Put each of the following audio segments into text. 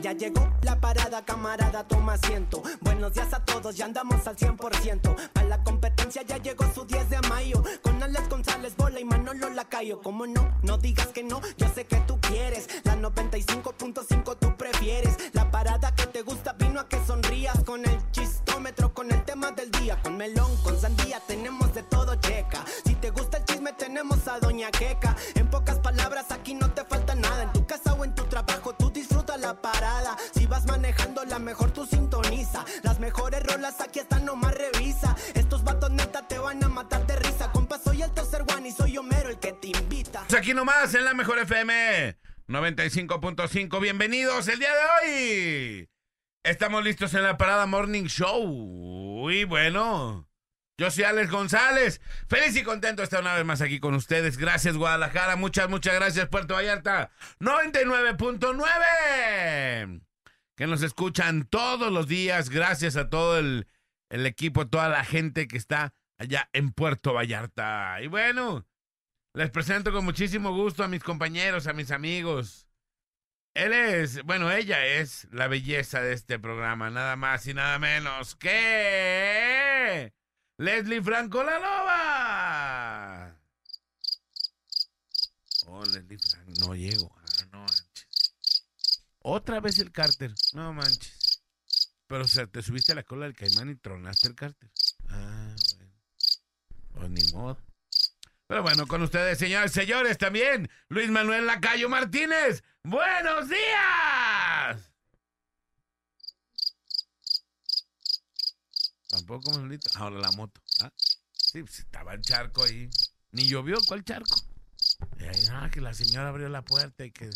Ya llegó la parada, camarada, toma asiento. Buenos días a todos, ya andamos al 100%. Para la competencia ya llegó su 10 de mayo. Con Alex González, Bola y Manolo Lacayo. ¿Cómo no? No digas que no, yo sé que tú quieres. La 95.5 tú prefieres. La parada que te gusta vino a que sonrías. Con el con el tema del día. Con melón, con sandía, tenemos de todo checa. Si te gusta el chisme, tenemos a Doña Queca. En pocas palabras, aquí no te falta nada. En tu casa o en tu trabajo, tú disfruta la parada. Si vas manejando, la mejor tú sintoniza. Las mejores rolas aquí están, nomás revisa. Estos vatos neta te van a matar de risa. Compa, soy el tercer one y soy Homero el que te invita. Pues Aquí nomás en la mejor FM 95.5. Bienvenidos el día de hoy. Estamos listos en la parada Morning Show. Y bueno, yo soy Alex González. Feliz y contento de estar una vez más aquí con ustedes. Gracias, Guadalajara. Muchas, muchas gracias, Puerto Vallarta. 99.9. Que nos escuchan todos los días. Gracias a todo el, el equipo, toda la gente que está allá en Puerto Vallarta. Y bueno, les presento con muchísimo gusto a mis compañeros, a mis amigos. Él es, bueno, ella es la belleza de este programa, nada más y nada menos que Leslie Franco la Loba. Oh, Leslie Franco, no llego. Ah, no manches. Otra vez el cárter, no manches. Pero o sea, te subiste a la cola del caimán y tronaste el cárter. Ah, bueno. Pues ni modo. Pero bueno, con ustedes, señores, señores, también Luis Manuel Lacayo Martínez. ¡Buenos días! Tampoco, Manuelito. Ahora la moto. ¿ah? Sí, pues estaba el charco ahí. Ni llovió, ¿cuál charco? Ahí, ah, que la señora abrió la puerta y que.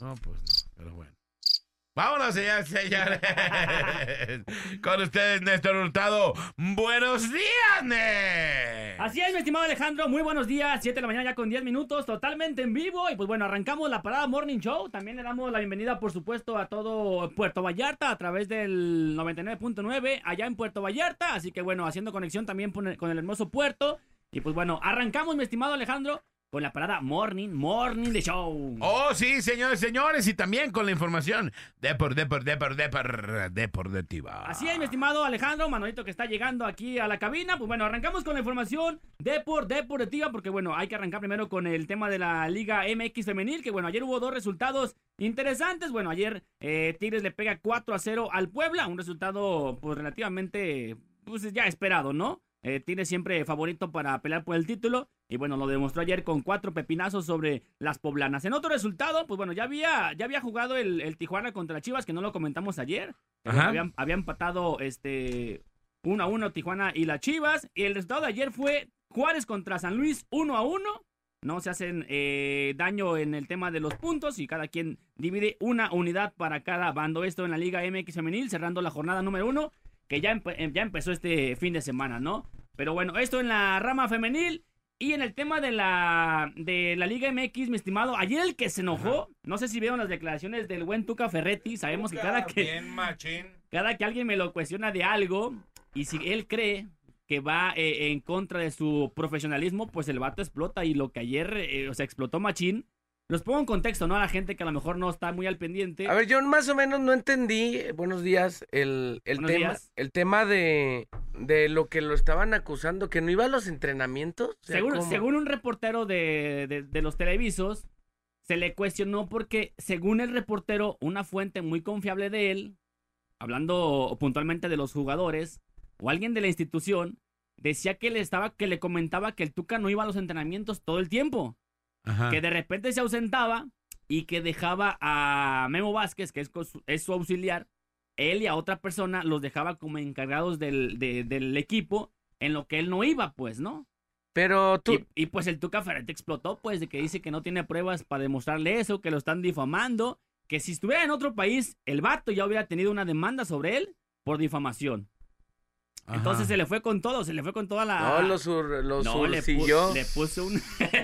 No, pues no, pero bueno. Vámonos, señores, señores. Con ustedes, Néstor Hurtado. ¡Buenos días, Nés! Así es, mi estimado Alejandro, muy buenos días, 7 de la mañana ya con 10 minutos, totalmente en vivo. Y pues bueno, arrancamos la parada Morning Show. También le damos la bienvenida, por supuesto, a todo Puerto Vallarta a través del 99.9 allá en Puerto Vallarta. Así que bueno, haciendo conexión también con el hermoso puerto. Y pues bueno, arrancamos, mi estimado Alejandro, con la parada Morning, Morning de Show. Oh, sí, señores, señores, y también con la información depor, depor, depor, depor, deportiva. Así es, mi estimado Alejandro, Manolito que está llegando aquí a la cabina. Pues bueno, arrancamos con la información Depor, Deportiva, porque bueno, hay que arrancar primero con el tema de la Liga MX Femenil, que bueno, ayer hubo dos resultados interesantes. Bueno, ayer eh, Tigres le pega 4 a 0 al Puebla, un resultado pues relativamente, pues ya esperado, ¿no? Eh, Tigres siempre favorito para pelear por el título. Y bueno, lo demostró ayer con cuatro pepinazos sobre las poblanas. En otro resultado, pues bueno, ya había, ya había jugado el, el Tijuana contra Chivas, que no lo comentamos ayer. Ajá. Habían, había empatado este 1 a 1 Tijuana y las Chivas. Y el resultado de ayer fue Juárez contra San Luis 1 a 1. No se hacen eh, daño en el tema de los puntos y cada quien divide una unidad para cada bando. Esto en la Liga MX Femenil, cerrando la jornada número uno, que ya, empe- eh, ya empezó este fin de semana, ¿no? Pero bueno, esto en la rama femenil. Y en el tema de la, de la Liga MX, mi estimado, ayer el que se enojó, no sé si vieron las declaraciones del buen Tuca Ferretti, sabemos que cada que, Bien, machín. cada que alguien me lo cuestiona de algo, y si él cree que va eh, en contra de su profesionalismo, pues el vato explota. Y lo que ayer, eh, o sea, explotó Machín. Los pongo en contexto, ¿no? A la gente que a lo mejor no está muy al pendiente. A ver, yo más o menos no entendí, eh, buenos días, el, el Buenos tema, días. el tema de, de lo que lo estaban acusando, que no iba a los entrenamientos. O sea, según, ¿cómo? según un reportero de, de- de los televisos, se le cuestionó porque, según el reportero, una fuente muy confiable de él, hablando puntualmente de los jugadores, o alguien de la institución, decía que le estaba, que le comentaba que el Tuca no iba a los entrenamientos todo el tiempo. Ajá. que de repente se ausentaba y que dejaba a Memo Vázquez, que es, su- es su auxiliar, él y a otra persona los dejaba como encargados del, de- del equipo en lo que él no iba, pues, ¿no? Pero tú, Y, y, pues el Tuca Ferretti explotó, pues, de que dice que no tiene pruebas para demostrarle eso, que lo están difamando, que si estuviera en otro país, el vato ya hubiera tenido una demanda sobre él por difamación. Ajá. Entonces se le fue con todo, se le fue con toda la... no, lo, sur, lo No, le, pu- le puso un,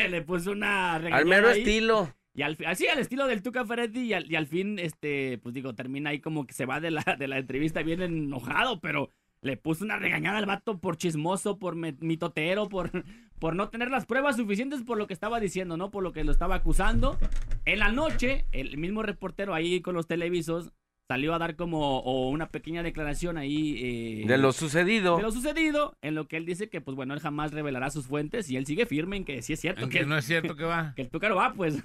le puso una al regañada mero ahí. estilo. Y al, así al estilo del Tuca Ferretti y al, y al fin, este, pues digo, termina ahí como que se va de la, de la entrevista bien enojado, pero le puso una regañada al vato por chismoso, por mitotero, por, por no tener las pruebas suficientes por lo que estaba diciendo, ¿no? Por lo que lo estaba acusando. En la noche, el mismo reportero ahí con los televisos salió a dar como o una pequeña declaración ahí eh, De lo sucedido. de lo sucedido, en lo que él dice que, pues bueno, él jamás revelará sus fuentes y él sigue firme en que sí es cierto Aunque que, no es cierto que va. que el Tuca no va, pues,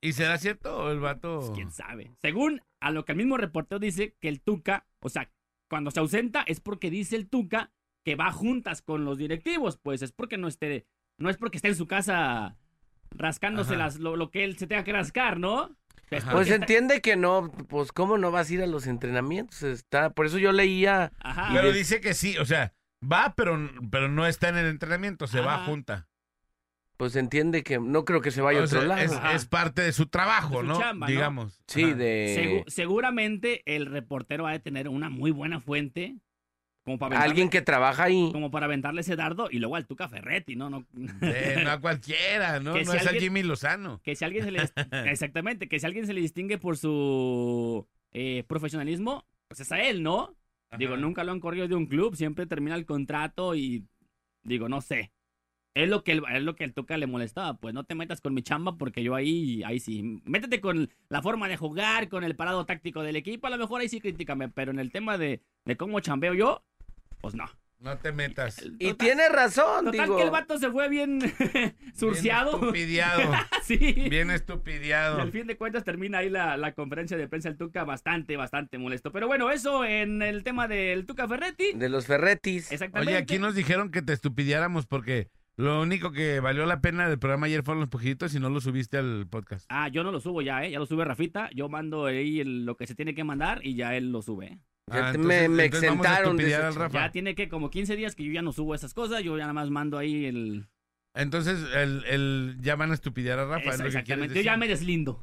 ¿Y será cierto o el vato? quién sabe. Según a lo que el mismo reportero dice que el Tuca, o sea, cuando se ausenta es porque dice el Tuca que va juntas con los directivos, pues es porque no esté, no es porque esté en su casa rascándose las, lo, lo que él se tenga que rascar, ¿no? Ajá. Pues está- entiende que no, pues cómo no vas a ir a los entrenamientos, está, por eso yo leía, Ajá. Pero de- dice que sí, o sea, va, pero, pero no está en el entrenamiento, se va junta. pues entiende que no creo que se vaya a otro sea, lado. es, parte de su trabajo, De su ¿no? chamba, ¿no? Digamos. Sí, Ajá. de Segu- seguramente el reportero ha de tener una muy buena fuente como para aventarle- alguien que trabaja ahí. como para aventarle ese dardo y luego al Tuca Ferretti, ¿no? no no a cualquiera, ¿no? Que no si es a alguien- Jimmy Lozano. que si alguien se le exactamente, que si alguien se le distingue por su eh, profesionalismo, pues es a él, ¿no? Digo, nunca lo han corrido de un club, siempre termina el contrato y digo, no sé. Es lo que el, es lo que el Tuca le molestaba, pues no te metas con mi chamba porque yo ahí ahí sí, métete con la forma de jugar, con el parado táctico del equipo, a lo mejor ahí sí críticame, pero en el tema de, de cómo chambeo yo, pues no. No te metas. Y Total- tiene razón, Total digo. que el vato se fue bien surciado. Bien estupidiado. sí. Bien Y estupidiado. al fin de cuentas termina ahí la, la conferencia de prensa del Tuca bastante, bastante molesto. Pero bueno, eso en el tema del Tuca Ferretti. De los Ferretis. Exactamente. Oye, aquí nos dijeron que te estupidiáramos porque lo único que valió la pena del programa ayer fueron los pujitos y no lo subiste al podcast. Ah, yo no lo subo ya, ¿eh? Ya lo sube Rafita. Yo mando ahí el- lo que se tiene que mandar y ya él lo sube. Ah, me- me entonces vamos a exentaron de al Rafa. Ya tiene que como 15 días que yo ya no subo esas cosas. Yo ya nada más mando ahí el... Entonces, el, el- ya van a estupidear a Rafa. Esa- es lo que exactamente. Yo ya me deslindo.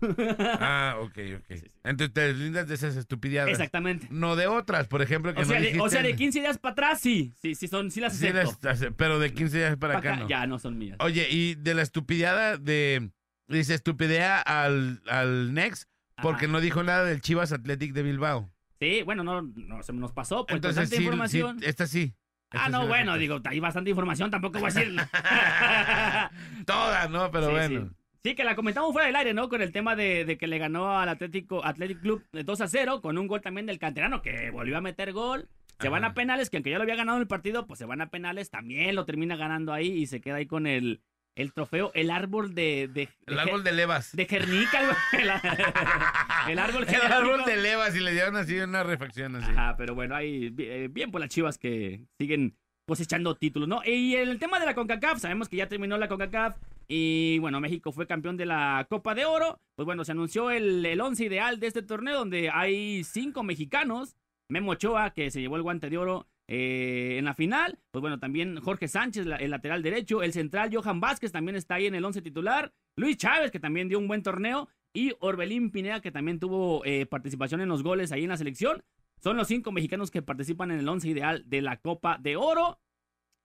Ah, ok, ok. Sí, sí. Entonces te deslindas de esas estupideadas. exactamente. No de otras, por ejemplo, que O sea, no de, o sea, de dijiste. 15 días para atrás, sí. Sí, sí, son, sí las Sí acepto. las hace- pero de 15 días para Pa' acá, acá no. Ya no son mías. Oye, y de la estupideada de... Dice, estupidea al, al Next porque Ajá. no dijo nada del Chivas Athletic de Bilbao. Sí, bueno, no, no se nos pasó. Pues Entonces, tanta sí, información. sí, esta sí. Ah, no, sí bueno, digo, hay bastante información, tampoco voy a decir. Todas, ¿no? Pero bueno. sí. Que la comentamos fuera del aire, ¿no? Con el tema de, de que le ganó al Atlético Athletic Club de 2 a 0, con un gol también del canterano que volvió a meter gol. Se van a penales, que aunque ya lo había ganado en el partido, pues se van a penales, también lo termina ganando ahí y se queda ahí con el, el trofeo, el árbol de... de El árbol de levas. de Jernica. El, el árbol El árbol de levas y le dieron así una refacción así. Ajá, pero bueno, ahí eh, bien por las chivas que siguen cosechando títulos, ¿no? Y el tema de la CONCACAF, sabemos que ya terminó la CONCACAF y bueno, México fue campeón de la Copa de Oro. Pues bueno, se anunció el, el once ideal de este torneo donde hay cinco mexicanos. Memo Ochoa, que se llevó el guante de oro eh, en la final. Pues bueno, también Jorge Sánchez, el lateral derecho. El central Johan Vázquez también está ahí en el once titular. Luis Chávez, que también dio un buen torneo. Y Orbelín Pineda, que también tuvo eh, participación en los goles ahí en la selección. Son los cinco mexicanos que participan en el once ideal de la Copa de Oro.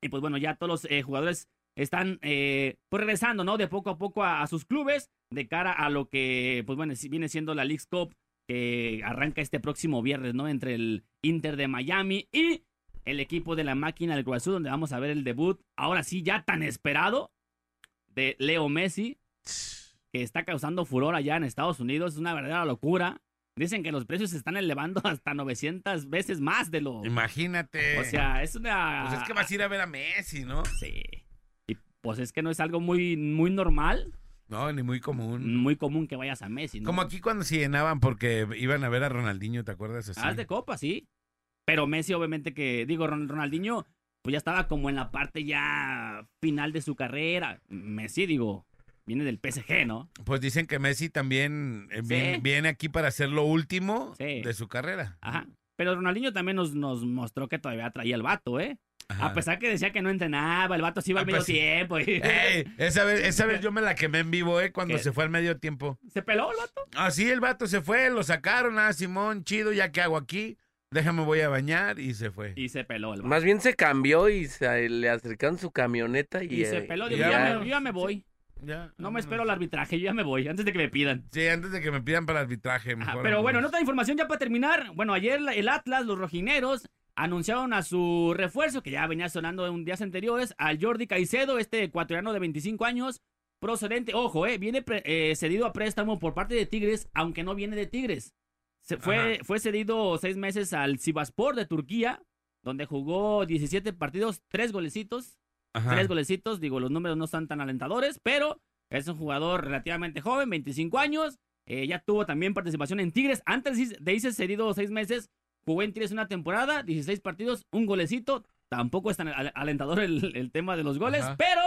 Y pues bueno, ya todos los eh, jugadores están eh, pues regresando, ¿no? De poco a poco a, sus clubes de cara a lo que, pues bueno, viene siendo la League's Cup que arranca este próximo viernes, ¿no? Entre el Inter de Miami y el equipo de la máquina del Azul, donde vamos a ver el debut, ahora sí ya tan esperado, de Leo Messi, que está causando furor allá en Estados Unidos. Es una verdadera locura. Dicen que los precios se están elevando hasta 900 veces más de lo... Imagínate. O sea, es una... Pues es que vas a ir a ver a Messi, ¿no? Sí. Y pues es que no es algo muy, muy normal, No, ni muy común. muy común que vayas a Messi, ¿no? Como aquí cuando se llenaban porque iban a ver a Ronaldinho, ¿te acuerdas? Así? Haz de copa, sí. Pero Messi, obviamente que, digo, Ron- Ronaldinho, pues ya estaba como en la parte ya final de su carrera. Messi, digo, viene del PSG, ¿no? Pues dicen que Messi también eh, viene, Sí. viene aquí para hacer lo último Sí. de su carrera. Ajá. Pero Ronaldinho también nos, nos mostró que todavía traía el vato, ¿eh? Ajá. A pesar que decía que no entrenaba, el vato sí iba Ah, al medio pues tiempo. y- Ey, esa vez, esa vez yo me la quemé en vivo, ¿eh? Cuando ¿Qué? se fue al medio tiempo. ¿Se peló el vato? Ah, sí, el vato se fue, lo sacaron, ah, Simón, chido, ya que hago aquí, déjame voy a bañar y se fue. Y se peló el vato. Más bien se cambió y se, le acercaron su camioneta y, Y se eh, peló. y Digo, ya, ya, me, yo ya me voy. Ya, No me espero el arbitraje, yo ya me voy, antes de que me pidan. Sí, antes de que me pidan para arbitraje. Mejor pero bueno, en vámonos. otra información ya para terminar. Bueno, ayer la- el Atlas, los rojineros, anunciaron a su refuerzo, que ya venía sonando en días anteriores, al Jordi Caicedo, este ecuatoriano de 25 años, procedente, ojo, eh, viene pre- eh, cedido a préstamo por parte de Tigres, aunque no viene de Tigres. Se fue, Ajá. fue cedido seis meses al Sivaspor de Turquía, donde jugó 17 partidos, tres golecitos, Ajá. tres golecitos, digo, los números no están tan alentadores, pero es un jugador relativamente joven, 25 años, eh, ya tuvo también participación en Tigres, antes de irse cedido seis meses, jugó en Tigres una temporada, 16 partidos, un golecito, tampoco es tan al- alentador el, el tema de los goles, Ajá. pero,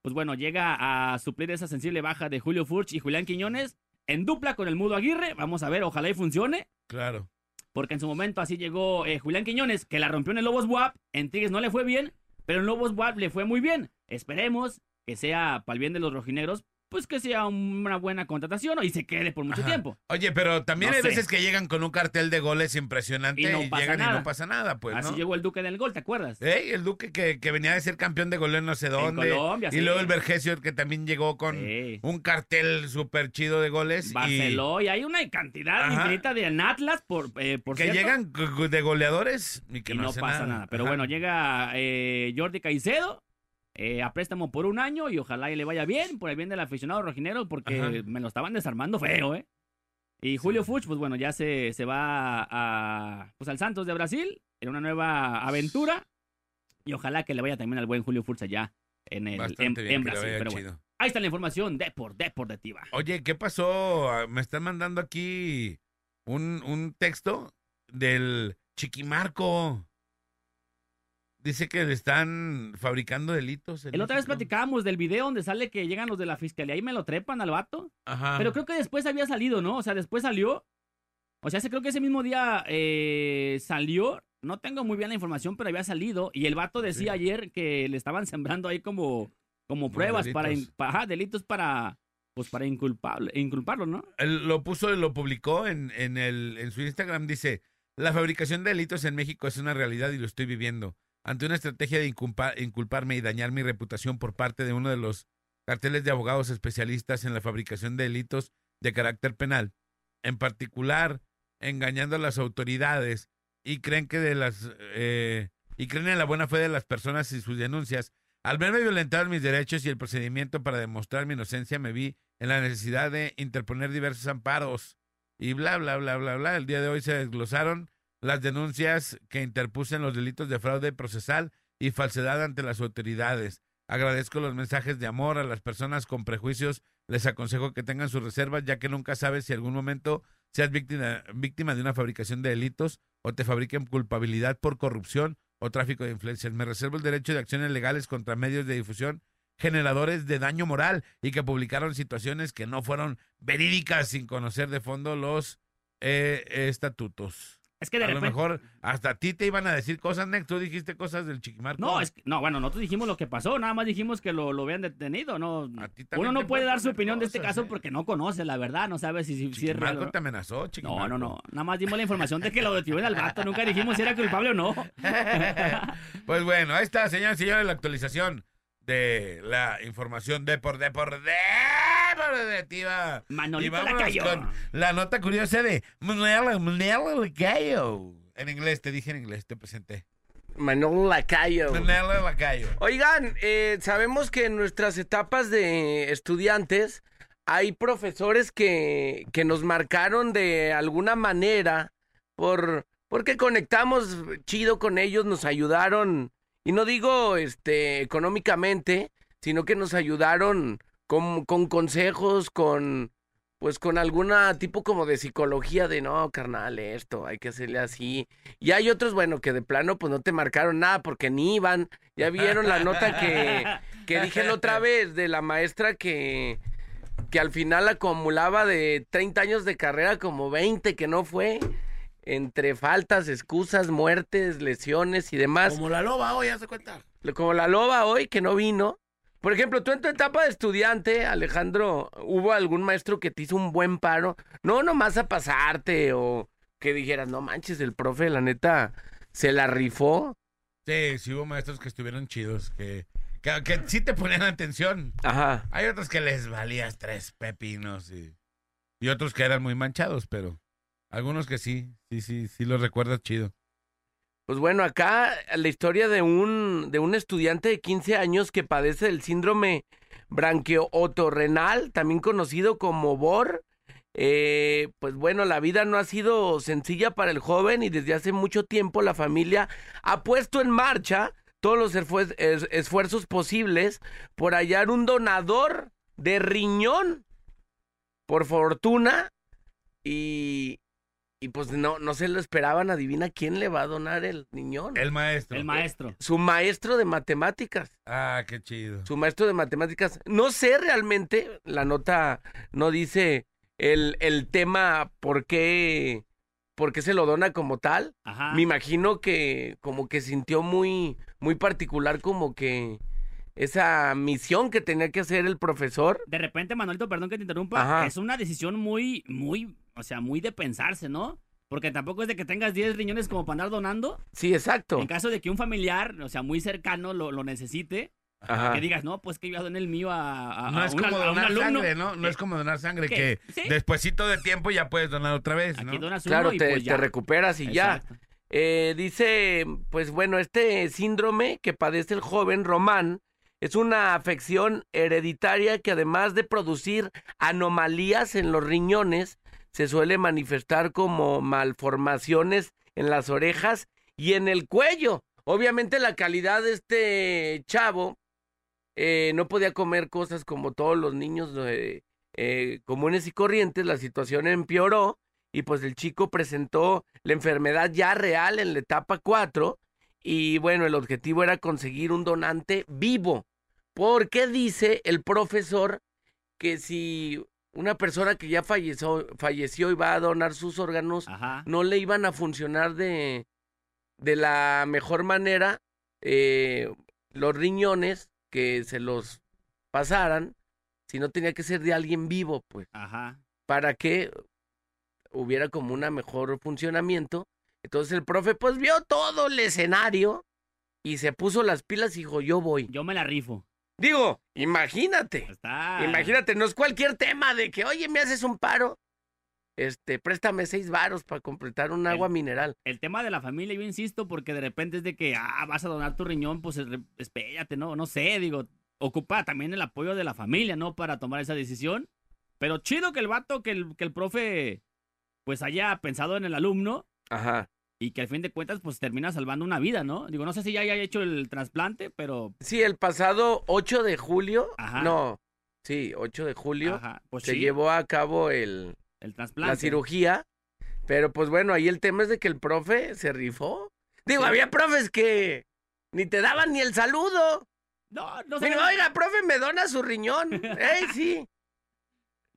pues bueno, llega a suplir esa sensible baja de Julio Furch y Julián Quiñones, en dupla con el Mudo Aguirre, vamos a ver, ojalá y funcione, Claro. porque en su momento así llegó eh, Julián Quiñones, que la rompió en el Lobos WAP. En Tigres no le fue bien, pero en Lobos WAP le fue muy bien. Esperemos que sea para el bien de los rojinegros, pues que sea una buena contratación y se quede por mucho Ajá. tiempo. Oye, pero también No hay sé. veces que llegan con un cartel de goles impresionante y, no llegan y no pasa nada, pues, así ¿no? llegó el Duque del Gol, ¿te acuerdas? Ey, el Duque que, que venía de ser campeón de goleo en no sé dónde. Colombia, y sí. luego el Vergesio que también llegó con Sí. un cartel súper chido de goles. Barceló y hay una cantidad Ajá. infinita de Atlas por, eh, por que cierto, llegan de goleadores y que y no, pasa nada. Pero Ajá. bueno, llega eh, Jordi Caicedo eh, a préstamo por un año y ojalá y le vaya bien, por el bien del aficionado rojinero, porque Ajá. me lo estaban desarmando feo, ¿eh? Y Julio Fuchs, pues bueno, ya se, se va a, pues al Santos de Brasil en una nueva aventura. Y ojalá que le vaya también al buen Julio Fuchs allá en, el, en, bien, Brasil. Pero bueno, ahí está la información de por deportiva. Oye, ¿qué pasó? Ah, Me están mandando aquí un, un texto del Chiquimarco. Dice que le están fabricando delitos. El otra vez platicábamos del video donde sale que llegan los de la fiscalía y me lo trepan al vato. Ajá. Pero creo que después había salido, ¿no? O sea, después salió. O sea, creo que ese mismo día eh, salió. No tengo muy bien la información, pero había salido. Y el vato decía Sí. ayer que le estaban sembrando ahí como, como pruebas para, delitos. pa- ajá, delitos para, pues para inculpable, inculparlo, ¿no? Él lo puso lo publicó en, en, el, en su Instagram. Dice, la fabricación de delitos en México es una realidad y lo estoy viviendo. Ante una estrategia de inculpa- inculparme y dañar mi reputación por parte de uno de los carteles de abogados especialistas en la fabricación de delitos de carácter penal, en particular engañando a las autoridades y creen que de las eh, y creen en la buena fe de las personas y sus denuncias. Al verme violentar mis derechos y el procedimiento para demostrar mi inocencia, me vi en la necesidad de interponer diversos amparos y bla, bla, bla, bla, bla. El día de hoy se desglosaron las denuncias que interpuse en los delitos de fraude procesal y falsedad ante las autoridades. Agradezco los mensajes de amor a las personas con prejuicios. Les aconsejo que tengan sus reservas, ya que nunca sabes si algún momento seas víctima, víctima de una fabricación de delitos o te fabriquen culpabilidad por corrupción o tráfico de influencias. Me reservo el derecho de acciones legales contra medios de difusión generadores de daño moral y que publicaron situaciones que no fueron verídicas sin conocer de fondo los eh, estatutos. Es que de a repente. lo mejor hasta a ti te iban a decir cosas, Nex. Tú dijiste cosas del chiquimarco. No, es que- no, bueno, nosotros dijimos lo que pasó, nada más dijimos que lo, lo habían detenido, ¿no? A ti Uno no puede dar su opinión de este caso ¿eh? porque no conoce la verdad, no sabe si, si, si es real. Te amenazó, Chiquimarco. No, no, no. Nada más dimos la información de que lo detuvieron al vato. Nunca dijimos si era culpable o no. pues bueno, ahí está, señores y señores, la actualización de la información de por de por de deportiva. Y Manolito cayó. con la nota curiosa de Manolo, Manolo Lacayo. En inglés, te dije en inglés, te presenté. Manolo Lacayo. Manolo Lacayo. Oigan, eh, sabemos que en nuestras etapas de estudiantes hay profesores que, que nos marcaron de alguna manera por porque conectamos chido con ellos, nos ayudaron, y no digo este económicamente, sino que nos ayudaron con, con consejos, con pues con alguna tipo como de psicología de no, carnal, esto, hay que hacerle así. Y hay otros, bueno, que de plano pues no te marcaron nada porque ni iban. Ya vieron la nota que, que dije la otra vez de la maestra que, que al final acumulaba de 30 años de carrera como 20 que no fue. Entre faltas, excusas, muertes, lesiones y demás. Como la loba hoy, hace cuenta. Como la loba hoy que no vino. Por ejemplo, tú en tu etapa de estudiante, Alejandro, ¿hubo algún maestro que te hizo un buen paro? No nomás a pasarte o que dijeras, no manches, el profe, la neta, se la rifó. Sí, sí hubo maestros que estuvieron chidos, que, que, que sí te ponían atención. Ajá. Hay otros que les valías tres pepinos y, y otros que eran muy manchados, pero algunos que sí, sí, sí, sí los recuerdas chido. Pues bueno, acá la historia de un, de un estudiante de 15 años que padece del síndrome branquiotorrenal, también conocido como BOR. Eh, pues bueno, la vida no ha sido sencilla para el joven y desde hace mucho tiempo la familia ha puesto en marcha todos los esfuer- es- esfuerzos posibles por hallar un donador de riñón. Por fortuna, y, y pues no, no se lo esperaban, adivina quién le va a donar el riñón. El maestro. El maestro. Su maestro de matemáticas. Ah, qué chido. Su maestro de matemáticas. No sé realmente, la nota no dice el, el tema por qué, por qué se lo dona como tal. Ajá. Me imagino que como que sintió muy, muy particular como que esa misión que tenía que hacer el profesor. De repente, Manuelito, perdón que te interrumpa, Ajá. es una decisión muy, muy, o sea, muy de pensarse, ¿no? Porque tampoco es de que tengas 10 riñones como para andar donando. Sí, exacto. En caso de que un familiar, o sea, muy cercano lo, lo necesite, Ajá. que digas, no, pues que yo doné el mío a, a- No a es como al- a un donar alumno. sangre, ¿no? No Eh, es como donar sangre, ¿qué? que Sí. despuesito de tiempo ya puedes donar otra vez, ¿no? Aquí donas Claro, uno y te, pues te recuperas y ya. Eh, dice, pues bueno, este síndrome que padece el joven Román es una afección hereditaria que además de producir anomalías en los riñones, se suele manifestar como malformaciones en las orejas y en el cuello. Obviamente la calidad de este chavo eh, no podía comer cosas como todos los niños eh, eh, comunes y corrientes, la situación empeoró y pues el chico presentó la enfermedad ya real en la etapa 4 y bueno, el objetivo era conseguir un donante vivo, porque dice el profesor que si una persona que ya falleció, falleció y va a donar sus órganos, Ajá. no le iban a funcionar de, de la mejor manera eh, los riñones que se los pasaran, si no tenía que ser de alguien vivo, pues Ajá. para que hubiera como una mejor funcionamiento. Entonces el profe pues vio todo el escenario y se puso las pilas y dijo, yo voy. Yo me la rifo. Digo, imagínate, Está. imagínate, no es cualquier tema de que, oye, me haces un paro, este, préstame seis varos para completar un agua mineral. El tema de la familia, yo insisto, porque de repente es de que, ah, vas a donar tu riñón, pues espérate, ¿no? No sé, digo, ocupa también el apoyo de la familia, ¿no? Para tomar esa decisión. Pero chido que el vato, que el, que el profe, pues haya pensado en el alumno Ajá. Y que al fin de cuentas, pues termina salvando una vida, ¿no? Digo, no sé si ya haya hecho el trasplante, pero, Sí, el pasado 8 de julio, Ajá. no, sí, 8 de julio, ajá, pues se sí, llevó a cabo el, el trasplante. la cirugía, pero pues bueno, ahí el tema es de que el profe se rifó. Digo, Sí. había profes que ni te daban ni el saludo. No, no sé. Digo, oiga, profe, me dona su riñón. ¡Ey, sí!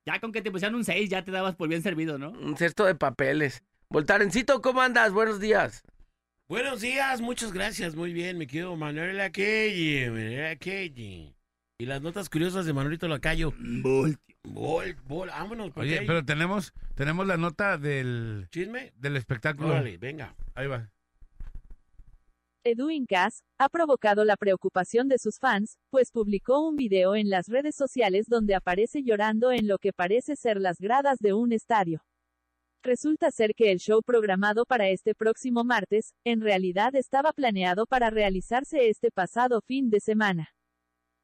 Ya con que te pusieran un 6 ya te dabas por bien servido, ¿no? Un cesto de papeles. Voltarencito, ¿cómo andas? Buenos días. Buenos días, muchas gracias, muy bien, mi querido Manuel Aquelli, Manuel Aquelli. Y las notas curiosas de Manuelito Lacayo. Vol, vol, vámonos, Oye, pero tenemos, tenemos la nota del, chisme. del espectáculo. Órale, venga. Ahí va. Edwin Cass, ha provocado la preocupación de sus fans, pues publicó un video en las redes sociales donde aparece llorando en lo que parece ser las gradas de un estadio. Resulta ser que el show programado para este próximo martes, en realidad estaba planeado para realizarse este pasado fin de semana.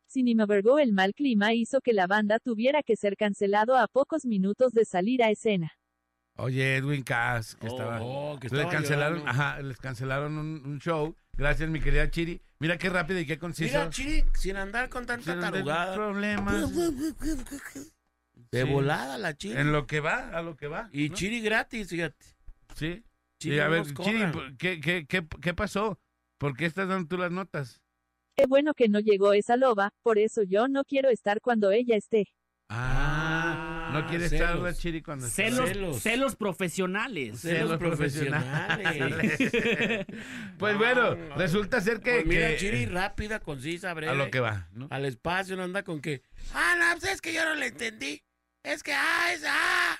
Sin embargo, el mal clima hizo que la banda tuviera que ser cancelado a pocos minutos de salir a escena. Oye, Edwin Cass, que Oh, estaba... Oh, que estaba cancelaron, llorando. ajá, les cancelaron un, un show. Gracias, mi querida Chiri. Mira qué rápido y qué conciso. Mira, Chiri, sin andar con tanta Sin tarugada. problemas. De Sí. volada la Chiri. En lo que va, a lo que va. Y ¿no? Chiri gratis, fíjate. Sí. Chiri Y a ver, Chiri. ¿qué, qué, qué, qué pasó? ¿Por qué estás dando tú las notas? Qué bueno que no llegó esa loba, por eso yo no quiero estar cuando ella esté. Ah, no quiere celos. estar la Chiri cuando está- Celos, Celos. celos profesionales. Celos Celos profesionales. Pues No, bueno, no. resulta ser que, Pues mira, que- Chiri, rápida, concisa, breve. a lo que va, ¿no? Al espacio, no anda con que. Ah, no, pues es que yo no le entendí. Es que, ah, es, ah.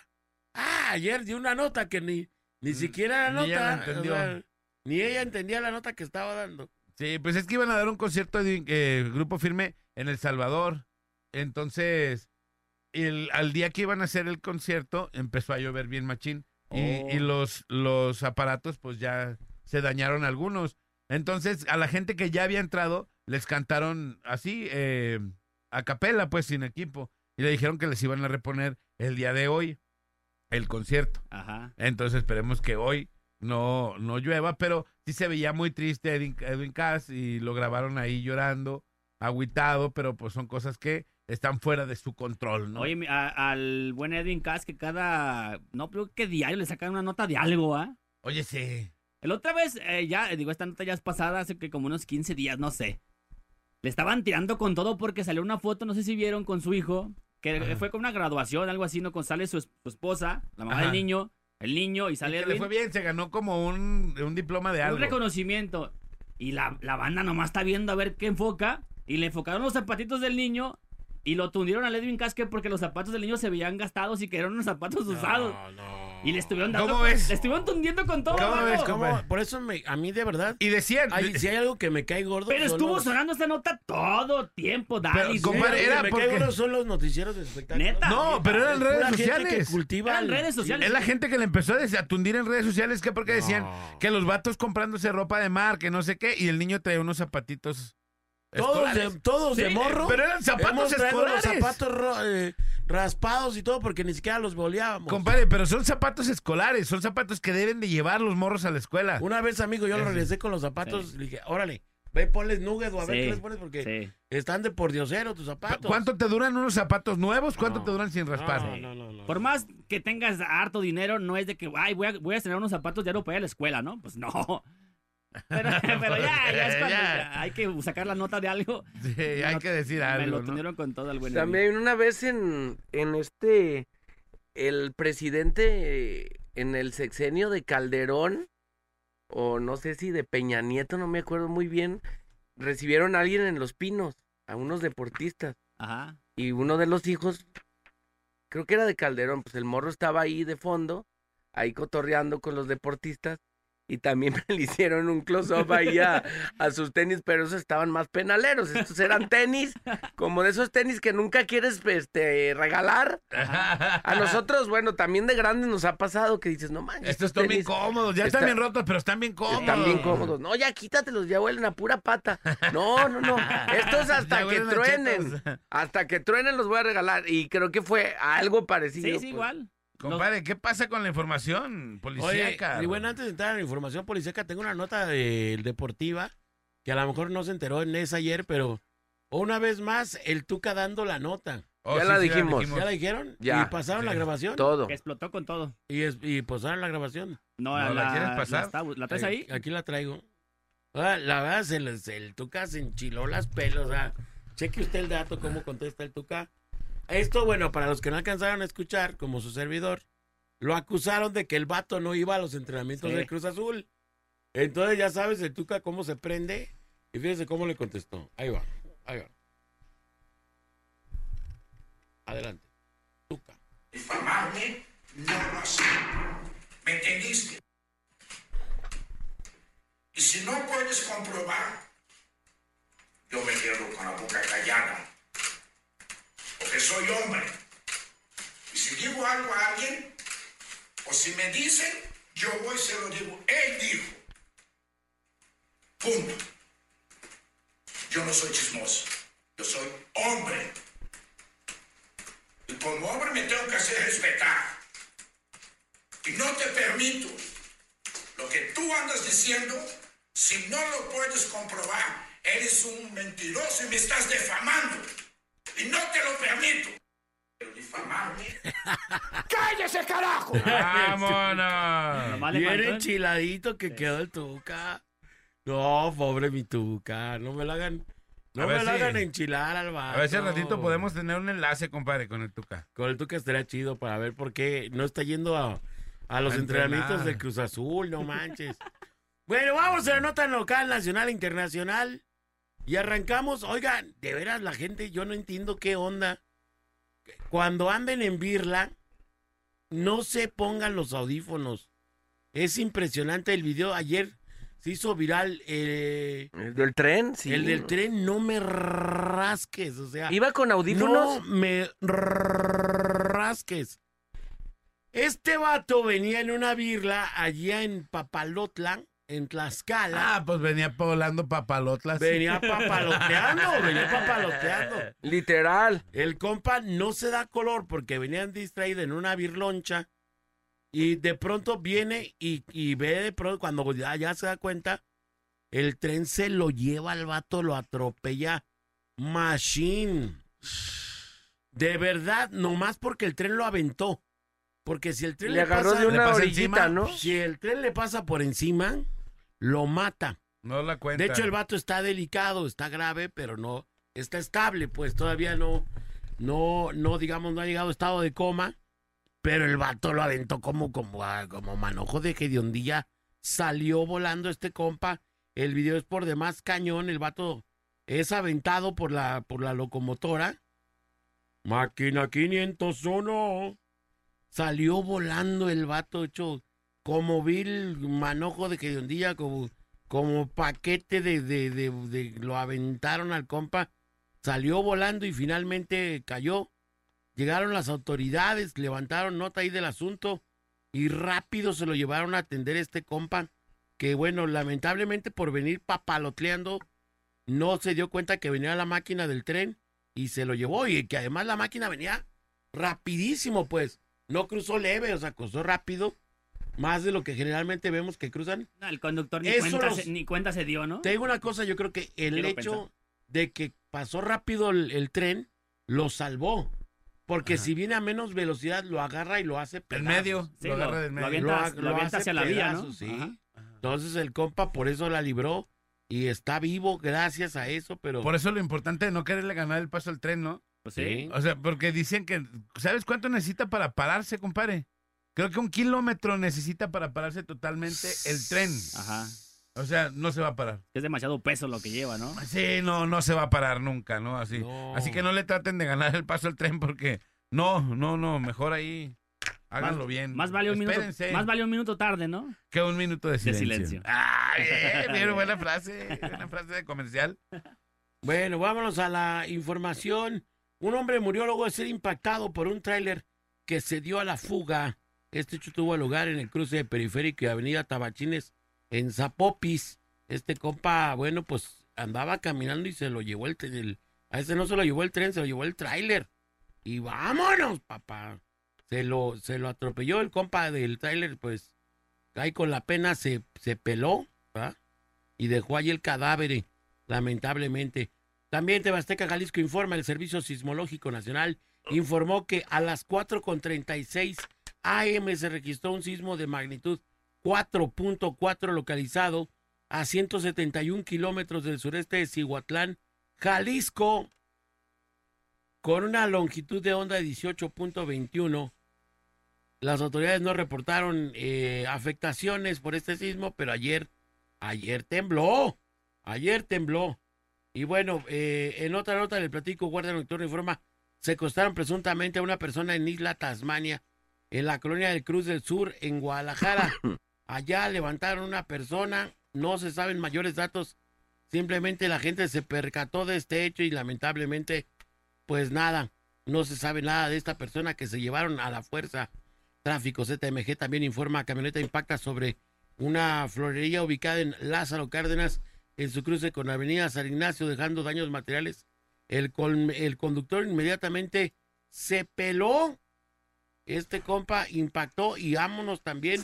Ah, ayer dio una nota que ni, ni siquiera la Mm, ni ella la nota. entendió. o sea, ni ella entendía la nota que estaba dando. Sí, pues es que iban a dar un concierto de eh, Grupo Firme en El Salvador. Entonces, el, al día que iban a hacer el concierto, empezó a llover bien machín. Y, Oh. y los, los aparatos, pues ya se dañaron algunos. Entonces, a la gente que ya había entrado, les cantaron así, eh, a capela, pues sin equipo. Y le dijeron que les iban a reponer el día de hoy el concierto. Ajá. Entonces esperemos que hoy no, no llueva, pero sí se veía muy triste Edwin, Edwin Cass y lo grabaron ahí llorando, agüitado, pero pues son cosas que están fuera de su control, ¿no? Oye, a- al buen Edwin Cass que cada, no, creo que diario le sacan una nota de algo, ¿ah? Oye, sí. El otra vez, eh, ya, digo, esta nota ya es pasada, hace que como unos 15 días, no sé. Le estaban tirando con todo porque salió una foto, no sé si vieron, con su hijo, que Ajá. fue con una graduación, algo así, ¿no? Con sale su, es- su esposa, la mamá Ajá. del niño, el niño, y Y sale que le Edwin. fue bien, se ganó como un, un diploma de un algo. reconocimiento. Y la, la banda nomás está viendo a ver qué enfoca. Y le enfocaron los zapatitos del niño. Y lo tundieron a Edwin Casque porque los zapatos del niño se veían gastados y que eran unos zapatos usados. No, no. Y le estuvieron dando. ¿Cómo ves? Le estuvieron tundiendo con todo. ¿Cómo ves? ¿Cómo? Por eso me, a mí de verdad, Y decían, si hay algo que me cae gordo. Pero estuvo los- sonando esta nota todo tiempo. Pero, güey. compadre, era me porque- cae gordo son los noticieros de espectáculos. Neta. no, pero eran redes gente sociales. que cultiva Eran el- redes sociales. Es la gente que le empezó a des- a tundir en redes sociales que porque decían que los vatos comprándose ropa de mar, que no sé qué, y el niño traía unos zapatitos Todos de, todos de morro. pero eran zapatos los escolares. zapatos eh, raspados y todo porque ni siquiera los boleábamos. Compadre, pero son zapatos escolares, son zapatos que deben de llevar los morros a la escuela. Una vez, amigo, yo lo regresé con los zapatos. Le dije, órale, ve, ponles nugget o a ver qué les pones porque Sí. están de por diosero tus zapatos. ¿Cuánto te duran unos zapatos nuevos? ¿Cuánto No. te duran sin raspar? No, no, no, no. Por más que tengas harto dinero, no es de que, ay, voy a, voy a tener unos zapatos diario para ir a la escuela, ¿no? Pues no. Pero, pero ya, ya es cuando Ya. hay que sacar la nota de algo. Sí, hay que decir Me algo, lo ¿no? tuvieron con todo el buen. También una vez en, en este, el presidente en el sexenio de Calderón, o no sé si de Peña Nieto, no me acuerdo muy bien, recibieron a alguien en Los Pinos, a unos deportistas, Ajá. y uno de los hijos, creo que era de Calderón, pues el morro estaba ahí de fondo, ahí cotorreando con los deportistas, y también le hicieron un close-up ahí a, a sus tenis, pero esos estaban más penaleros. Estos eran tenis, como de esos tenis que nunca quieres este, regalar. A nosotros, bueno, también de grandes nos ha pasado que dices, no manches. Estos están bien cómodos, ya está- están bien rotos, pero están bien cómodos. Están bien cómodos. No, ya quítatelos, ya huelen a pura pata. No, no, no. Estos hasta que truenen. chetos. Hasta que truenen los voy a regalar. Y creo que fue algo parecido. Sí, sí, pues. igual. Compadre, ¿qué pasa con la información Oye, policíaca? y bueno, antes de entrar en la información policíaca, tengo una nota de, deportiva que a lo mejor no se enteró en esa ayer, pero una vez más, el Tuca dando la nota. Oh, Ya la dijimos. ¿Ya la dijeron? Ya. ¿Y pasaron la grabación? Todo. Que explotó con todo. Y, es- y pasaron la grabación. No, No, ¿la quieres pasar? está- ¿La traes ahí? Aquí la traigo. Ah, la verdad, se les- el Tuca se enchiló las pelos. O sea, cheque usted el dato, cómo contesta el Tuca. Esto, bueno, para los que no alcanzaron a escuchar, como su servidor, lo acusaron de que el vato no iba a los entrenamientos Sí. del Cruz Azul. Entonces, ya sabes el Tuca cómo se prende. Y fíjese cómo le contestó. Ahí va, ahí va. Adelante. Tuca. difamarme, no lo hace. ¿Me entendiste? Y si no puedes comprobar, yo me quedo con la boca callada. Porque soy hombre. Y si digo algo a alguien, o si me dicen, yo voy y se lo digo. Él dijo. Punto. Yo no soy chismoso. Yo soy hombre. Y como hombre me tengo que hacer respetar. Y no te permito lo que tú andas diciendo si no lo puedes comprobar. Eres un mentiroso y me estás defamando. Y no te lo permito. Pero difamarme. ¡Cállese, carajo! ¡Vámonos! Faltó el- enchiladito que quedó el Tuca. No, pobre mi Tuca. No me la hagan. No A me si- hagan enchilar al vato. A ver si al ratito podemos tener un enlace, compadre, con el Tuca. Con el Tuca estaría chido para ver por qué no está yendo a, a los A entrenamientos del Cruz Azul, no manches. bueno, vamos a la nota local, nacional, internacional. Y arrancamos. Oigan, de veras la gente, yo no entiendo qué onda. Cuando anden en Birla, no se pongan los audífonos. Es impresionante el video. Ayer se hizo viral eh, ¿El del tren? Sí. el del tren. No me rasques. O sea, ¿Iba con no audífonos? me rasques. Este vato venía en una birla allá en Papalotla, en Tlaxcala. Ah, pues venía volando papalotlas. Venía papaloteando, venía papaloteando. Literal. El compa no se da color porque venían distraídos en una birloncha y de pronto viene y, y ve de pronto, cuando ya, ya se da cuenta, el tren se lo lleva al vato, lo atropella. Machine. De verdad, nomás porque el tren lo aventó. Porque si el tren Le le, agarró pasa, de le una pasa orillita, encima, ¿no? si el tren le pasa por encima, lo mata. No la cuenta. De hecho, el vato está delicado, está grave, pero no está estable, pues todavía no, no, no, digamos, no ha llegado a estado de coma. Pero el vato lo aventó como, como, ah, como manojo de hediondilla. Salió volando este compa. El video es por demás cañón. El vato es aventado por la, por la locomotora. Máquina 501. Salió volando el vato hecho como vil manojo de hediondilla, como, como paquete de, de, de, lo aventaron al compa, salió volando y finalmente cayó. Llegaron las autoridades, levantaron nota ahí del asunto y rápido se lo llevaron a atender este compa, que bueno, lamentablemente por venir papalotleando, no se dio cuenta que venía la máquina del tren y se lo llevó y que además la máquina venía rapidísimo, pues, no cruzó leve, o sea, cruzó rápido, más de lo que generalmente vemos que cruzan. No, el conductor ni Eso cuenta, los- se, ni cuenta se dio, ¿no? Te digo una cosa, yo creo que el Quiero hecho pensar. de que pasó rápido el, el tren lo salvó. Porque Ajá. si viene a menos velocidad, lo agarra y lo hace En pedazos. medio. Sí, lo lo- agarra del lo medio. avienta- lo avienta hacia la vía, ¿no? sí. Ajá. Entonces el compa por eso la libró y está vivo gracias a eso, pero... Por eso lo importante es no quererle ganar el paso al tren, ¿no? Pues sí. O sea, porque dicen que. ¿Sabes cuánto necesita para pararse, compadre? Creo que un kilómetro necesita para pararse totalmente el tren. Ajá. O sea, no se va a parar. Es demasiado peso lo que lleva, ¿no? Sí, no, no se va a parar nunca, ¿no? Así. No. Así que no le traten de ganar el paso al tren porque. No, no, no. Mejor ahí. Háganlo Más- bien. Más vale un minuto, Espérense más vale un minuto tarde, ¿no? que un minuto de silencio. silencio. Ah, bien, bien, buena frase. Buena frase de comercial. Bueno, vámonos a la información. Un hombre murió luego de ser impactado por un tráiler que se dio a la fuga. Este hecho tuvo lugar en el cruce de Periférico y Avenida Tabachines en Zapopis. Este compa, bueno, pues andaba caminando y se lo llevó el tren. a ese no se lo llevó el tren, se lo llevó el tráiler. Y vámonos, papá. Se lo, se lo atropelló el compa del tráiler, pues ahí con la pena se, se peló, ¿verdad? Y dejó ahí el cadáver, lamentablemente. También Tebasteca Jalisco informa, el Servicio Sismológico Nacional informó que a las 4.36 AM se registró un sismo de magnitud 4.4 localizado a 171 kilómetros del sureste de Cihuatlán, Jalisco, con una longitud de onda de 18.21. Las autoridades no reportaron eh, afectaciones por este sismo, pero ayer, ayer tembló, ayer tembló. Y bueno, eh, en otra nota del platico, Guardia Nocturna informa, secuestraron presuntamente a una persona en Isla Tasmania, en la colonia del Cruz del Sur, en Guadalajara. Allá levantaron una persona, no se saben mayores datos, simplemente la gente se percató de este hecho y lamentablemente, pues nada, no se sabe nada de esta persona que se llevaron a la fuerza. Tráfico ZMG también informa, camioneta impacta sobre una florería ubicada en Lázaro Cárdenas, en su cruce con Avenida San Ignacio, dejando daños materiales. El, con- el conductor inmediatamente se peló. Este compa impactó y vámonos también.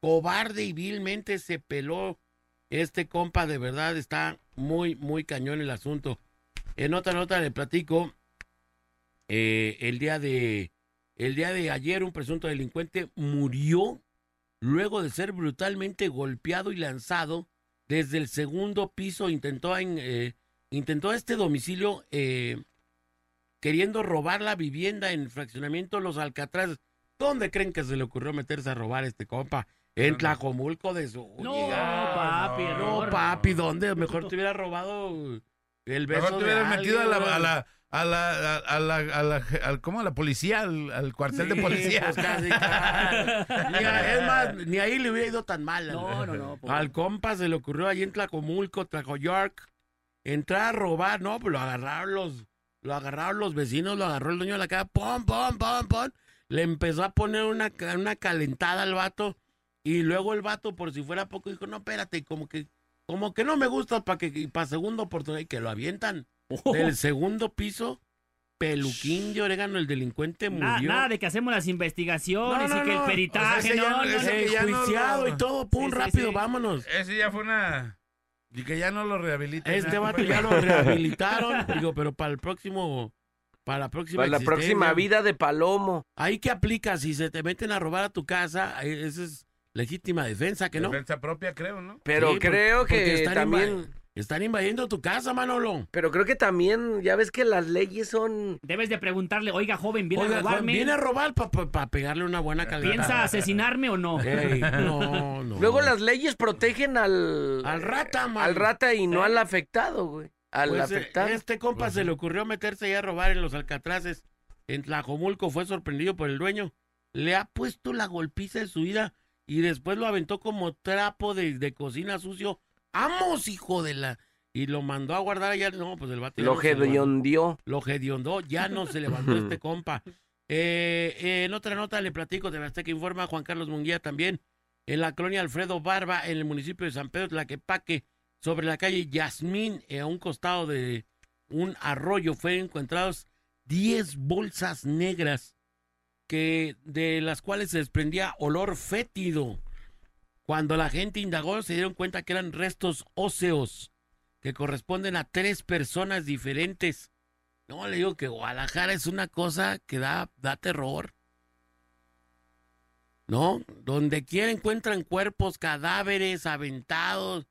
Cobarde y vilmente se peló. Este compa de verdad está muy, muy cañón el asunto. En otra nota le platico, eh, el día de el día de ayer un presunto delincuente murió luego de ser brutalmente golpeado y lanzado desde el segundo piso. Intentó, en, eh, intentó este domicilio eh, queriendo robar la vivienda en fraccionamiento Los Alcatraces. ¿Dónde creen que se le ocurrió meterse a robar este compa? En Tlajomulco de su. No, papi, no, papi, ¿dónde? Mejor te hubiera robado el beso Mejor te hubieras metido a la, a la, a la, a la, a la, al- ¿cómo? A la policía, al, al cuartel de policía. pues casi. Ni a- es más, ni ahí le hubiera ido tan mal. No, no, no. pobre. Al compa se le ocurrió allí en Tlacomulco, Tlacoyork, entrar a robar, no, pues lo agarraron los, lo agarraron los vecinos, lo agarró el dueño de la casa, pom, pom, pom, pom. Le empezó a poner una, ca- una calentada al vato Y luego el vato, por si fuera poco, dijo, no, espérate, como que, como que no me gusta para que, para segunda oportunidad, y que lo avientan Oh. del segundo piso, peluquín de orégano, el delincuente murió. nada de que hacemos las investigaciones No, no, y que no. el peritaje, O sea, ese ya no, no- no, ya no Enjuiciado lo- y todo, pum, Sí, sí, rápido, sí. vámonos. Ese ya fue una. Y que ya no lo rehabilita. Este vato ya lo rehabilitaron, digo, pero para el próximo, para la próxima Para la próxima existencia. vida de Palomo. Ahí que aplica, si se te meten a robar a tu casa, esa es legítima defensa, que no. Defensa propia, creo, ¿no? Pero Sí, por- creo porque que también... Están invadiendo tu casa, Manolo. Pero creo que también, ya ves que las leyes son... Debes de preguntarle, oiga, joven, ¿viene Oiga, a robarme? viene a robar para pegarle una buena calidad. ¿Piensa asesinarme o no? Ey, no, no. Luego las leyes protegen al... Al rata, man. Al rata y no al afectado, güey. Al Pues, eh, afectado. este compa Pues se le ocurrió meterse ahí a robar en los alcatraces. En Tlajomulco fue sorprendido por el dueño. Le ha puesto la golpiza de su vida y después lo aventó como trapo de, de cocina sucio. ¡Amos, hijo de la! Y lo mandó a guardar allá. No, pues el vato Lo hediondió. Lo hediondó, ya no se levantó este compa. Eh, eh, en otra nota le platico de que informa Juan Carlos Munguía también. En la colonia Alfredo Barba, en el municipio de San Pedro Tlaquepaque, sobre la calle Yasmín, eh, a un costado de un arroyo, fueron encontrados 10 bolsas negras que, de las cuales se desprendía olor fétido. Cuando la gente indagó, se dieron cuenta que eran restos óseos que corresponden a tres personas diferentes. No, le digo que Guadalajara es una cosa que da, da terror. ¿No? Donde quiera encuentran cuerpos, cadáveres, aventados,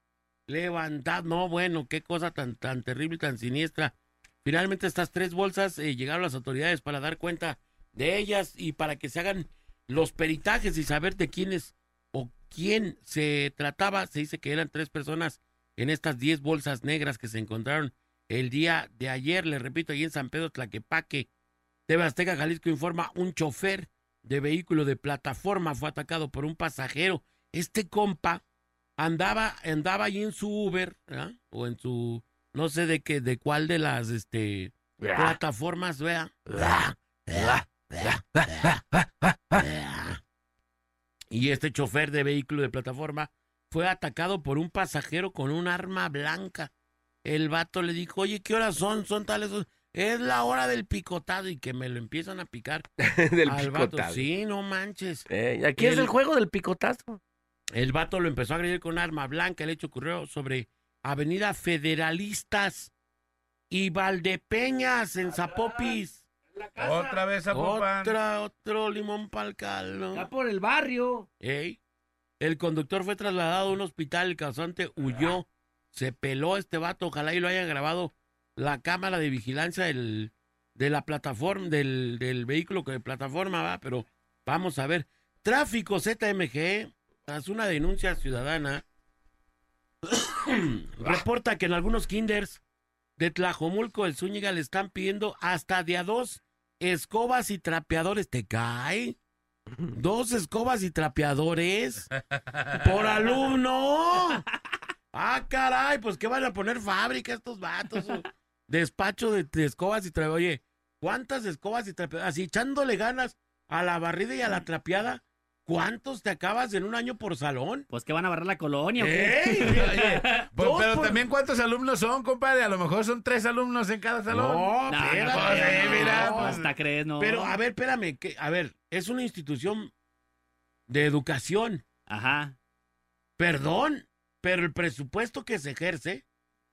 levantados. No, bueno, qué cosa tan, tan terrible, tan siniestra. Finalmente estas tres bolsas eh, llegaron las autoridades para dar cuenta de ellas y para que se hagan los peritajes y saber de quiénes quién se trataba. Se dice que eran tres personas en estas 10 bolsas negras que se encontraron el día de ayer, le repito, ahí en San Pedro Tlaquepaque. TV Azteca Jalisco informa, un chofer de vehículo de plataforma fue atacado por un pasajero. Este compa andaba, andaba ahí en su Uber, ¿verdad? o en su, no sé de qué, de cuál de las, este, plataformas, vea. Y este chofer de vehículo de plataforma fue atacado por un pasajero con un arma blanca. El vato le dijo, oye, ¿qué horas son? Son tales. Es la hora del picotado y que me lo empiezan a picar. del al vato. picotazo. Sí, no manches. Eh, aquí es El- el juego del picotazo. El vato lo empezó a agredir con arma blanca. El hecho ocurrió sobre Avenida Federalistas y Valdepeñas en Zapopis. Otra vez a. Otra, otro limón pa'l caldo. Está por el barrio. Ey. El conductor fue trasladado a un hospital, el causante huyó, se peló este vato, ojalá y lo haya grabado la cámara de vigilancia del, de la plataforma, del, del vehículo que de plataforma va, pero vamos a ver. Tráfico ZMG, tras una denuncia ciudadana, reporta que en algunos kinders de Tlajomulco, el Zúñiga, le están pidiendo hasta de a dos escobas y trapeadores. ¿Te cae? Dos escobas y trapeadores por alumno. Ah, caray, pues ¿qué van a poner fábrica estos vatos? Despacho de, de escobas y trapeadores. Oye, ¿cuántas escobas y trapeadores? Así echándole ganas a la barrida y a la trapeada. ¿Cuántos te acabas en un año por salón? Pues que van a barrer la colonia. ¿o qué? ¡Ey! Oye, pues, pero por- también cuántos alumnos son, compadre. A lo mejor son tres alumnos en cada salón. No, No, pues, eh, no, mira, pues, pues, hasta crees, no. Pero, a ver, espérame, que, a ver, es una institución de educación. Ajá. Perdón, pero el presupuesto que se ejerce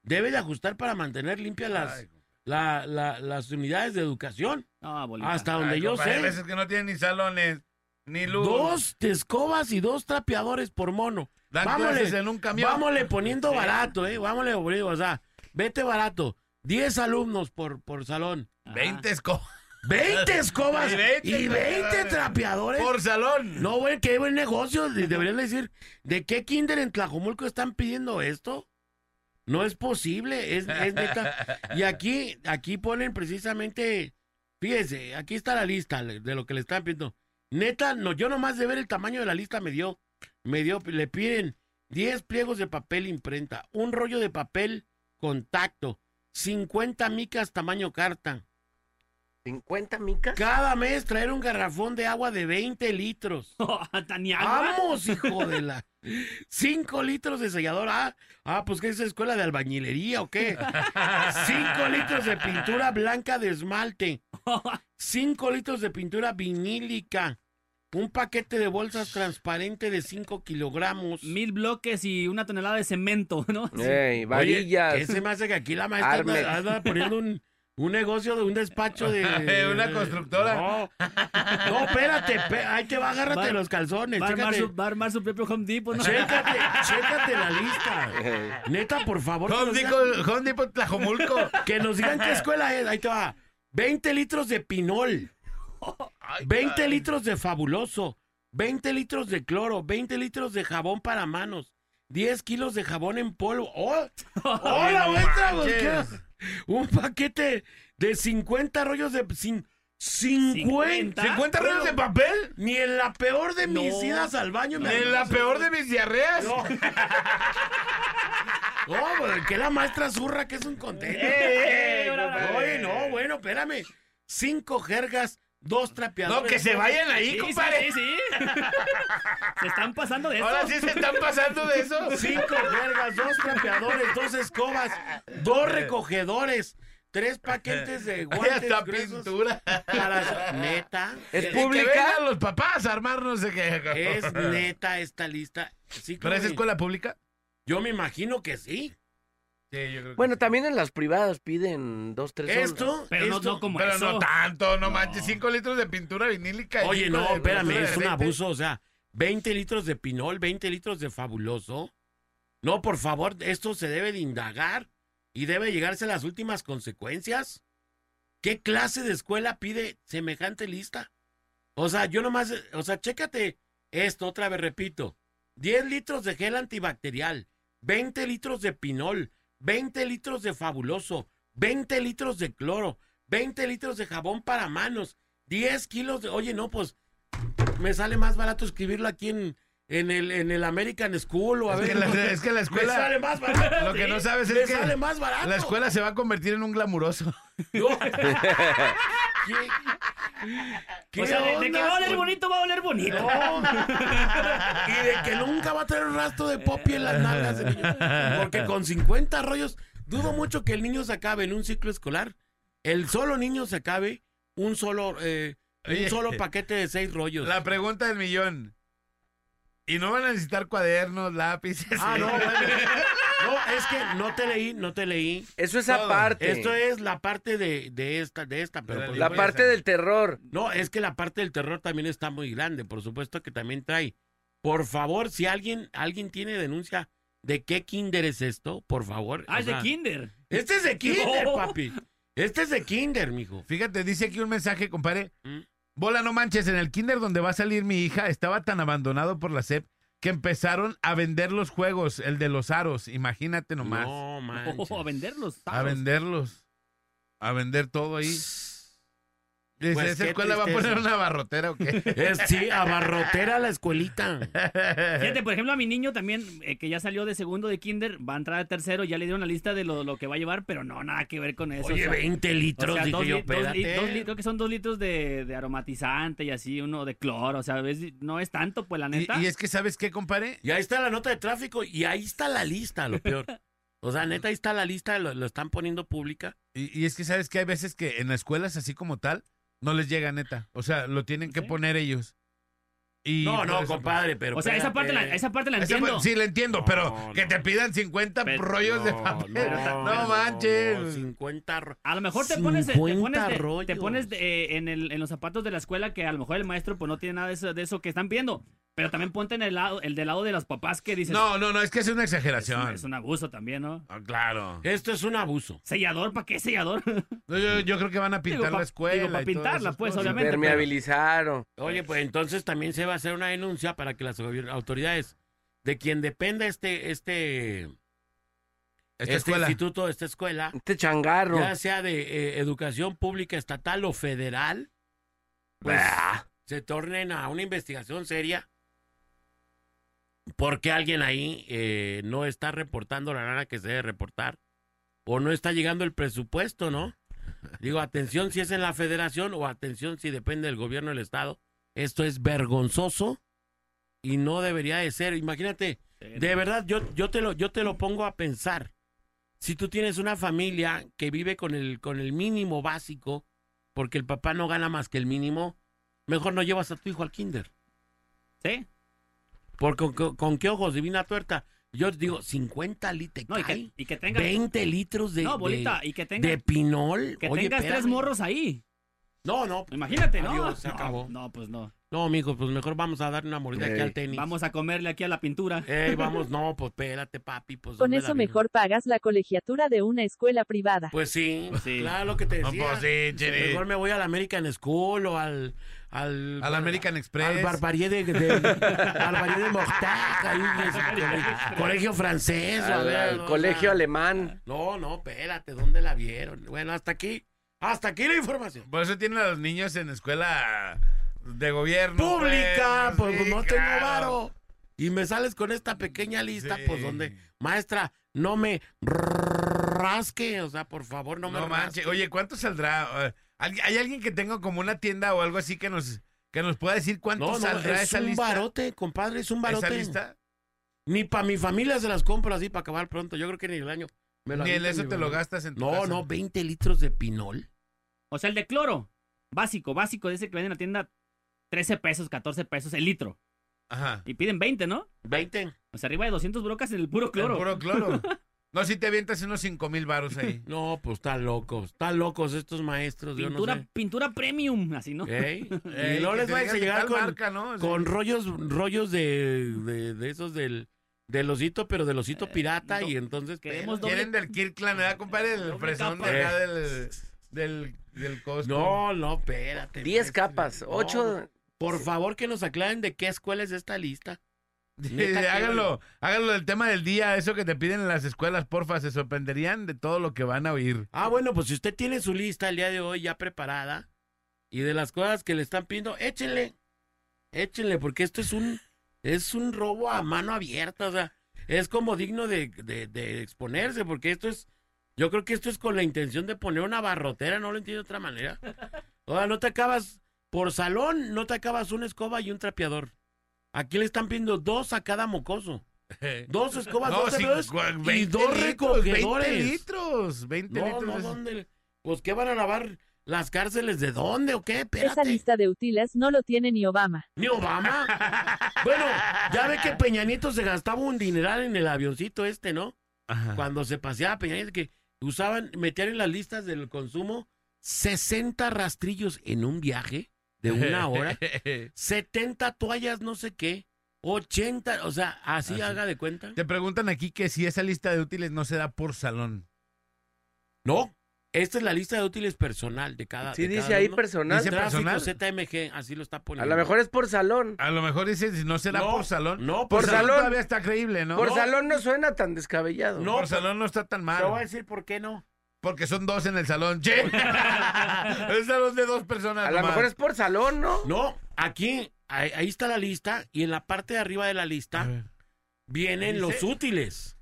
debe de ajustar para mantener limpias las, Ay, la- la- las unidades de educación. No, bolita. Hasta donde ay, yo compadre, Hay sé. veces que no tienen ni salones, ni luz. Dos escobas y dos trapeadores por mono. Dan Vámonos, en un camión. Vámonos poniendo barato, ¿eh? O sea, vete barato. Diez alumnos por, por salón. Ajá. 20 escobas 20 escobas Y 20 y 20 trapeadores. por salón. No, güey, qué buen negocio. De- Deberían decir, ¿de qué kinder en Tlajomulco están pidiendo esto? No es posible, es, es neta. Y aquí, aquí ponen precisamente, fíjese, aquí está la lista de lo que le están pidiendo. Neta, no, yo nomás de ver el tamaño de la lista me dio, me dio, le piden 10 pliegos de papel imprenta, un rollo de papel contacto, 50 micas tamaño carta, ¿50 micas? Cada mes traer un garrafón de agua de 20 litros. ¡Vamos, hijo de la! 5 litros de sellador. Ah, ah, pues ¿qué es escuela de albañilería o qué? 5 litros de pintura blanca de esmalte. 5 litros de pintura vinílica. Un paquete de bolsas transparente de 5 kilogramos. Mil bloques y una tonelada de cemento, ¿no? Ey, Oye, varillas. ¿qué se me hace que aquí la maestra anda, anda poniendo un, un negocio de un despacho de... Una constructora. No, no espérate, pe- ahí te va, agárrate Va- los calzones. Va a, armar Chécate, su, va a armar su propio Home Depot, ¿no? chécate, chécate la lista. Neta, por favor. Home Depot, digan- Home Depot Tlajomulco. Que nos digan qué escuela es. Ahí te va. 20 litros de pinol. 20 litros de fabuloso. 20 litros de cloro. 20 litros de jabón para manos. 10 kilos de jabón en polvo. ¡Oh! ¡Hola, maestra! pues, manches. ¿qué? Un paquete de 50 rollos de... Sin, 50. 50 rollos de papel. Ni en la peor de mis No. idas al baño me En la peor de mis diarreas. No. No, pues, que la maestra zurra que es un contenido. Eh, bravo. Oye, no, bueno, espérame. Cinco jergas, dos trapeadores. No, que se vayan ahí, Sí, compadre. sí, sí, sí. Se están pasando de eso. Ahora sí se están pasando de eso. Cinco jergas, dos trapeadores, dos escobas, dos recogedores, tres paquetes de guantes hasta gruesos pintura. para- Neta. ¿Es que pública? vengan los papás a armar no sé qué. Es neta esta lista. Sí, ¿Pero es escuela pública? Yo me imagino que sí. Sí, yo creo que Bueno, también en las privadas piden dos, tres horas. Esto, Pero no, esto- no como Pero eso. no tanto, no manches, 5 litros de pintura vinílica. y Oye, cinco no, de espérame, es un abuso, o sea, 20 litros de pinol, 20 litros de fabuloso. No, por favor, esto se debe de indagar y debe llegarse a las últimas consecuencias. ¿Qué clase de escuela pide semejante lista? O sea, yo nomás, o sea, chécate esto, otra vez repito. 10 litros de gel antibacterial, 20 litros de pinol, 20 litros de fabuloso, 20 litros de cloro, 20 litros de jabón para manos, 10 kilos de... Oye, no, pues me sale más barato escribirlo aquí en, en, el, en el American School o a Es ver... que la, es que la Me sale escuela, más barato. lo que no sabes Me es que sale más barato. la escuela se va a convertir en un glamuroso. No. ¿Qué, qué O sea, de, de que va a oler bonito, va a oler bonito. No. y de que nunca va a tener un rastro de popi en las nalgas el niño. Porque con 50 rollos, dudo mucho que el niño se acabe en un ciclo escolar. El solo niño se acabe un solo, eh, un solo paquete de seis rollos. La pregunta del millón. ¿Y no van a necesitar cuadernos, lápices? Ah, no, bueno. No, es que no te leí, no te leí. Eso es aparte. Esto es la parte de, de esta, de esta, pero La parte del terror. No, es que la parte del terror también está muy grande, por supuesto que también trae. Por favor, si alguien, alguien tiene denuncia de qué kinder es esto, por favor. Ah, o es de Kinder. Este es de kinder, papi. Este es de kinder, mijo. Fíjate, dice aquí un mensaje, compadre. ¿Mm? Bola, no manches, en el kinder donde va a salir mi hija estaba tan abandonado por la SEP que empezaron a vender los juegos, el de los aros, imagínate nomás. No, manches. Oh, a venderlos. a venderlos. A vender todo ahí. Dice, Pues, ¿esa escuela va a poner una barrotera o qué? Es, sí, abarrotera la escuelita. Fíjate, por ejemplo, a mi niño también, eh, que ya salió de segundo de kinder, va a entrar a tercero, ya le dieron la lista de lo, lo que va a llevar, pero no, nada que ver con eso. Oye, o sea, 20 o litros, sea, dije dos, yo, dos li- espérate. dos li- creo que son dos litros de, de aromatizante y así, uno de cloro, o sea, ves, no es tanto, pues la y, neta. y es que, ¿sabes qué, compadre? Y ahí está la nota de tráfico y ahí está la lista, lo peor. O sea, neta, ahí está la lista, lo, lo están poniendo pública. Y, y es que, ¿sabes que Hay veces que en las escuelas, así como tal, no les llega neta. O sea, lo tienen que ¿Sí? poner ellos. Y no, no, compadre, pero. o sea, esa parte, la, esa parte la entiendo. sí, la entiendo, pero No, que te pidan 50 Pero- rollos de papel. no, No, no, manches. no, 50 ro- A lo mejor te pones, te 50 pones, de- te pones de- eh, en, el- en los zapatos de la escuela que a lo mejor el maestro pues no tiene nada de eso, de eso que están viendo. Pero también ponte en el lado, el del lado de los papás que dices. No, no, no, es que es una es un, exageración. es un abuso también, ¿no? Ah, claro. Esto es un abuso. ¿Sellador? ¿Para qué sellador? No, Yo, yo creo que van a pintar Digo, pa- la escuela. digo, pa y todas pintarla, pues, cosas. obviamente. pero- Permeabilizar. o- Oye, pues entonces también se va a hacer una denuncia para que las autoridades de quien dependa este, este, Esta este escuela. instituto, esta escuela, Este changarro. ya sea de eh, educación pública estatal o federal, pues Bah. se tornen a una investigación seria porque alguien ahí eh, no está reportando la lana que se debe reportar o no está llegando el presupuesto, ¿no? Digo, atención si es en la federación o atención si depende del gobierno del estado. Esto es vergonzoso y no debería de ser. Imagínate, de verdad, yo, yo, te lo, yo te lo pongo a pensar. Si tú tienes una familia que vive con el, con el mínimo básico, porque el papá no gana más que el mínimo, mejor no llevas a tu hijo al kinder. ¿Sí? Porque con, con qué ojos, divina tuerta. Yo digo, 50 litros, No, y que, y que tengas. 20 litros de, no, bolita, de, y que tengas. de pinol. que Oye, tengas tres espérame. morros ahí. No, no. Imagínate, ¿no? Adiós, se no, acabó. No, pues no. No, mijo, pues mejor vamos a dar una mordida aquí al tenis. Vamos a comerle aquí a la pintura. Ey, vamos, no, pues espérate, papi. Pues, Con ¿dónde eso mejor pagas la colegiatura de una escuela privada. Pues sí, Sí. claro lo que te No, decía. pues sí. Mejor me voy al American School o al... Al, Al American Express. Al Barbarié de... de al de Mortac, ahí, colegio, francés. Al, ver, al colegio sea, alemán. No, no, espérate, ¿dónde la vieron? Bueno, hasta aquí, hasta aquí la información. Por eso tienen a los niños en escuela de gobierno. Pública, pues, pues sí, no tengo varo. Y me sales con esta pequeña lista, Sí. pues donde, maestra, no me rasque, o sea, por favor, no No, me manches. rasque. Oye, ¿cuánto saldrá? Eh, ¿alguien- ¿Hay alguien que tenga como una tienda o algo así que nos, que nos pueda decir cuánto no, no, saldrá es esa un lista? barote, compadre, es un ¿Esa barote. lista? Ni para mi familia se las compro así para acabar pronto. Yo creo que ni el año. me Ni en aviento eso te lo gastas en tu No, casa. no, 20 litros de pinol. O sea, el de cloro. Básico, básico. Dice que venden en la tienda 13 pesos, 14 pesos el litro. Ajá. Y piden 20, ¿no? 20. O sea, arriba de 200 brocas en el puro cloro. El puro cloro. No, si te avientas unos cinco mil baros ahí. No, pues están locos. Están locos estos maestros. Yo Pintura, no sé. pintura premium, así, ¿no? Ey, Ey, y no les vayas a llegar con, marca, ¿no? con rollos rollos de, de, de esos del, del osito, pero del osito pirata. no. y entonces. Queremos espérate. Quieren del Kirkland, ¿verdad, compadre? El Doble fresón de acá del, del, del Costco. No, no, espérate. 10 maestro. capas, No, 8. Por favor, que nos aclaren de qué escuela es esta lista. Neta, háganlo, háganlo del tema del día, eso que te piden en las escuelas, porfa, se sorprenderían de todo lo que van a oír. Ah, bueno, pues si usted tiene su lista el día de hoy ya preparada y de las cosas que le están pidiendo, échenle. Échenle, porque esto es un es un robo a mano abierta, o sea, es como digno de, de- de exponerse, porque esto es, yo creo que esto es con la intención de poner una barrotera, no lo entiendo de otra manera. O sea, no te acabas, por salón, no te acabas una escoba y un trapeador. Aquí le están pidiendo dos a cada mocoso. Dos escobas, No, dos sí, y 20 dos litros, 20 recogedores. litros, 20 No, litros. no, ¿dónde? Pues, ¿qué van a lavar las cárceles? ¿De dónde o qué? Esa lista de útiles no lo tiene ni Obama. ¿Ni Obama? bueno, ya ve que Peña Nieto se gastaba un dineral en el avioncito este, ¿no? Ajá. Cuando se paseaba Peña Nieto, que usaban, metían en las listas del consumo 60 rastrillos en un viaje de una hora, 70 toallas no sé qué, 80, o sea, así Así. haga de cuenta. Te preguntan aquí que si esa lista de útiles no se da por salón. No, esta es la lista de útiles personal de cada Sí, de dice cada ahí personal. Dice Tráfico personal. ZMG, así lo está A poniendo. lo mejor es por salón. A lo mejor dice si no será No, por salón. no, Por salón. Todavía está creíble, ¿no? Por No, salón no suena tan descabellado. No, por salón no está tan mal. Te voy a decir por qué no. Porque son dos en el salón. ¡Che! el salón de dos personas. A lo nomás. mejor es por salón, ¿no? No, aquí, ahí, ahí está la lista y en la parte de arriba de la lista vienen los útiles.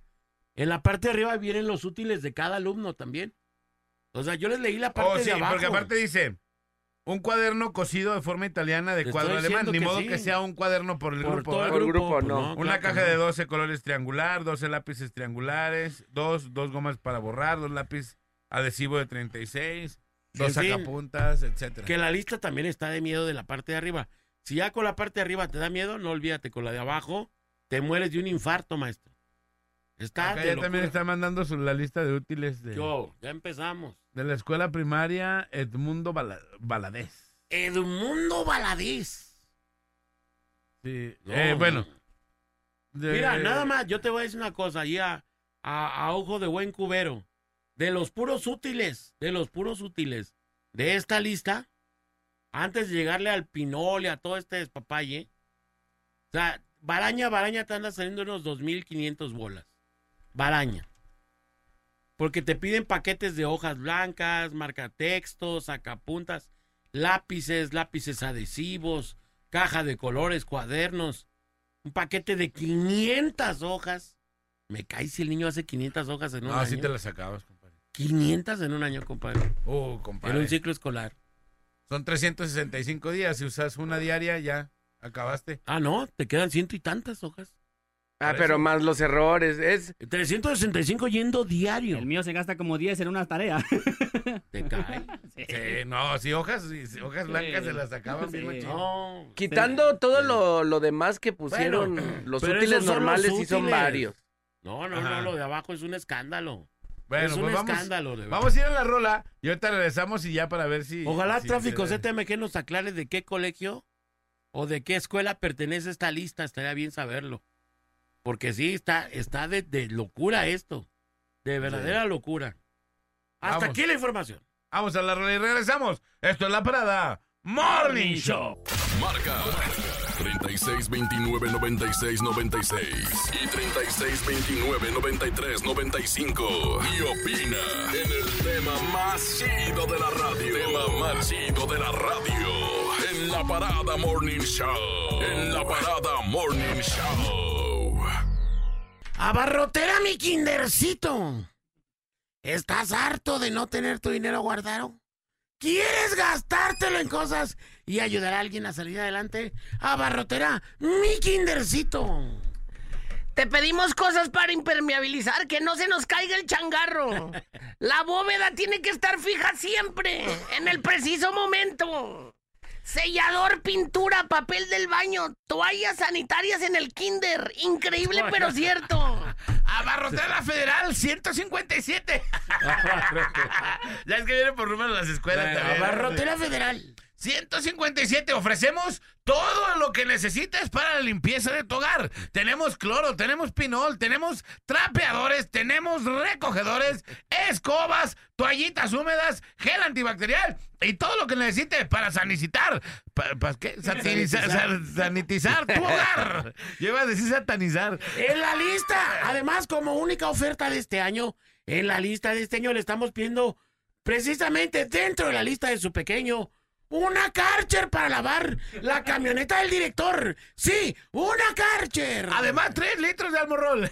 En la parte de arriba vienen los útiles de cada alumno también. O sea, yo les leí la parte Oh, sí, de abajo. porque aparte dice un cuaderno cosido de forma italiana de Te cuadro alemán. Ni que modo sí. que sea un cuaderno por el por grupo. todo el grupo, grupo, no. Una claro caja de no. 12 colores triangular, 12 lápices triangulares, dos, dos gomas para borrar, dos lápiz adhesivo de 36, dos En fin. sacapuntas, etcétera. Que la lista también está de miedo de la parte de arriba. Si ya con la parte de arriba te da miedo, no olvídate, con la de abajo te mueres de un infarto, maestro. Está Acá de ya también está mandando su, la lista de útiles de, Yo, ya empezamos. de la escuela primaria Edmundo Bala- Baladés. Edmundo Valadez. Sí. No, Eh, bueno. de- Mira, nada más, yo te voy a decir una cosa, ahí a, a- a ojo de buen cubero. De los puros útiles, de los puros útiles de esta lista, antes de llegarle al pinol y a todo este despapalle, o sea, Baraña, Baraña te anda saliendo unos 2.500 bolas. Baraña. Porque te piden paquetes de hojas blancas, marcatextos, sacapuntas, lápices, lápices adhesivos, caja de colores, cuadernos un paquete de 500 hojas. Me cae si el niño hace 500 hojas en un No, año. sí te la sacabas. 500 en un año, compadre. Uh, En compadre. un ciclo escolar. Son 365 días. Si usas una diaria, ya acabaste. Ah, no, te quedan ciento y tantas hojas. Ah, pero más los errores. Es 365 yendo diario. El mío se gasta como 10 en una tarea. Te cae. Sí. Sí, no, si hojas, si- hojas blancas Sí. se las sacaban bien Sí. machín. No. quitando todo lo, lo demás que pusieron, Bueno, los útiles normales sí son varios. No, no, Ajá. no, lo de abajo es un escándalo. Bueno, es un pues vamos, escándalo, de verdad. vamos a ir a la rola y ahorita regresamos y ya para ver si... Ojalá si Tráfico se- CTMG nos aclare de qué colegio o de qué escuela pertenece esta lista. Estaría bien saberlo. Porque sí, está, está de, de locura esto. De verdadera locura. Hasta Vamos. aquí la información. Vamos a la rola y regresamos. Esto es La Parada Morning Show. Marca 3629 96 96 y 3629 93 95 y opina en el tema más chido de la radio. Tema más chido de la radio en la parada Morning Show. En la parada Morning Show. Abarrotera mi kindercito. ¿Estás harto de no tener tu dinero guardado? ¿Quieres gastártelo en cosas y ayudar a alguien a salir adelante? Abarrotera mi kindercito. Te pedimos cosas para impermeabilizar, que no se nos caiga el changarro. La bóveda tiene que estar fija siempre, en el preciso momento. Sellador, pintura, papel del baño, toallas sanitarias en el kinder. Increíble pero cierto. Abarrotera Federal 157. ya es que viene por número las escuelas también. Abarrotera federal. 157, ofrecemos todo lo que necesites para la limpieza de tu hogar. Tenemos cloro, tenemos pinol, tenemos trapeadores, tenemos recogedores, escobas, toallitas húmedas, gel antibacterial y todo lo que necesites para sanicitar. ¿Para, para qué? Satinizar, san- sanitizar tu hogar. Yo iba a decir satanizar. En la lista, además, como única oferta de este año, en la lista de este año le estamos pidiendo precisamente dentro de la lista de su pequeño. Una Karcher para lavar la camioneta del director. Sí, una Karcher. Además, 3 litros de almorrol.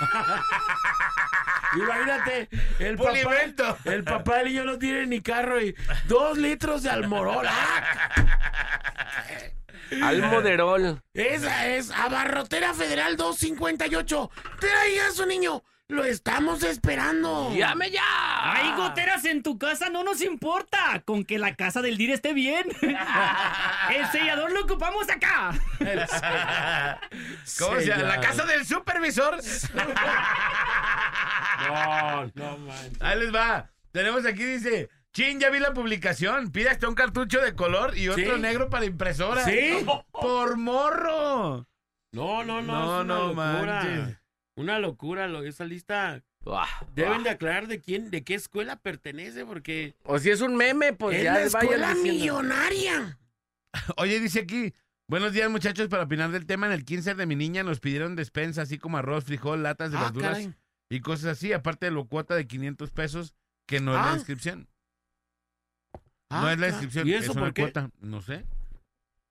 Imagínate, el Pulimento. papá, el papá del niño no tiene ni carro y dos litros de almorol. ¡Ah! Almoderol. Esa es Abarrotera Federal 258. Traiga a su niño. Lo estamos esperando. ¡Llame ya! Hay goteras en tu casa, no nos importa. Con que la casa del DIR esté bien. El sellador lo ocupamos acá. ¿Cómo se llama? La casa del supervisor. No, no manches. Ahí les va. Tenemos aquí, dice. Chin, ya vi la publicación. Pide hasta un cartucho de color y otro ¿Sí? negro para impresora. ¿Sí? Por morro. No, no, no. No, es una no locura. manches. Una locura lo, esa lista. Deben de aclarar de quién, de qué escuela pertenece, porque O si es un meme, pues es ya la escuela millonaria. Oye, dice aquí. Buenos días, muchachos. Para opinar del tema, en el 15 de mi niña nos pidieron despensa, así como arroz, frijol, latas de Ah, verduras caray. y cosas así, aparte de la cuota de 500 pesos, que no es la Ah. inscripción. Ah, no es la inscripción, ¿Y es eso una por qué? cuota. No sé.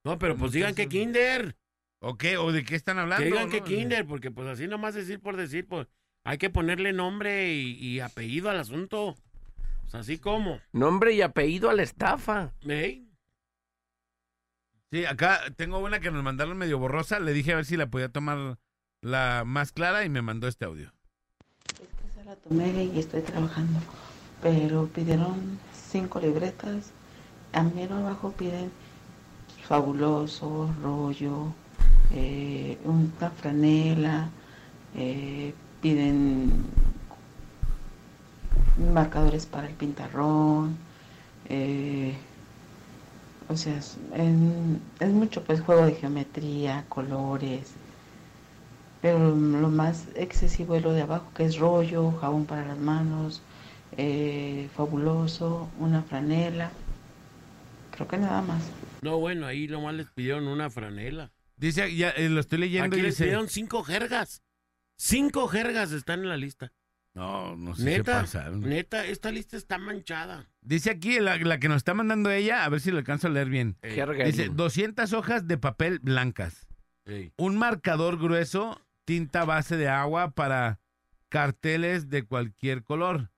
No, pero pues digan que kinder. ¿O qué? ¿O de qué están hablando? Que digan no? que kinder, porque pues así nomás decir por decir, pues hay que ponerle nombre y, y apellido al asunto. Pues así como. Nombre y apellido a la estafa. ¿eh? Sí, acá tengo una que nos mandaron medio borrosa. Le dije a ver si la podía tomar la más clara y me mandó este audio. Es que se la tomé y estoy trabajando. Pero pidieron cinco libretas. A mí abajo piden fabuloso, rollo, eh, una franela, eh, piden marcadores para el pintarrón. eh, o sea, es, es mucho pues juego de geometría, colores. Pero lo más excesivo es lo de abajo, que es rollo, jabón para las manos, eh, fabuloso, una franela. Creo que nada más. No, bueno, ahí nomás les pidieron una franela. Dice, ya eh, lo estoy leyendo Aquí y les dice... pidieron cinco jergas. Cinco jergas están en la lista. No, no sé Neta, si pasaron. neta, esta lista está manchada. Dice aquí, la, la que nos está mandando ella, a ver si lo alcanzo a leer bien. Jerga. Dice, 200 hojas de papel blancas, Ey. un marcador grueso, tinta base de agua para carteles de cualquier color,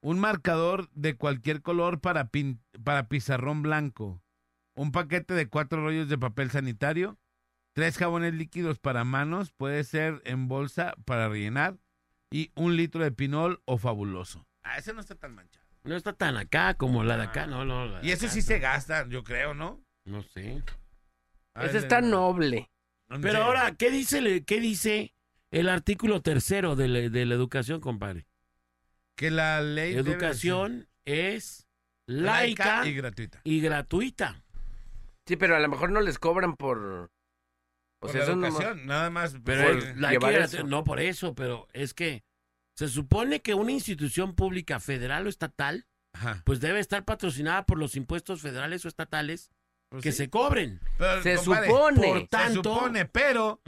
un marcador de cualquier color para, pin- para pizarrón blanco, un paquete de cuatro rollos de papel sanitario, tres jabones líquidos para manos, puede ser en bolsa para rellenar, y un litro de pinol o fabuloso. Ah, ese no está tan manchado. No está tan acá como la de acá, no, no. la de Y eso acá sí no. se gasta, yo creo, ¿no? No sé. A Ese ver, está noble. no Pero ahora, ¿qué dice, le- qué dice el artículo tercero de la, de la educación, compadre? que la ley debe de Educación es laica y gratuita. y gratuita. Sí, pero a lo mejor no les cobran por... O Por sea, la eso no- educación, nada más. Pero llevar eso. No por eso, pero es que se supone que una institución pública federal o estatal, Ajá. pues debe estar patrocinada por los impuestos federales o estatales Pues que sí. se cobren. Pero, Se compadre, supone. Por Se tanto, supone, pero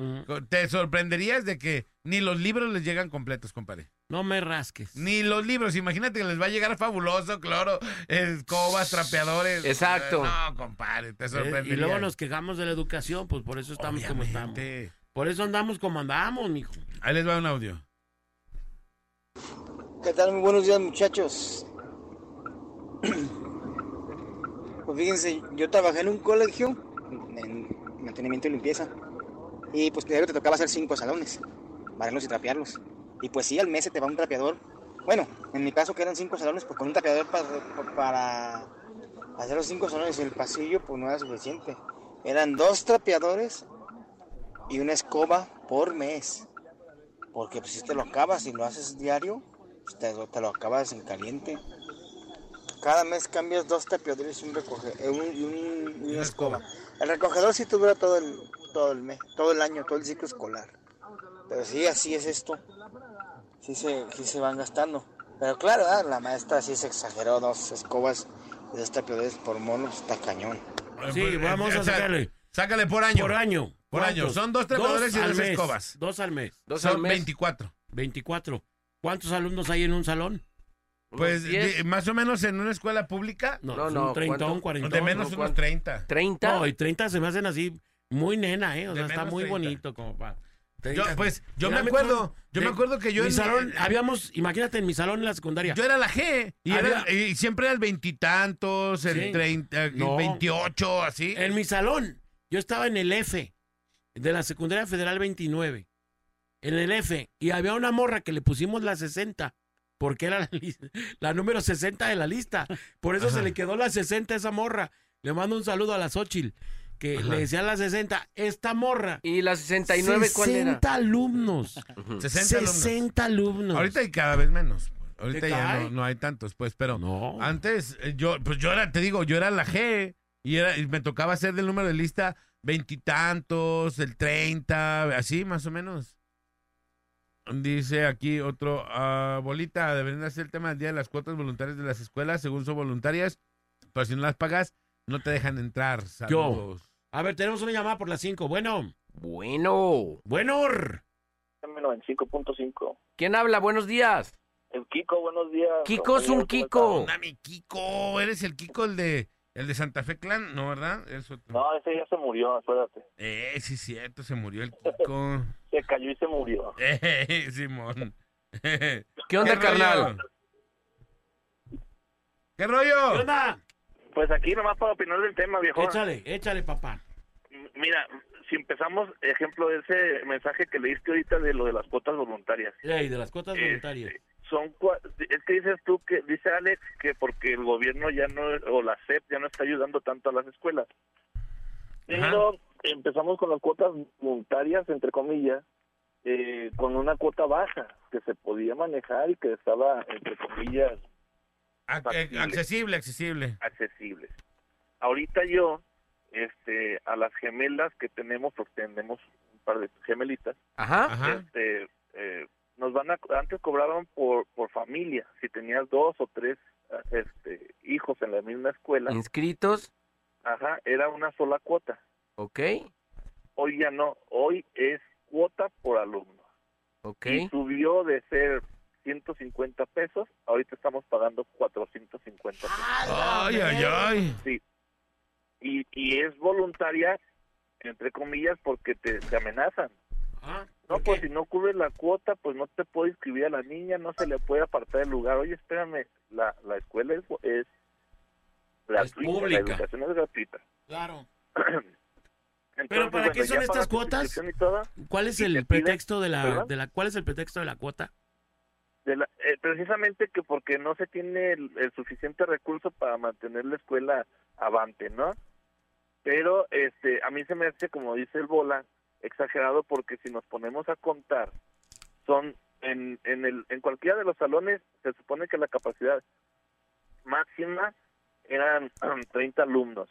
te sorprenderías de que ni los libros les llegan completos, compadre. no me rasques. Ni los libros. Imagínate que les va a llegar fabuloso, cloro, escobas, trapeadores. Exacto. Eh, No, compadre, te Eh, sorprendería. y luego nos quejamos de la educación, pues por eso estamos como estamos. Por eso andamos como andamos, mijo. Ahí les va un audio. ¿Qué tal? Muy buenos días, muchachos. Pues fíjense, yo trabajé en un colegio en mantenimiento y limpieza. Y pues primero te tocaba hacer cinco salones, barrerlos y trapearlos. Y pues sí, al mes se te va un trapeador. Bueno, en mi caso que eran cinco salones, pues con un trapeador para, hacer los cinco salones y el pasillo, pues no era suficiente. Eran dos trapeadores y una escoba por mes. Porque pues si te lo acabas y lo haces diario, pues, te lo acabas en caliente. Cada mes cambias dos tapiadores y, un recoge- eh, un- y un- y una escoba. El recogedor sí te dura todo el, todo el mes, todo el año, todo el ciclo escolar. Pero sí, así es esto. Sí se, sí se van gastando. Pero claro, ah, la maestra sí se exageró, dos escobas y dos tapiadores por mono, pues, está cañón. Sí, Eh, vamos eh, a sea, sacarle. Sácale por año. Por año. Por año. Son dos trepadores y al dos mes. escobas. Dos al mes. Dos al Son mes. 24. 24. ¿Cuántos alumnos hay en un salón? Pues di- más o menos en una escuela pública, No, No, son no, 30, ¿cuánto? un 40. de menos no, unos. 30. ¿30? No, y 30 se me hacen así muy nena, ¿eh? O De sea, está muy 30. bonito como para... Yo, pues, yo me acuerdo, yo de- me acuerdo que yo mi en salón, eh, habíamos, imagínate, en mi salón en la secundaria. Yo era la G y, Había- era- y siempre era el veintitantos, el Sí. treinta, el No. 28, así. En mi salón, yo estaba en el F de la secundaria federal 29. En el F. Y había una morra que le pusimos la 60. Porque era la, número 60 de la lista. Por eso Ajá. se le quedó la 60 a esa morra. Le mando un saludo a la Xochitl. Que Ajá. le decía la 60. Esta morra. ¿Y la 69 cuál era? 60 alumnos. 60 alumnos. 60 alumnos. Ahorita hay cada vez menos. Ahorita ¿Te ya no, no hay tantos, pues, pero No. antes eh, yo, pues yo era, te digo, yo era la G y, era, y me tocaba hacer del número de lista veintitantos, el 30, así más o menos. Dice aquí otro, ah, bolita, deberían hacer el tema del día de las cuotas voluntarias de las escuelas, según son voluntarias, pero si no las pagas, no te dejan entrar. Saludos. A ver, tenemos una llamada por las 5. Bueno. Bueno. Bueno. 95.5. ¿Quién habla? Buenos días. El Kiko, buenos días. Kiko es un compañeros, ¿cómo Kiko. Onda, mi Kiko, eres el Kiko, el de, el de Santa Fe Clan, ¿no, verdad? Es otro. están? No, ese ya se murió, acuérdate. Eh, sí, cierto, se murió el Kiko. Se cayó y se murió. eh, Simón. ¿Qué onda, rollo? carnal? ¿Qué rollo? ¿Qué onda? Pues aquí nomás para opinar del tema, viejo. Échale, échale, papá. Mira, si empezamos, ejemplo de ese mensaje que leíste ahorita de lo de las cuotas voluntarias. Ey, de las cuotas Este, voluntarias. Son cua- es que dices tú que dice Alex que porque el gobierno ya no o la SEP ya no está ayudando tanto a las escuelas pero empezamos con las cuotas voluntarias entre comillas eh, con una cuota baja que se podía manejar y que estaba entre comillas eh, accesible, accesible. accesibles ahorita yo este a las gemelas que tenemos porque tenemos un par de gemelitas Ajá. Ajá. este eh, nos van a antes cobraban por por familia si tenías dos o tres este hijos en la misma escuela Inscritos. ajá era una sola cuota Ok. hoy ya no hoy es cuota por alumno Ok. y subió de ser 150 pesos ahorita estamos pagando 450 pesos Ay, ay, ay. sí y y es voluntaria entre comillas porque te, te amenazan No, pues si no cubre la cuota, pues no te puede inscribir a la niña, no se le puede apartar el lugar. Oye, espérame, la, la escuela es, es gratuita, la pública. educación es gratuita. Claro. Entonces, Pero ¿para qué bueno, son ya estas cuotas? ¿Cuál es el piden- pretexto de la, de la cuál es el pretexto de la cuota? de la- eh, precisamente que porque no se tiene el, el suficiente recurso para mantener la escuela avante, ¿no? Pero este a mí se me hace como dice el bola exagerado porque si nos ponemos a contar son en en el en cualquiera de los salones se supone que la capacidad máxima eran 30 alumnos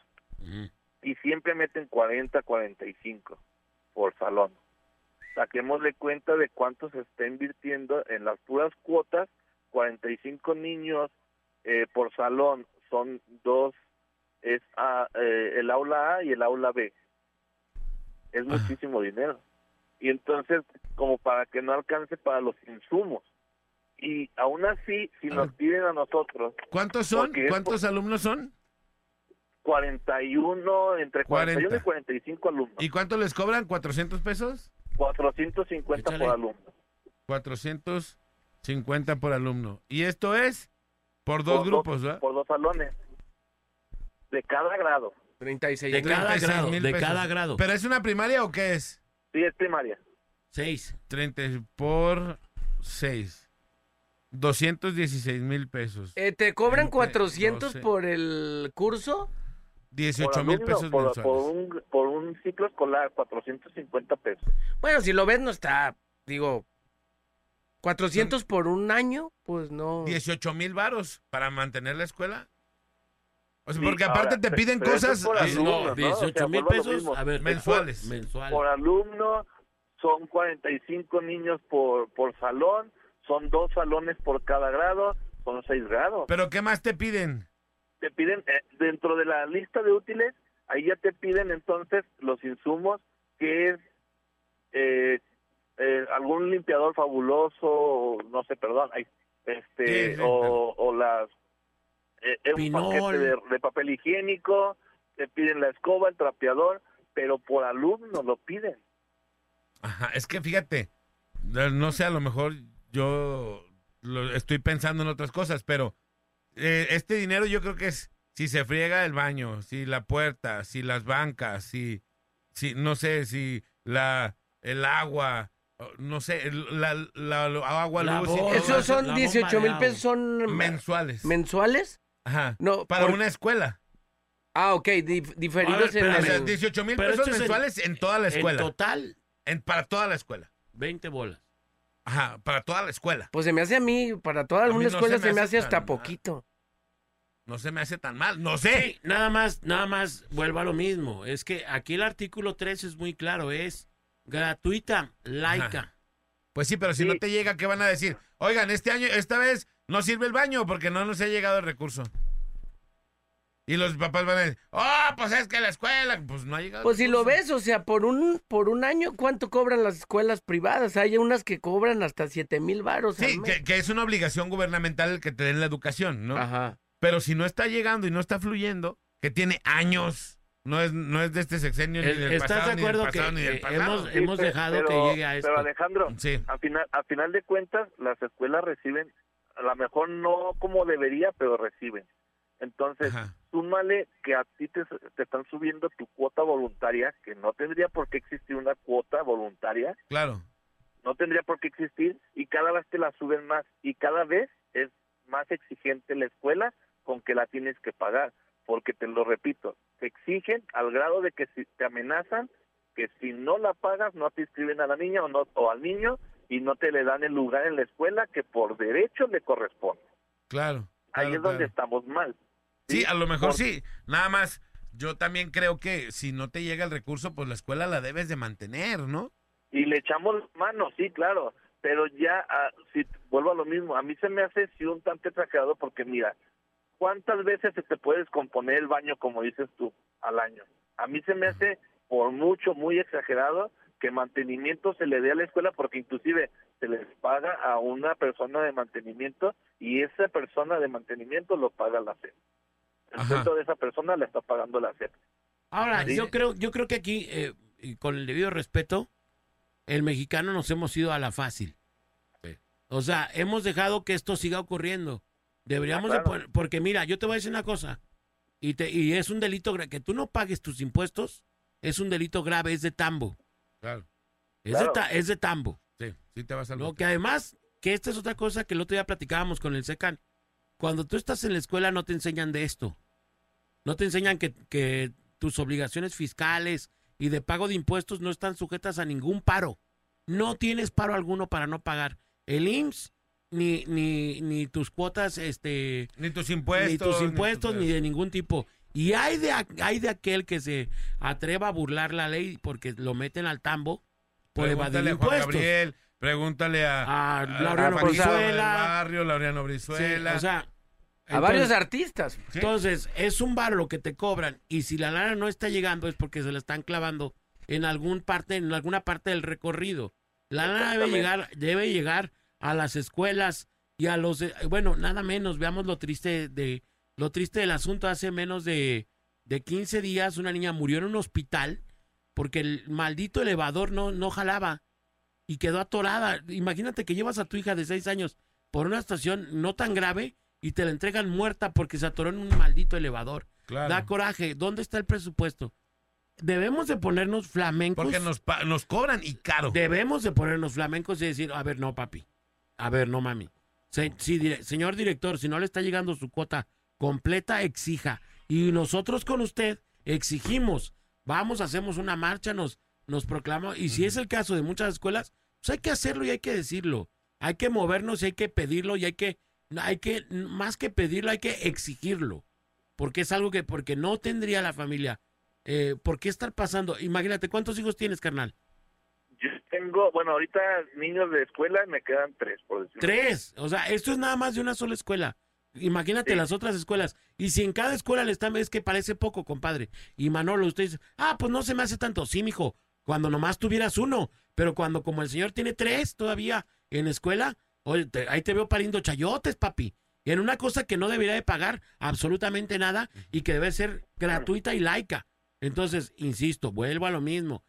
y siempre meten 40, 45 por salón. Saquémosle cuenta de cuánto se está invirtiendo en las puras cuotas, 45 niños eh, por salón, son dos, es A, eh, el aula A y el aula B. Es muchísimo dinero. Y entonces, como para que no alcance para los insumos. Y aún así, si nos piden a nosotros ¿Cuántos son? ¿Cuántos alumnos son? 41, entre 41 y 40. 45 alumnos. ¿Y cuánto les cobran? ¿400 pesos? 450 por alumno. 450 por alumno. ¿Y esto es por dos Por grupos, ¿verdad? Por dos salones. De cada grado. 36 De cada 36 grado, mil de pesos. cada grado. ¿Pero es una primaria o qué es? Sí, es primaria. 6. 30 por 6. 216 mil pesos. Eh, ¿Te cobran Entre 400 12. por el curso? 18 por mil pesos por, mensuales. por un, por un ciclo escolar, 450 pesos. Bueno, si lo ves no está, digo, 400 por un año, pues no. 18 mil varos para mantener la escuela. O sea, Sí, porque aparte ahora, te piden cosas es por eh, alumno, No, ¿no? O 18 sea, mil vuelvo a lo pesos. A ver, mensuales. mensual. Por alumno son 45 niños por, por salón, son dos salones por cada grado, son seis grados. Pero ¿qué más te piden? te piden eh, dentro de la lista de útiles ahí ya te piden entonces los insumos que es eh, eh, algún limpiador fabuloso no sé perdón este Sí, sí, o, o las eh, eh, un Pinol. paquete de, de papel higiénico te piden la escoba el trapeador pero por alumno lo piden Ajá, es que fíjate, no no sé, a lo mejor yo lo- estoy pensando en otras cosas, pero eh, este dinero yo creo que es si se friega el baño, si la puerta, si las bancas, si, si no sé, si la el agua, no sé, el- la, la- la agua, La luz todo Esos son bomba 18 de mil pesos, son mensuales. mensuales. Ajá. No, Para por- una escuela. ah, ok, dif- diferidos ver, en pero, O el- sea, 18 mil Pero pesos en- mensuales en, toda la En escuela. total, En- para toda la escuela. 20 bolas. Ajá, para toda la escuela. Pues se me hace a mí, para toda alguna no escuela se se me me hace hace hasta tan- poquito. No se me hace tan mal. No sé. Sí, nada más, nada más vuelvo a lo mismo. Es que aquí el artículo 3 es muy claro, es gratuita, laica. Ajá. Pues sí, pero si Sí. no te llega, ¿qué van a decir? Oigan, este año, esta vez no sirve el baño porque no nos ha llegado el recurso. Y los papás van a decir, oh, pues es que la escuela, pues no ha llegado. Pues si lo recurso". ves, o sea, por un por un año, ¿cuánto cobran las escuelas privadas? Hay unas que cobran hasta 7 mil varos al Sí, mes. que, que es una obligación gubernamental el que te den la educación, ¿no? Ajá. Pero si no está llegando y no está fluyendo, que tiene años, no es, no es de este sexenio ni El- del ¿Estás pasado, de ni del acuerdo que pasado, ni del eh, pasado. hemos, Sí, hemos pe- dejado pero- que llegue a esto? pero Alejandro Sí. a final a final de cuentas las escuelas reciben a lo mejor no como debería pero reciben entonces Ajá. súmale que a ti te, te están subiendo tu cuota voluntaria que no tendría por qué existir una cuota voluntaria Claro. no tendría por qué existir y cada vez te la suben más y cada vez es más exigente la escuela con que la tienes que pagar porque te lo repito te exigen al grado de que si te amenazan que si no la pagas no te inscriben a la niña o no o al niño y no te le dan el lugar en la escuela que por derecho le corresponde Claro. ahí claro, es donde estamos mal Sí, a lo mejor sí. Nada más, yo también creo que si no te llega el recurso, pues la escuela la debes de mantener, ¿no? y le echamos manos, sí, claro, pero ya, ah, si vuelvo a lo mismo, a mí se me hace sí un tanto exagerado porque mira, ¿cuántas veces se te puede descomponer el baño, como dices tú, al año? A mí se me hace por mucho, muy exagerado que mantenimiento se le dé a la escuela porque inclusive se les paga a una persona de mantenimiento y esa persona de mantenimiento lo paga la SEP. El sueldo de esa persona la está pagando la SEP. Ahora, Sí. yo creo, yo creo que aquí, eh, y con el debido respeto, el mexicano nos hemos ido a la fácil. O sea, hemos dejado que esto siga ocurriendo. Deberíamos Ah, de poner- porque mira, yo te voy a decir una cosa, y, te, y es un delito que tú no pagues tus impuestos, es un delito grave, es de tambo. Claro. Es, Claro. de, es de tambo. Sí, sí te vas al Lo que además, que esta es otra cosa que el otro día platicábamos con el SECAN. Cuando tú estás en la escuela no te enseñan de esto. No te enseñan que, que tus obligaciones fiscales y de pago de impuestos no están sujetas a ningún paro. No tienes paro alguno para no pagar. El IMSS ni, ni, ni tus cuotas, este, Ni tus impuestos. ni tus impuestos, tus- ni de ningún tipo. Y hay de, hay de aquel que se atreva a burlar la ley porque lo meten al tambo por evadir a impuestos. Gabriel, pregúntale a, A Laureano del Brizuela. Barrio, Laureano Sí, Brizuela. o sea, A varios artistas. Sí. Entonces, es un bar lo que te cobran y si la lana no está llegando es porque se la están clavando en algún parte en alguna parte del recorrido. La lana debe llegar debe llegar a las escuelas y a los eh, bueno, nada menos, veamos lo triste de lo triste del asunto hace menos de de 15 días una niña murió en un hospital porque el maldito elevador no no jalaba y quedó atorada. Imagínate que llevas a tu hija de 6 años por una estación no tan grave y te la entregan muerta porque se atoró en un maldito elevador. Claro. Da coraje. ¿Dónde está el presupuesto? Debemos de ponernos flamencos. Porque nos, nos cobran y caro. Debemos de ponernos flamencos y decir, a ver, no, papi. A ver, no, mami. Se- sí, dire- señor director, si no le está llegando su cuota completa, exija. Y nosotros con usted exigimos. Vamos, hacemos una marcha, nos, nos proclamamos. Y si es el caso de muchas escuelas, pues hay que hacerlo y hay que decirlo. Hay que movernos y hay que pedirlo y hay que, hay que, más que pedirlo, hay que exigirlo. Porque es algo que, porque no tendría la familia. Eh, ¿Por qué estar pasando? Imagínate, ¿cuántos hijos tienes, carnal? Yo tengo, bueno, ahorita niños de escuela me quedan tres, por decirlo. Tres. O sea, esto es nada más de una sola escuela. Imagínate Sí. las otras escuelas. Y si en cada escuela le están, es que parece poco, compadre. Y Manolo, usted dice, ah, pues no se me hace tanto. Sí, mijo, cuando nomás tuvieras uno. Pero cuando como el señor tiene tres todavía en escuela, oye, te- ahí te veo pariendo chayotes, papi. Y en una cosa que no debería de pagar absolutamente nada y que debe ser gratuita y laica. Entonces, insisto, vuelvo a lo mismo.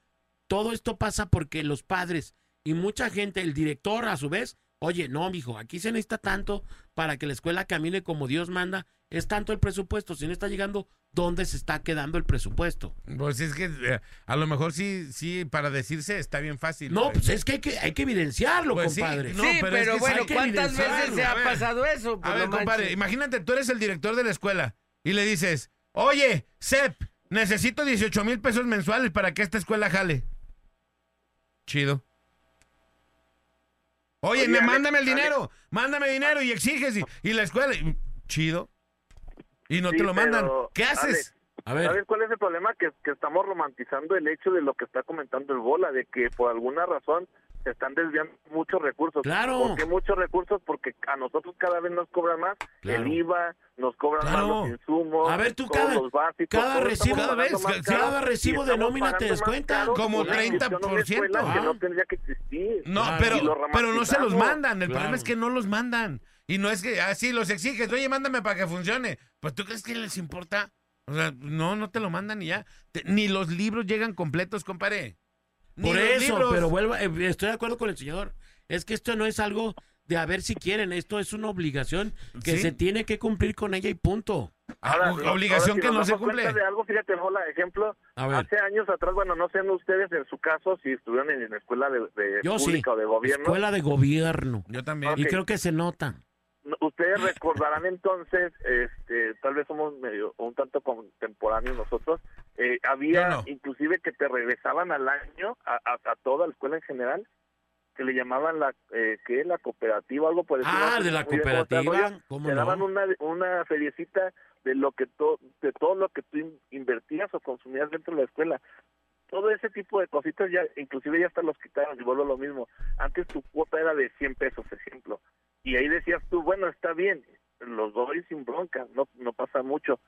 Todo esto pasa porque los padres y mucha gente, el director a su vez, oye, no, mijo, aquí se necesita tanto para que la escuela camine como Dios manda, es tanto el presupuesto, si no está llegando, ¿dónde se está quedando el presupuesto? Pues es que eh, a lo mejor sí, sí, para decirse está bien fácil. No, pues es que hay que, hay que evidenciarlo, Pues sí, compadre. no, sí, pero pero, es que bueno, ¿cuántas veces se ha ver. pasado eso? A Pues ver, no compadre, imagínate, tú eres el director de la escuela y le dices, oye, Sep, necesito 18 mil pesos mensuales para que esta escuela jale. Chido. Oye, Alex, mándame el dinero, mándame dinero y exiges y, y la escuela, y- chido. Y no Sí, te lo mandan. pero, ¿Qué haces? A ver, ¿Sabes cuál es el problema? Que, que estamos romantizando el hecho de lo que está comentando el Bola, de que por alguna razón se están desviando muchos recursos. Claro. ¿Por qué muchos recursos? Porque a nosotros cada vez nos cobran más Claro. el IVA, nos cobran Claro. más los insumos, A ver, tú cada- los básicos, cada recibo- cada vez, cada recibo de nómina te descuenta. Como por una 30%. inscripción a una escuela que Ah. no tendría que existir. No, Claro. pero, pero no se los mandan. El problema es que no los mandan. Y no es que así los exiges. Oye, mándame para que funcione. Pues tú crees que les importa. O sea, no, no te lo mandan y ya. Te- ni los libros llegan completos, compadre. Por eso, libros. pero vuelvo, eh, estoy de acuerdo con el señor. Es que esto no es algo de a ver si quieren, esto es una obligación que Sí. se tiene que cumplir con ella y punto. Ah, Ahora, obligación ahora, si que no se cumple. de algo, fíjate, Hola, ejemplo, hace años atrás, bueno, no sean ustedes en su caso si estuvieron en la escuela de, de yo sí, o de gobierno. escuela de gobierno. Yo también. Y creo que se nota. Ustedes recordarán entonces, este, tal vez somos medio un tanto contemporáneos nosotros, eh, había no. inclusive que te regresaban al año a, a- a toda la escuela en general, que le llamaban la, eh, ¿qué? La cooperativa, algo por decirlo. Ah, de la cooperativa. ¿cómo Te daban una, una feriecita de lo que to, de todo lo que tú in- invertías o consumías dentro de la escuela. Todo ese tipo de cositas ya, inclusive ya hasta los quitaron y vuelvo a lo mismo. Antes tu cuota era de 100 pesos, ejemplo. Y ahí decías tú, bueno, está bien, los doy sin bronca, no, no pasa mucho.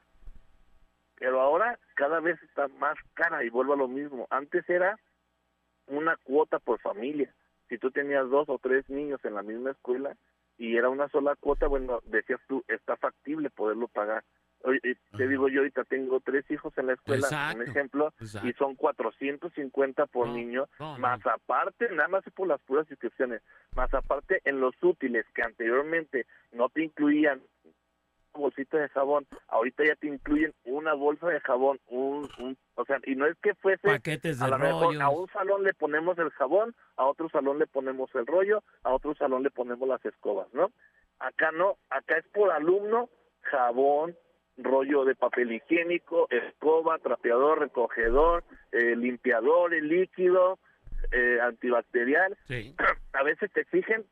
Pero ahora cada vez está más cara y vuelvo a lo mismo. Antes era una cuota por familia. Si tú tenías dos o tres niños en la misma escuela y era una sola cuota, bueno, decías tú, está factible poderlo pagar. Te digo, yo ahorita tengo tres hijos en la escuela, Exacto, un ejemplo, exacto. y son 450 por No, niño, no, no. más aparte, nada más por las puras inscripciones, más aparte en los útiles que anteriormente no te incluían una bolsita de jabón, ahorita ya te incluyen una bolsa de jabón, un, un o sea, y no es que fuese Paquetes de a mejor a un salón le ponemos el jabón, a otro salón le ponemos el rollo, a otro salón le ponemos las escobas, ¿no? Acá no, acá es por alumno, jabón, rollo de papel higiénico, escoba, trapeador, recogedor, eh, limpiador, el líquido, eh, antibacterial. Sí. A veces te exigen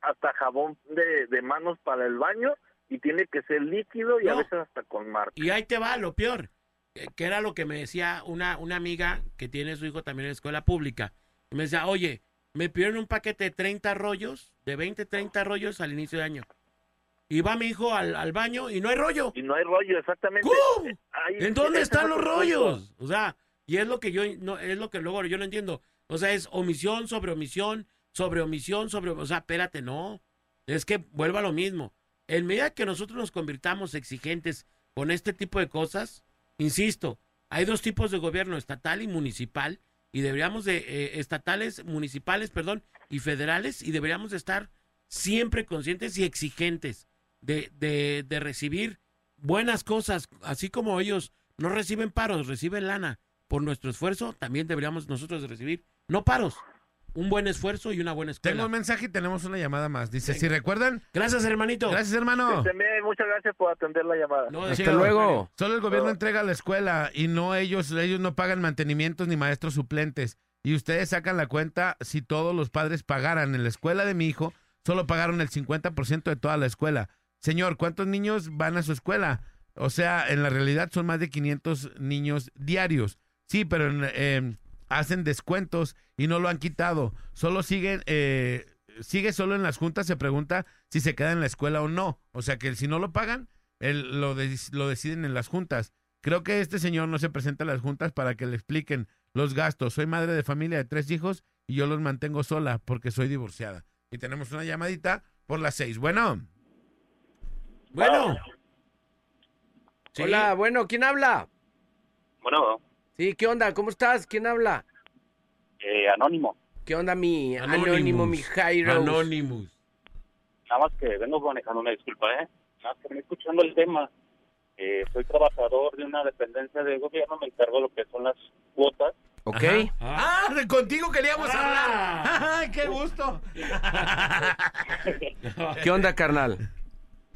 hasta jabón de, de manos para el baño y tiene que ser líquido y a veces hasta con marca. Y ahí te va lo peor, eh, que era lo que me decía una, una amiga que tiene su hijo también en escuela pública. Y me decía, oye, me pidieron un paquete de 30 rollos, de 20, 30 rollos al inicio de año. Y va mi hijo al, al baño y no hay rollo. Y no hay rollo, exactamente. ¿Cómo? Ahí- ¿En dónde están es los rollos? O sea, y es lo que yo no es lo que luego yo no entiendo. O sea, es omisión sobre omisión, sobre omisión, sobre, o sea, espérate, no. Es que vuelva a lo mismo. En medida que nosotros nos convirtamos exigentes con este tipo de cosas, insisto, hay dos tipos de gobierno, estatal y municipal, y deberíamos de eh, estatales, municipales, perdón, y federales, y deberíamos de estar siempre conscientes y exigentes de, de, de recibir buenas cosas, así como ellos no reciben paros, reciben lana por nuestro esfuerzo, también deberíamos nosotros de recibir, no paros, un buen esfuerzo y una buena escuela. Tengo un mensaje y tenemos una llamada más. Dice, Venga. si recuerdan... Gracias, hermanito. Gracias, hermano. Muchas gracias por atender la llamada. No, Hasta luego. Solo el gobierno No. entrega la escuela y no ellos, ellos no pagan mantenimientos ni maestros suplentes. Y ustedes sacan la cuenta si todos los padres pagaran en la escuela de mi hijo, solo pagaron el 50% de toda la escuela. Señor, ¿cuántos niños van a su escuela? O sea, en la realidad son más de 500 niños diarios. Sí, pero eh, hacen descuentos y no lo han quitado. Solo siguen, eh, sigue solo en las juntas, se pregunta si se queda en la escuela o no. O sea que si no lo pagan, él, lo, lo deciden en las juntas. Creo que este señor no se presenta a las juntas para que le expliquen los gastos. Soy madre de familia de tres hijos y yo los mantengo sola porque soy divorciada. Y tenemos una llamadita por las seis. Bueno, Bueno. Sí. Hola, bueno, ¿quién habla? Bueno, Sí, ¿qué onda? ¿Cómo estás? ¿Quién habla? eh, anónimo. ¿Qué onda mi Anonymous. anónimo, mi Jairo? Anonymous. Nada más que vengo manejando una disculpa, ¿eh? Nada más que vengo escuchando el tema. Eh, soy trabajador de una dependencia de gobierno, me encargo de lo que son las cuotas. ¿Ok? Ah, Ah, contigo queríamos Ah. hablar. ¡Ay, qué gusto! ¿Qué onda, carnal?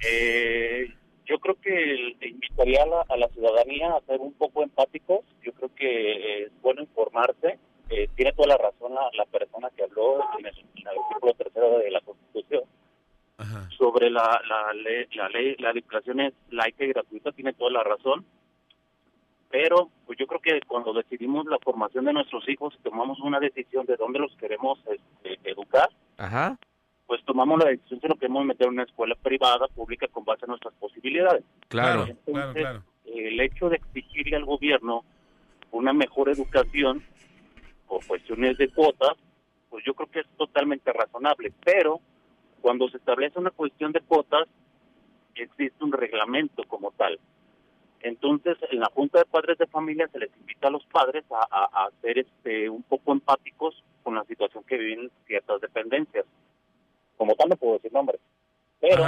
Eh, yo creo que invitaría a la, a la ciudadanía a ser un poco empáticos. Yo creo que es bueno informarse. Eh, tiene toda la razón la, la persona que habló en el, en el artículo tercero de la Constitución. Ajá. sobre la, la, ley, la ley, la declaración es laica y gratuita, tiene toda la razón. Pero pues yo creo que cuando decidimos la formación de nuestros hijos, tomamos una decisión de dónde los queremos este, educar, Ajá. Pues tomamos la decisión si lo queremos meter en una escuela privada, pública, con base en nuestras posibilidades. Claro. Claro, claro, claro. El hecho de exigirle al gobierno una mejor educación por cuestiones de cuotas, pues yo creo que es totalmente razonable. Pero cuando se establece una cuestión de cuotas, existe un reglamento como tal. Entonces, en la Junta de Padres de Familia se les invita a los padres a, a- a ser este, un poco empáticos con la situación que viven ciertas dependencias. Como tal, no puedo decir nombres. Pero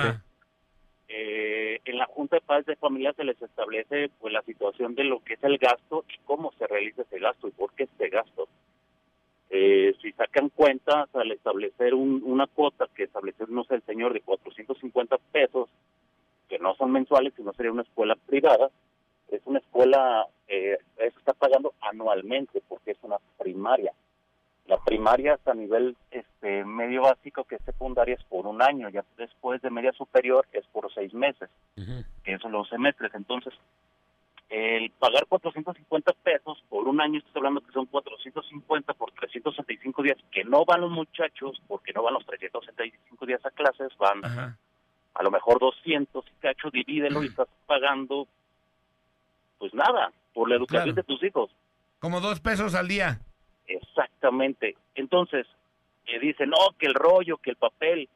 eh, en la Junta de Padres de Familia se les establece pues la situación de lo que es el gasto y cómo se realiza ese gasto y por qué este gasto. Eh, si sacan cuentas al establecer un- una cuota que estableció, no sé, el señor de 450 pesos, que no son mensuales, sino sería una escuela privada, es una escuela, eh, eso está pagando anualmente porque es una primaria. La primaria hasta nivel este medio básico que es secundaria es por un año, ya después de media superior es por seis meses, que son los semestres. Entonces, el pagar 450 pesos por un año, estoy hablando que son 450 por 365 días, que no van los muchachos, porque no van los 365 días a clases, van Ajá. a lo mejor 200 y cacho, divídelo y estás pagando, pues nada, por la educación Claro. de tus hijos. Como dos pesos al día. Exactamente. Entonces, que dicen, no, que el rollo, que el papel.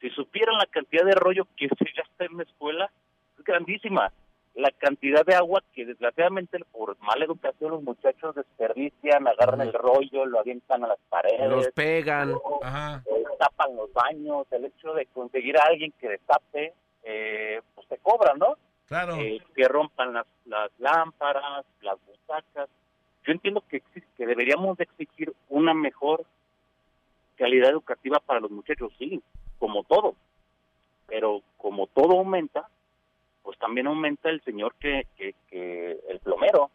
Si supieran la cantidad de rollo que se gasta en una escuela, es grandísima. la cantidad de agua que desgraciadamente por mala educación los muchachos desperdician, agarran el rollo, lo avientan a las paredes, Los pegan. Ajá. eh, tapan los baños, el hecho de conseguir a alguien que destape, eh, pues te cobran, ¿no? Claro. Eh, que rompan las, las lámparas, las butacas. Yo entiendo que, que deberíamos de exigir una mejor calidad educativa para los muchachos, sí, como todo. Pero como todo aumenta, pues también aumenta el señor que, que, que el plomero,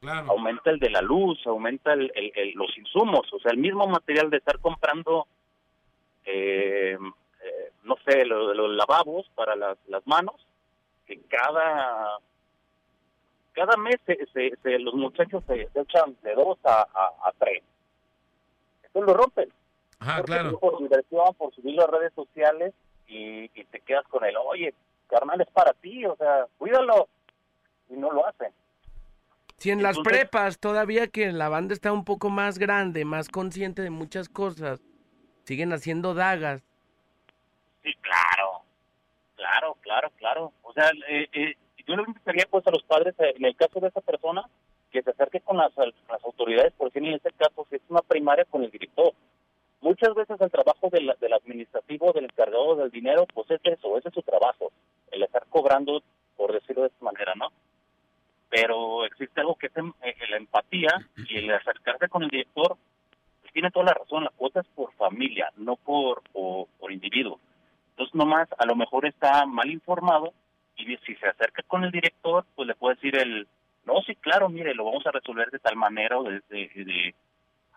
Claro. aumenta el de la luz, aumenta el, el- el- los insumos, o sea, el mismo material de estar comprando, eh, eh, no sé, los lavabos para las, las manos, que cada cada mes se, se- se- los muchachos se, echan de dos a, a, a tres. Eso lo rompen. Ajá, Porque claro. Por diversión, por subirlo a redes sociales y, y te quedas con el, oye, carnal, es para ti, o sea, cuídalo. Y no lo hacen. Si en las Entonces- prepas todavía que la banda está un poco más grande, más consciente de muchas cosas, siguen haciendo dagas. Sí, claro, claro, claro, claro. O sea, eh, eh, yo le invitaría pues a los padres, eh, en el caso de esa persona, que se acerque con las, las autoridades, por en este caso, es una primaria, con el director. Muchas veces el trabajo del, del administrativo, del encargado del dinero, pues es eso, ese es su trabajo, el estar cobrando, por decirlo de esta manera, ¿no? Pero existe algo que es em- eh, la empatía y el acercarse con el director, pues tiene toda la razón, la cuota es por familia, no por, por, por individuo. Entonces, nomás, a lo mejor está mal informado y si se acerca con el director, pues le puede decir el, no, sí, claro, mire, lo vamos a resolver de tal manera o de... de- de-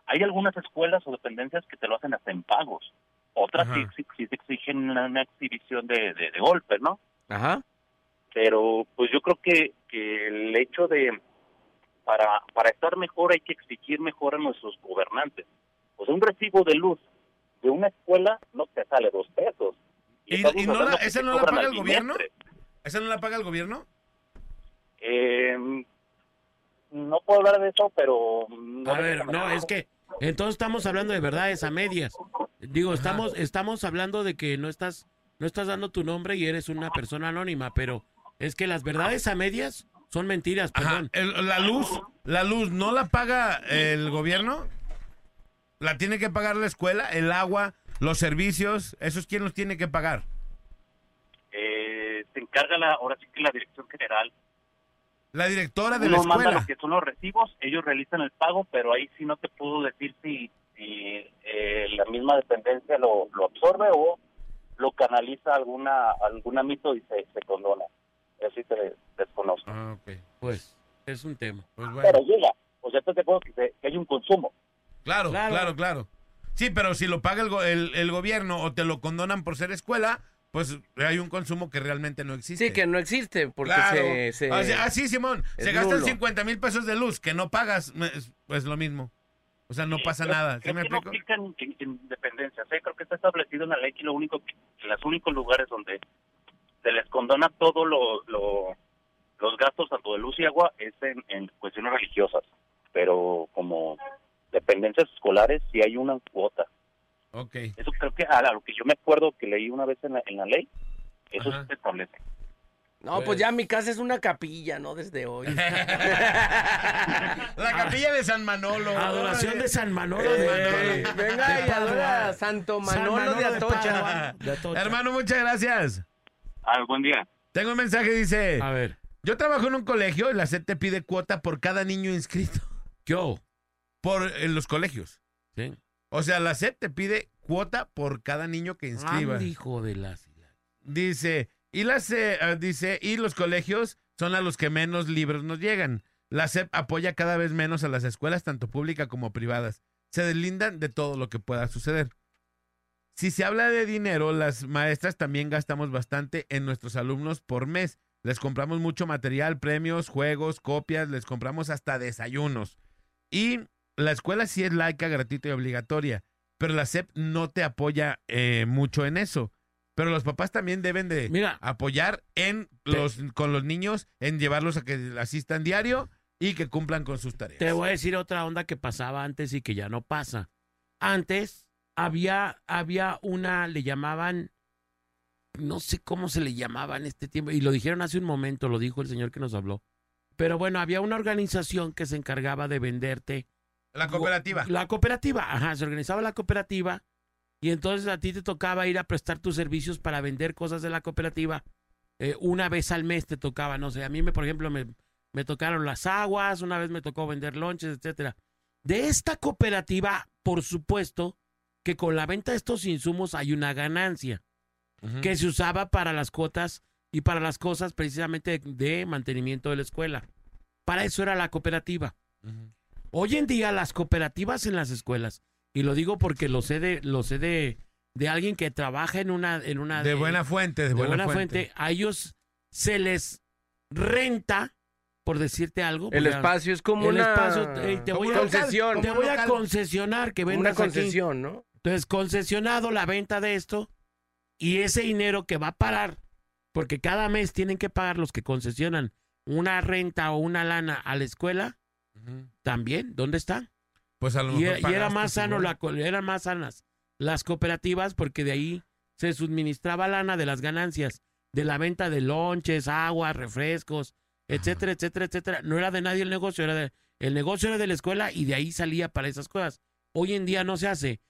Hay algunas escuelas o dependencias que te lo hacen hasta en pagos. Otras sí, sí- sí te exigen una, una exhibición de, de, de golpe, ¿no? Ajá. Pero pues yo creo que, que el hecho de, para, para estar mejor hay que exigir mejor a nuestros gobernantes. Sea, un recibo de luz de una escuela no te sale dos pesos. ¿Y, estamos y no la, esa no paga el gobierno? bimestre. ¿Esa no la paga el gobierno? Eh, no puedo hablar de eso, pero... no A ver, no, es que entonces estamos hablando de verdades a medias. Digo, estamos estamos hablando de que no estás no estás dando tu nombre y eres una persona anónima, pero es que las verdades a medias son mentiras, perdón. El- la luz, la luz no la paga el gobierno. La tiene que pagar la escuela, el agua, los servicios. ¿Esos quién los tiene que pagar? Se encarga la, ahora sí que la dirección general. La directora de Uno la manda escuela. lo que son los recibos, ellos realizan el pago, pero ahí sí no te puedo decir si, si eh, la misma dependencia lo, lo absorbe o lo canaliza a alguna algún ámbito y se, se condona. Eso sí te desconozco. Ah, ok. Pues es un tema. Pues bueno. Pero llega, o sea, te puedo que, se- que hay un consumo. Claro, Claro. claro, claro, Sí, pero si lo paga el, go- el- el gobierno o te lo condonan por ser escuela, pues hay un consumo que realmente no existe. Sí, que no existe, porque Claro. se, se- sea, ah, sí, Simón. Se gastan nulo. 50 mil pesos de luz que no pagas, es- pues lo mismo. O sea, no pasa nada. ¿Sí Creo me que no explico? aplican en, en dependencias. ¿eh? Creo que está establecido en la ley que lo único que, los únicos lugares donde se les condona todo lo, lo- los gastos tanto de luz y agua es en, en cuestiones religiosas. Pero como dependencias escolares sí hay una cuota. Ok. Eso creo que a lo que yo me acuerdo que leí una vez en la, en la ley, eso Ajá. se establece. No, pues ya mi casa es una capilla, ¿no? Desde hoy. La capilla de San Manolo. Adoración de San Manolo Eh, de, venga de y adora a Santo San Manolo, de Atocha. Padua, de Atocha. Hermano, muchas gracias. Ah, buen día. Tengo un mensaje, dice. A ver, Yo trabajo en un colegio y la SED te pide cuota por cada niño inscrito. yo. Por en los colegios. ¿sí? O sea, la SED te pide cuota por cada niño que inscriba. Ande, hijo de las... Dice, y la SEP, ah, dice, y los colegios son a los que menos libros nos llegan. La SEP apoya cada vez menos a las escuelas, tanto públicas como privadas. Se deslindan de todo lo que pueda suceder. Si se habla de dinero, las maestras también gastamos bastante en nuestros alumnos por mes. Les compramos mucho material, premios, juegos, copias, les compramos hasta desayunos. Y la escuela sí es laica, gratuita y obligatoria, pero la SEP no te apoya eh, mucho en eso. Pero los papás también deben de Mira. apoyar en los, con los niños, en llevarlos a que asistan diario y que cumplan con sus tareas. Te voy a decir otra onda que pasaba antes y que ya no pasa. Antes había, había una, le llamaban no sé cómo se le llamaba en este tiempo, y lo dijeron hace un momento, lo dijo el señor que nos habló. Pero bueno, había una organización que se encargaba de venderte. La cooperativa. La cooperativa, ajá, se organizaba la cooperativa y entonces a ti te tocaba ir a prestar tus servicios para vender cosas de la cooperativa. Eh, una vez al mes te tocaba, no sé, a mí me, por ejemplo, me, me tocaron las aguas, una vez me tocó vender lonches, etcétera. De esta cooperativa, por supuesto, que con la venta de estos insumos hay una ganancia que se usaba para las cuotas y para las cosas precisamente de mantenimiento de la escuela. Para eso era la cooperativa. Hoy en día las cooperativas en las escuelas, y lo digo porque lo sé de, lo sé de, de alguien que trabaja en una, en una De buena fuente, de, de buena, buena fuente. fuente, a ellos se les renta, por decirte algo. El porque espacio es como el una espacio, eh, te voy a, concesión. te voy a concesionar que Una vendas aquí. concesión, ¿no? Entonces, concesionado la venta de esto y ese dinero que va a parar, porque cada mes tienen que pagar los que concesionan una renta o una lana a la escuela, también, ¿dónde está? Pues a lo Y, mejor era- y era más sano, la, eran más sanas las cooperativas porque de ahí se suministraba lana de las ganancias de la venta de lonches, agua, refrescos, etcétera, etcétera, etcétera. No era de nadie el negocio, era de, el negocio era de la escuela y de ahí salía para esas cosas. Hoy en día no se hace.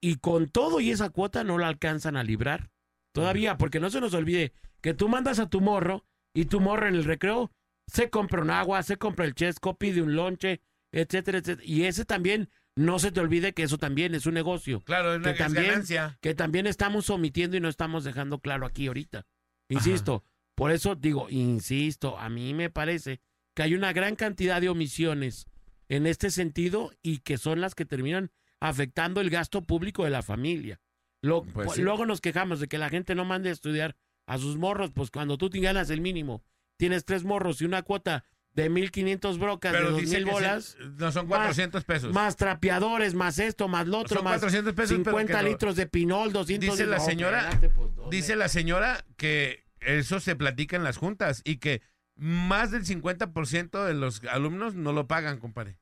Y con todo y esa cuota no la alcanzan a librar. Todavía, porque no se nos olvide que tú mandas a tu morro y tu morro en el recreo se compra un agua, se compra el chesco, pide un lonche, etcétera, etcétera. Y ese también, no se te olvide que eso también es un negocio. Claro, es una que también, ganancia. que también estamos omitiendo y no estamos dejando claro aquí ahorita. Insisto, por eso digo, insisto, a mí me parece que hay una gran cantidad de omisiones en este sentido y que son las que terminan afectando el gasto público de la familia. Lo- Pues sí. Luego nos quejamos de que la gente no mande a estudiar a sus morros, pues cuando tú te ganas el mínimo, tienes tres morros y una cuota de 1.500 brocas, de Pero dice 2.000 que bolas. no son más- 400 pesos. Más trapeadores, más esto, más lo otro, Son más 400 pesos, pero 50 que lo- litros de pinol, 200 Dice de- la No, señora, pues, dice la señora que eso se platica en las juntas y que más del 50% de los alumnos no lo pagan, compadre.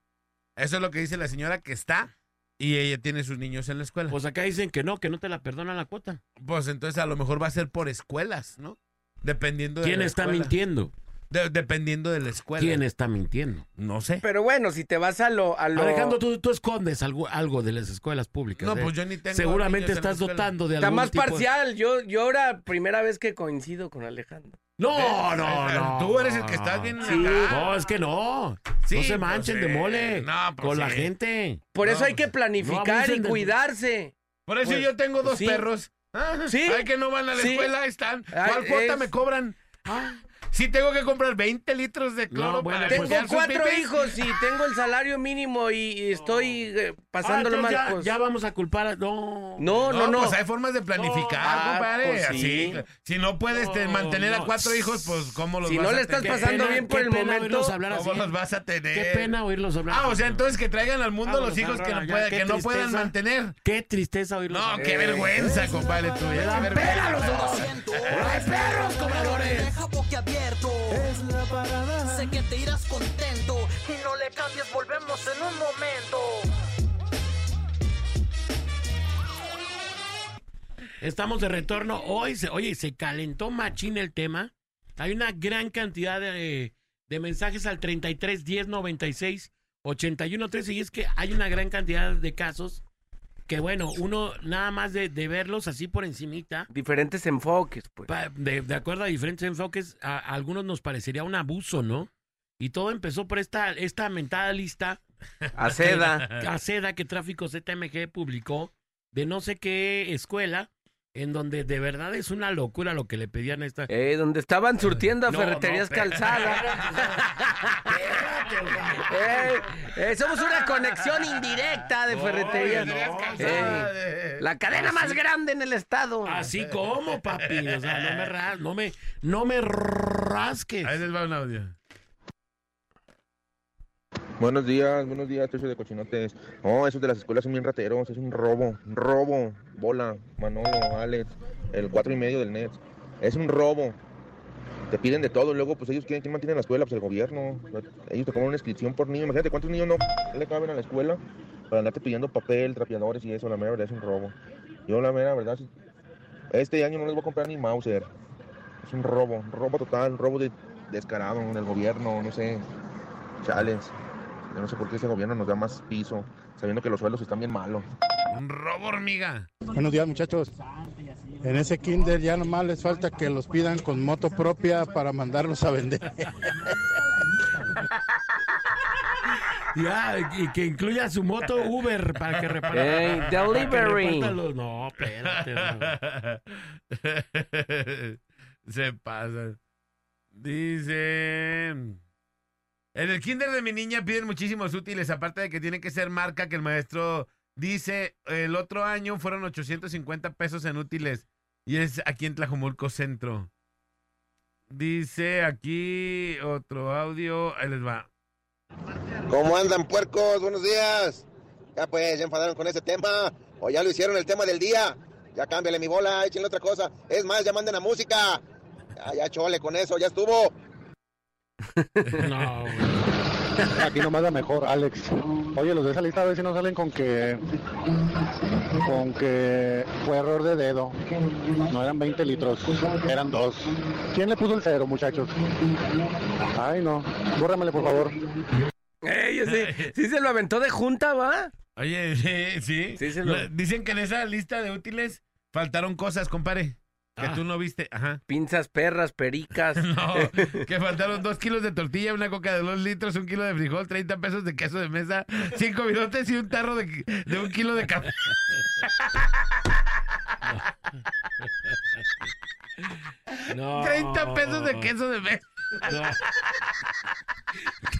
Eso es lo que dice la señora que está y ella tiene sus niños en la escuela. Pues acá dicen que no, que no te la perdonan la cuota. Pues entonces a lo mejor va a ser por escuelas, ¿no? Dependiendo de ¿Quién la está escuela. mintiendo? De- dependiendo de la escuela. ¿Quién está mintiendo? No sé. Pero bueno, si te vas a lo... A lo... Alejandro, tú, tú escondes algo, algo de las escuelas públicas. No, ¿eh? pues yo ni tengo Seguramente niños en la estás escuela. dotando de Está algún más tipo de- parcial. Yo, yo ahora, primera vez que coincido con Alejandro. No, no, no. Tú eres el que estás bien Sí. acá. No, es que no. Sí, no se pues manchen sí. de mole No, pues con la sí. gente. Por No, eso hay pues, que planificar abusen y de- cuidarse. Por eso Pues, yo tengo dos sí. perros. Ah, Sí. Ay, que no van a la Sí. escuela, están. ¿Cuál cuota es- me cobran? Ah, sí tengo que comprar 20 litros de cloro No, bueno, para pues- Tengo cuatro pipis. hijos y tengo el salario mínimo y, estoy eh, Ah, pasándolo entonces mal. ya, pues. ya vamos a culpar a... No. No, no, No, no. pues hay formas de planificar, Ah, compadre. pues sí. Así, si no puedes te- No, mantener a no. cuatro hijos, pues ¿cómo los Si vas no a le estás tener? pasando bien por el momento. ¿Cómo los vas a tener? Qué pena oírlos hablar. Ah, o sea, entonces que traigan al mundo Vámonos, los hijos que no, ya, qué que no puedan mantener. Qué tristeza oírlos No, qué vergüenza, compadre dan vergüenza. pena los dos. ¡Ay, perros, cobradores! Deja Es la parada. Sé que te irás contento. Y no le cambies, volvemos en un momento. Estamos de retorno. Hoy, se, oye, se calentó machín el tema. Hay una gran cantidad de, de mensajes al 33 10 96 81 13 y es que hay una gran cantidad de casos que, bueno, uno nada más de, de verlos así por encimita, Diferentes enfoques, pues. pa- de, de acuerdo a diferentes enfoques, a, a algunos nos parecería un abuso, ¿no? Y todo empezó por esta, esta mentada lista A seda. a seda que Tráfico ZMG publicó de no sé qué escuela, en donde de verdad es una locura lo que le pedían a esta. Eh, donde estaban surtiendo a No, ferreterías no, calzada. Eh, eh, somos una conexión indirecta de ferreterías. Ferreterías Eh, la cadena más grande en el estado. Así como, papi. O sea, no me, ras- no me, no me rasques. Ahí les va un audio. Buenos días, buenos días, tercio de cochinotes. No, esos de las escuelas son bien rateros, es un robo, robo. Bola, Manolo, Alex, el cuatro y medio del net. Es un robo. Te piden de todo, luego pues ellos quieren, ¿quién mantiene la escuela? Pues el gobierno. Ellos te cobran una inscripción por niño. Imagínate cuántos niños no le caben a la escuela para andarte pidiendo papel, trapeadores y eso, la mera verdad es un robo. Yo la mera verdad, Este año no les voy a comprar ni Mauser. Es un robo, robo total, robo de, descarado del gobierno, no sé. Chales. Yo no sé por qué ese gobierno nos da más piso, sabiendo que los sueldos están bien malos. Un robo hormiga. Buenos días, muchachos. En ese kinder ya nomás les falta que los pidan con moto propia para mandarlos a vender. Ya, y que incluya su moto Uber para que repare. Ey, para que delivery. No, espérate. no. Se pasa. Dice. En el kinder de mi niña piden muchísimos útiles, aparte de que tiene que ser marca que el maestro dice. El otro año fueron 850 pesos en útiles. Y es aquí en Tlajomulco Centro. Dice aquí otro audio. Ahí les va. ¿Cómo andan, puercos? Buenos días. Ya pues, ya enfadaron con ese tema. O ya lo hicieron el tema del día. Ya cámbiale mi bola, échenle otra cosa. Es más, ya manden la música. Ya, ya chole con eso, ya estuvo. No, Aquí nomás la mejor, Alex. Oye, los de esa lista a ver si no salen con que. con que fue error de dedo. No eran 20 litros, eran dos. ¿Quién le puso el cero, muchachos? Ay, no. Bórramele, por favor. Ey, ese- sí se lo aventó de junta, ¿va? Oye, sí, sí. Sí, se lo- Lo- Dicen que en esa lista de útiles faltaron cosas, compadre. Que Ah. tú no viste. Ajá. Pinzas, perras, pericas. No, que faltaron dos kilos de tortilla, una coca de dos litros, un kilo de frijol, 30 pesos de queso de mesa, cinco bidotes y un tarro de, de un kilo de café. no. 30 pesos de queso de mesa. No.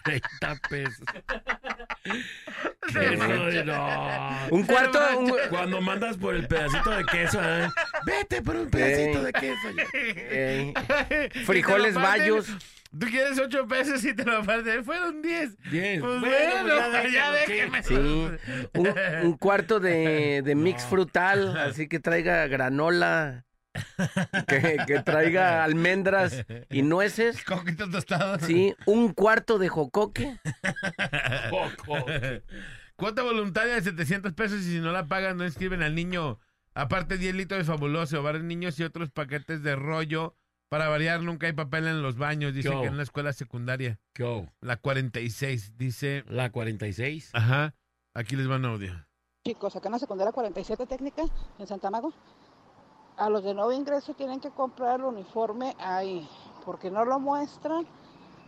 30 pesos. Ay, mancha. no. Un cuarto, un-. Cuando mandas por el pedacito de queso, ¿eh? vete por un pedacito Ey. de queso. Ey. Frijoles bayos. Tú quieres 8 pesos y te lo parten. Fueron 10. Bien. Pues Bueno, bueno, ya, ya déjeme. Sí, un, un cuarto de, de mix frutal, así que traiga granola, que, que traiga almendras y nueces. Coquitos tostados. Sí, un cuarto de jocoque. Cuota voluntaria de 700 pesos y si no la pagan no inscriben al niño. Aparte 10 litros de fabuloso, varios niños y otros paquetes de rollo. Para variar, nunca hay papel en los baños, dice que en la escuela secundaria. ¿Qué? La 46, dice... La 46. Ajá, aquí les va un audio. Chicos, acá en la secundaria 47 técnica, en Santa Mago, a los de nuevo ingreso tienen que comprar el uniforme ahí, porque no lo muestran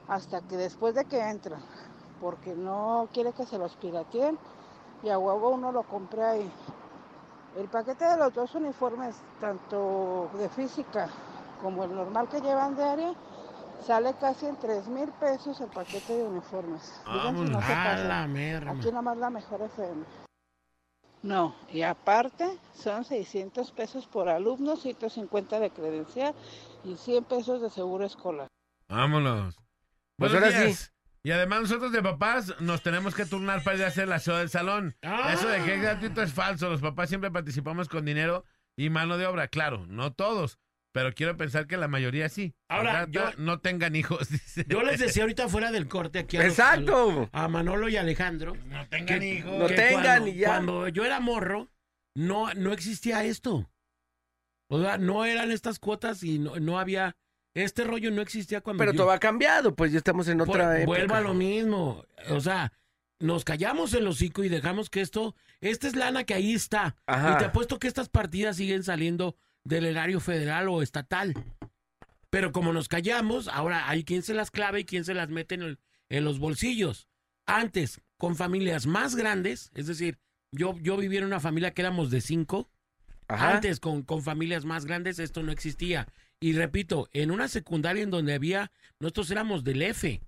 hasta que después de que entran, porque no quiere que se los pirateen y a huevo uno lo compre ahí. El paquete de los dos uniformes, tanto de física como el normal que llevan de área, sale casi en 3 mil pesos el paquete de uniformes. Digan si no se. Aquí nomás la mejor FM. No, y aparte son 600 pesos por alumno, 150 de credencial y 100 pesos de seguro escolar. Vámonos. Pues Buenos ahora días. sí. Y además nosotros de papás nos tenemos que turnar para ir a hacer la show del salón. Ah. Eso de que es gratuito es falso. Los papás siempre participamos con dinero y mano de obra. Claro, no todos, pero quiero pensar que la mayoría sí. Ahora, yo- no tengan hijos. dice. Yo les decía ahorita fuera del corte aquí a, los- Exacto. a Manolo y Alejandro. No tengan que- hijos. No tengan cuando, y ya. Cuando yo era morro, no, no existía esto. O sea, no eran estas cuotas y no, no había. Este rollo no existía cuando. Pero yo- todo ha cambiado, pues ya estamos en Por- otra época. Vuelvo a lo mismo. O sea, nos callamos el hocico y dejamos que esto. Esta es lana que ahí está. Ajá. Y te apuesto que estas partidas siguen saliendo del erario federal o estatal. Pero como nos callamos, ahora hay quien se las clave y quien se las mete en, el- en los bolsillos. Antes, con familias más grandes, es decir, yo, yo vivía en una familia que éramos de cinco. Ajá. Antes, con, con familias más grandes, esto no existía. Y repito, en una secundaria en donde había, nosotros éramos del F.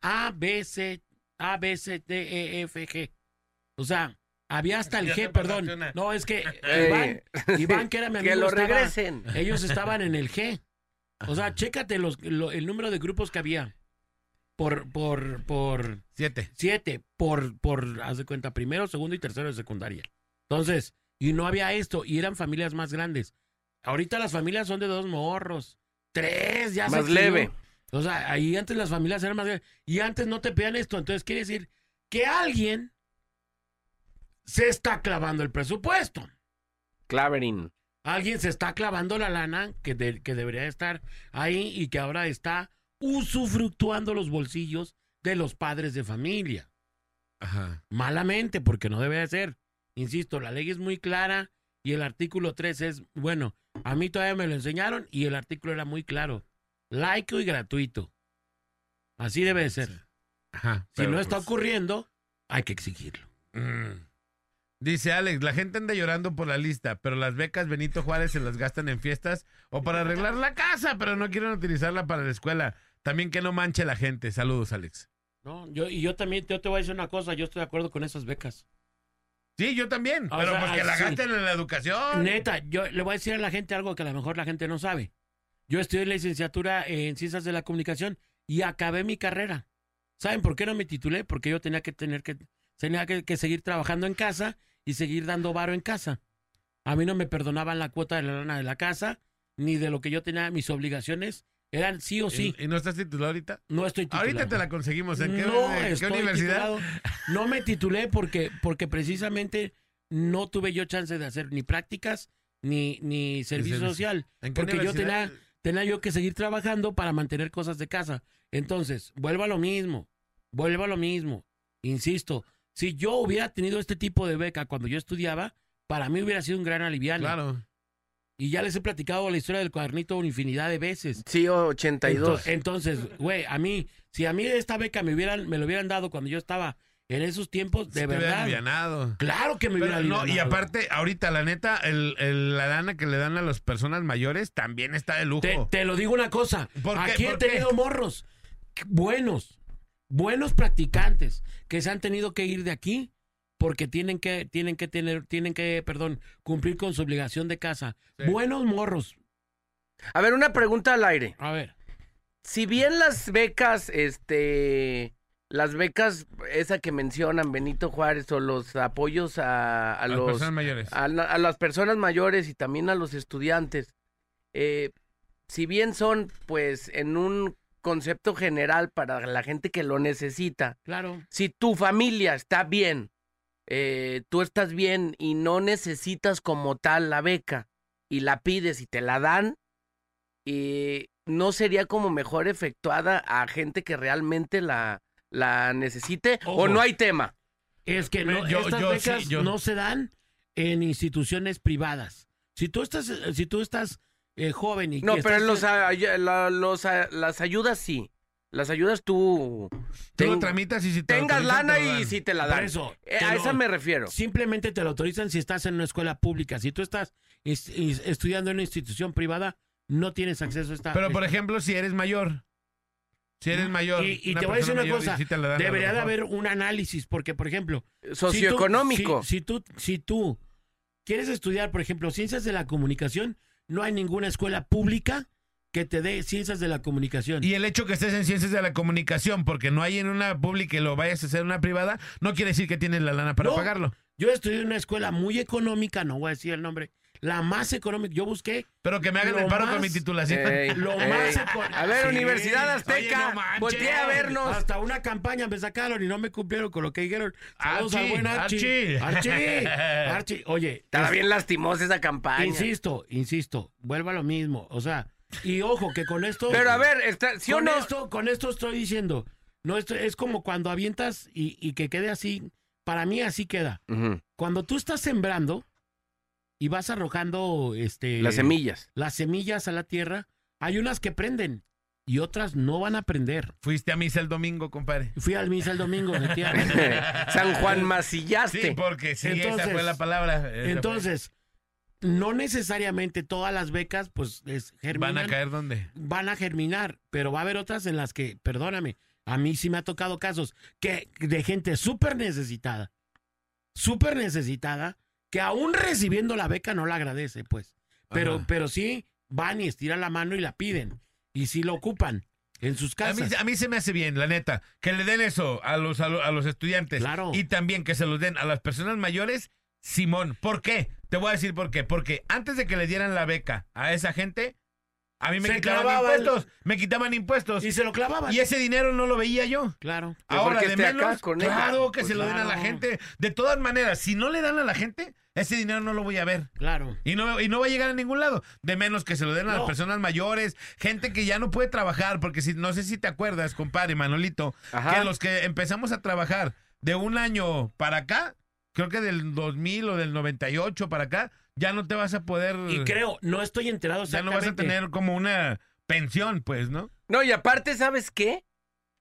A, B, C, A, B, C, D, E, F, G. O sea, había hasta el G, perdón. No, es que Eh, Iván, Iván, que era mi amigo, que lo estaba- regresen. ellos estaban en el G. O sea, chécate los, lo- el número de grupos que había. Por, por, por Siete. siete, por, por, haz de cuenta, primero, segundo y tercero de secundaria. Entonces, y no había esto, y eran familias más grandes. Ahorita las familias son de dos morros, tres, ya se Más leve. O sea, ahí antes las familias eran más grandes, y antes no te pedían esto. Entonces, quiere decir que alguien se está clavando el presupuesto. Clavering. alguien se está clavando la lana que, de- que debería estar ahí y que ahora está usufructuando los bolsillos de los padres de familia. Ajá. Malamente, porque no debe de ser. Insisto, la ley es muy clara y el artículo 3 es, bueno, a mí todavía me lo enseñaron y el artículo era muy claro. Laico y gratuito. Así debe de ser. Ajá. Si no está pues, ocurriendo, hay que exigirlo. mm. Dice Alex, la gente anda llorando por la lista, pero las becas Benito Juárez se las gastan en fiestas o para arreglar la casa, pero no quieren utilizarla para la escuela. También que no manche la gente. Saludos, Alex. No, yo, y yo también, yo te voy a decir una cosa, yo estoy de acuerdo con esas becas. Sí, yo también, O pero sea, porque la sí. gasten en la educación. Neta, yo le voy a decir a la gente algo que a lo mejor la gente no sabe. Yo estudié licenciatura en Ciencias de la Comunicación y acabé mi carrera. ¿Saben por qué no me titulé? Porque yo tenía que tener que tenía que, que seguir trabajando en casa y seguir dando varo en casa. A mí no me perdonaban la cuota de la lana de la casa ni de lo que yo tenía mis obligaciones eran sí o sí. ¿Y, y no estás titulado ahorita? No estoy titulado. Ahorita te la conseguimos. ¿En qué, no en qué estoy universidad? titulado. No me titulé porque, porque precisamente no tuve yo chance de hacer ni prácticas ni, ni servicio social. ¿En qué Porque yo tenía, tenía yo que seguir trabajando para mantener cosas de casa. Entonces, vuelvo a lo mismo. Vuelvo a lo mismo. Insisto, si yo hubiera tenido este tipo de beca cuando yo estudiaba, para mí hubiera sido un gran aliviano. Claro. Y ya les he platicado la historia del cuadernito una infinidad de veces. Sí, 82. Ento- Entonces, güey, a mí, si a mí esta beca me hubieran, me lo hubieran dado cuando yo estaba en esos tiempos, de Sí verdad. alivianado. Claro que me Pero hubiera no, y aparte, ahorita, la neta, el, el- la lana que le dan a las personas mayores también está de lujo. Te, te lo digo una cosa. ¿Por qué? Aquí he tenido morros buenos, buenos practicantes que se han tenido que ir de aquí porque tienen que, tienen que tener, tienen que, perdón, cumplir con su obligación de casa. Buenos morros. A ver, una pregunta al aire. A ver. Si bien las becas, este, las becas, esa que mencionan Benito Juárez o los apoyos a, a A las los personas mayores. a las personas mayores y también a los estudiantes, eh, si bien son, pues, en un concepto general para la gente que lo necesita, Claro. si tu familia está bien, eh, tú estás bien y no necesitas como tal la beca y la pides y te la dan, eh, no sería como mejor efectuada a gente que realmente la, la necesite o no hay tema. Es que no, Yo- estas yo becas sí, yo- no se dan en instituciones privadas. Si tú estás, eh, si tú estás eh, joven y No, que pero los, ay- la- los, a- las ayudas sí. Las ayudas tú. Tú lo ten- tramitas y si te tengas autorizan, te lana lo y dan. si te la Por dan. eso, Eh, te a lo- esa me refiero. Simplemente te lo autorizan si estás en una escuela pública. Si tú estás estudiando en una institución privada, no tienes acceso a esta. Pero, por ejemplo, si eres mayor. Si eres mayor. Y, te voy a decir persona una mayor, y cosa, sí te la dan a lo debería de mejor. haber un análisis, porque, por ejemplo... si tú- Socioeconómico. Si, si tú, si tú quieres estudiar, por ejemplo, ciencias de la comunicación, no hay ninguna escuela pública que te dé ciencias de la comunicación. Y el hecho que estés en ciencias de la comunicación, porque no hay en una pública y lo vayas a hacer en una privada, no quiere decir que tienes la lana para No. pagarlo. Yo estudié en una escuela muy económica, no voy a decir el nombre, la más económica. Yo busqué... Pero que me hagan el paro con mi titulación. Ey, Lo ey. más A ver, Sí. Universidad Azteca, Oye, no a vernos. Hasta una campaña me sacaron y no me cumplieron con lo que dijeron. Saludos al Archie, buen Archie. Archie. Archie. Archie. Oye. Estaba es- bien lastimosa esa campaña. Insisto, insisto. Vuelvo a lo mismo. O sea, y ojo, que con esto. Pero a ver, está, ¿sí o con no? esto, con esto estoy diciendo. No, esto es como cuando avientas y, y que quede así. Para mí así queda. Cuando tú estás sembrando y vas arrojando este Las semillas. las semillas a la tierra, hay unas que prenden y otras no van a prender. Fuiste a misa el domingo, compadre. Fui al misa el domingo, efectivamente. San Juan Sí, Macillaste. porque sí, esa Entonces- fue la palabra. Esa fue. Entonces, no necesariamente todas las becas, pues, es, germinan, ¿Van a caer dónde? van a germinar, pero va a haber otras en las que, perdóname, a mí sí me ha tocado casos que de gente súper necesitada, súper necesitada, que aún recibiendo la beca no la agradece, pues. Pero, Ajá. pero sí van y estiran la mano y la piden. Y sí lo ocupan en sus A mí, casas. a mí se me hace bien, la neta, que le den eso a los, a, lo- a los estudiantes. Claro. Y también que se los den a las personas mayores, Simón. ¿Por qué? Te voy a decir por qué. Porque antes de que le dieran la beca a esa gente, A mí me Se quitaban clavaba el- impuestos, me quitaban impuestos. Y se lo clavaban. Y ese dinero no lo veía yo. Claro. Ahora, que de esté acá menos, con claro que Pues se lo den a la gente. De todas maneras, si no le dan a la gente, ese dinero no lo voy a ver. Claro. Y no, y no va a llegar a ningún lado. De menos que se lo den a las personas mayores, gente que ya no puede trabajar, porque si, no sé si te acuerdas, compadre Manolito, Ajá. que los que empezamos a trabajar de un año para acá, creo que del 2000 o del 98 para acá, ya no te vas a poder... Y creo, no estoy enterado ya no vas a tener como una pensión, pues, ¿no? No, y aparte, ¿sabes qué?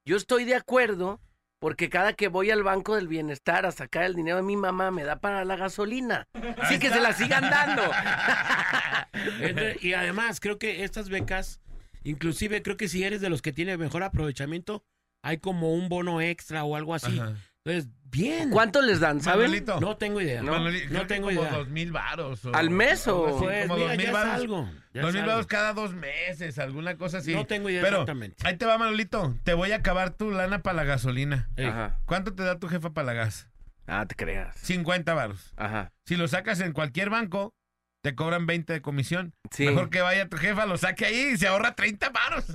Yo estoy de acuerdo porque cada que voy al Banco del Bienestar a sacar el dinero de mi mamá me da para la gasolina. Así que se la sigan dando. Entonces, y además, creo que estas becas, inclusive creo que si eres de los que tiene mejor aprovechamiento, hay como un bono extra o algo así. Ajá. Entonces, bien. ¿Cuánto les dan, saben? Manolito. No tengo idea. No, No, creo que tengo como idea. dos mil varos. o- ¿Al mes o- algo así, Pues, como mira, dos mil ya es varos. algo, ya Dos mil varos cada dos meses, alguna cosa así. No tengo idea Pero exactamente. ahí te va, Manolito. Te voy a acabar tu lana para la gasolina. Ey. Ajá. ¿Cuánto te da tu jefa para la gas? Ah, te creas. 50 varos. Ajá. Si lo sacas en cualquier banco, te cobran 20 de comisión. Sí. Mejor que vaya tu jefa, lo saque ahí y se ahorra 30 varos.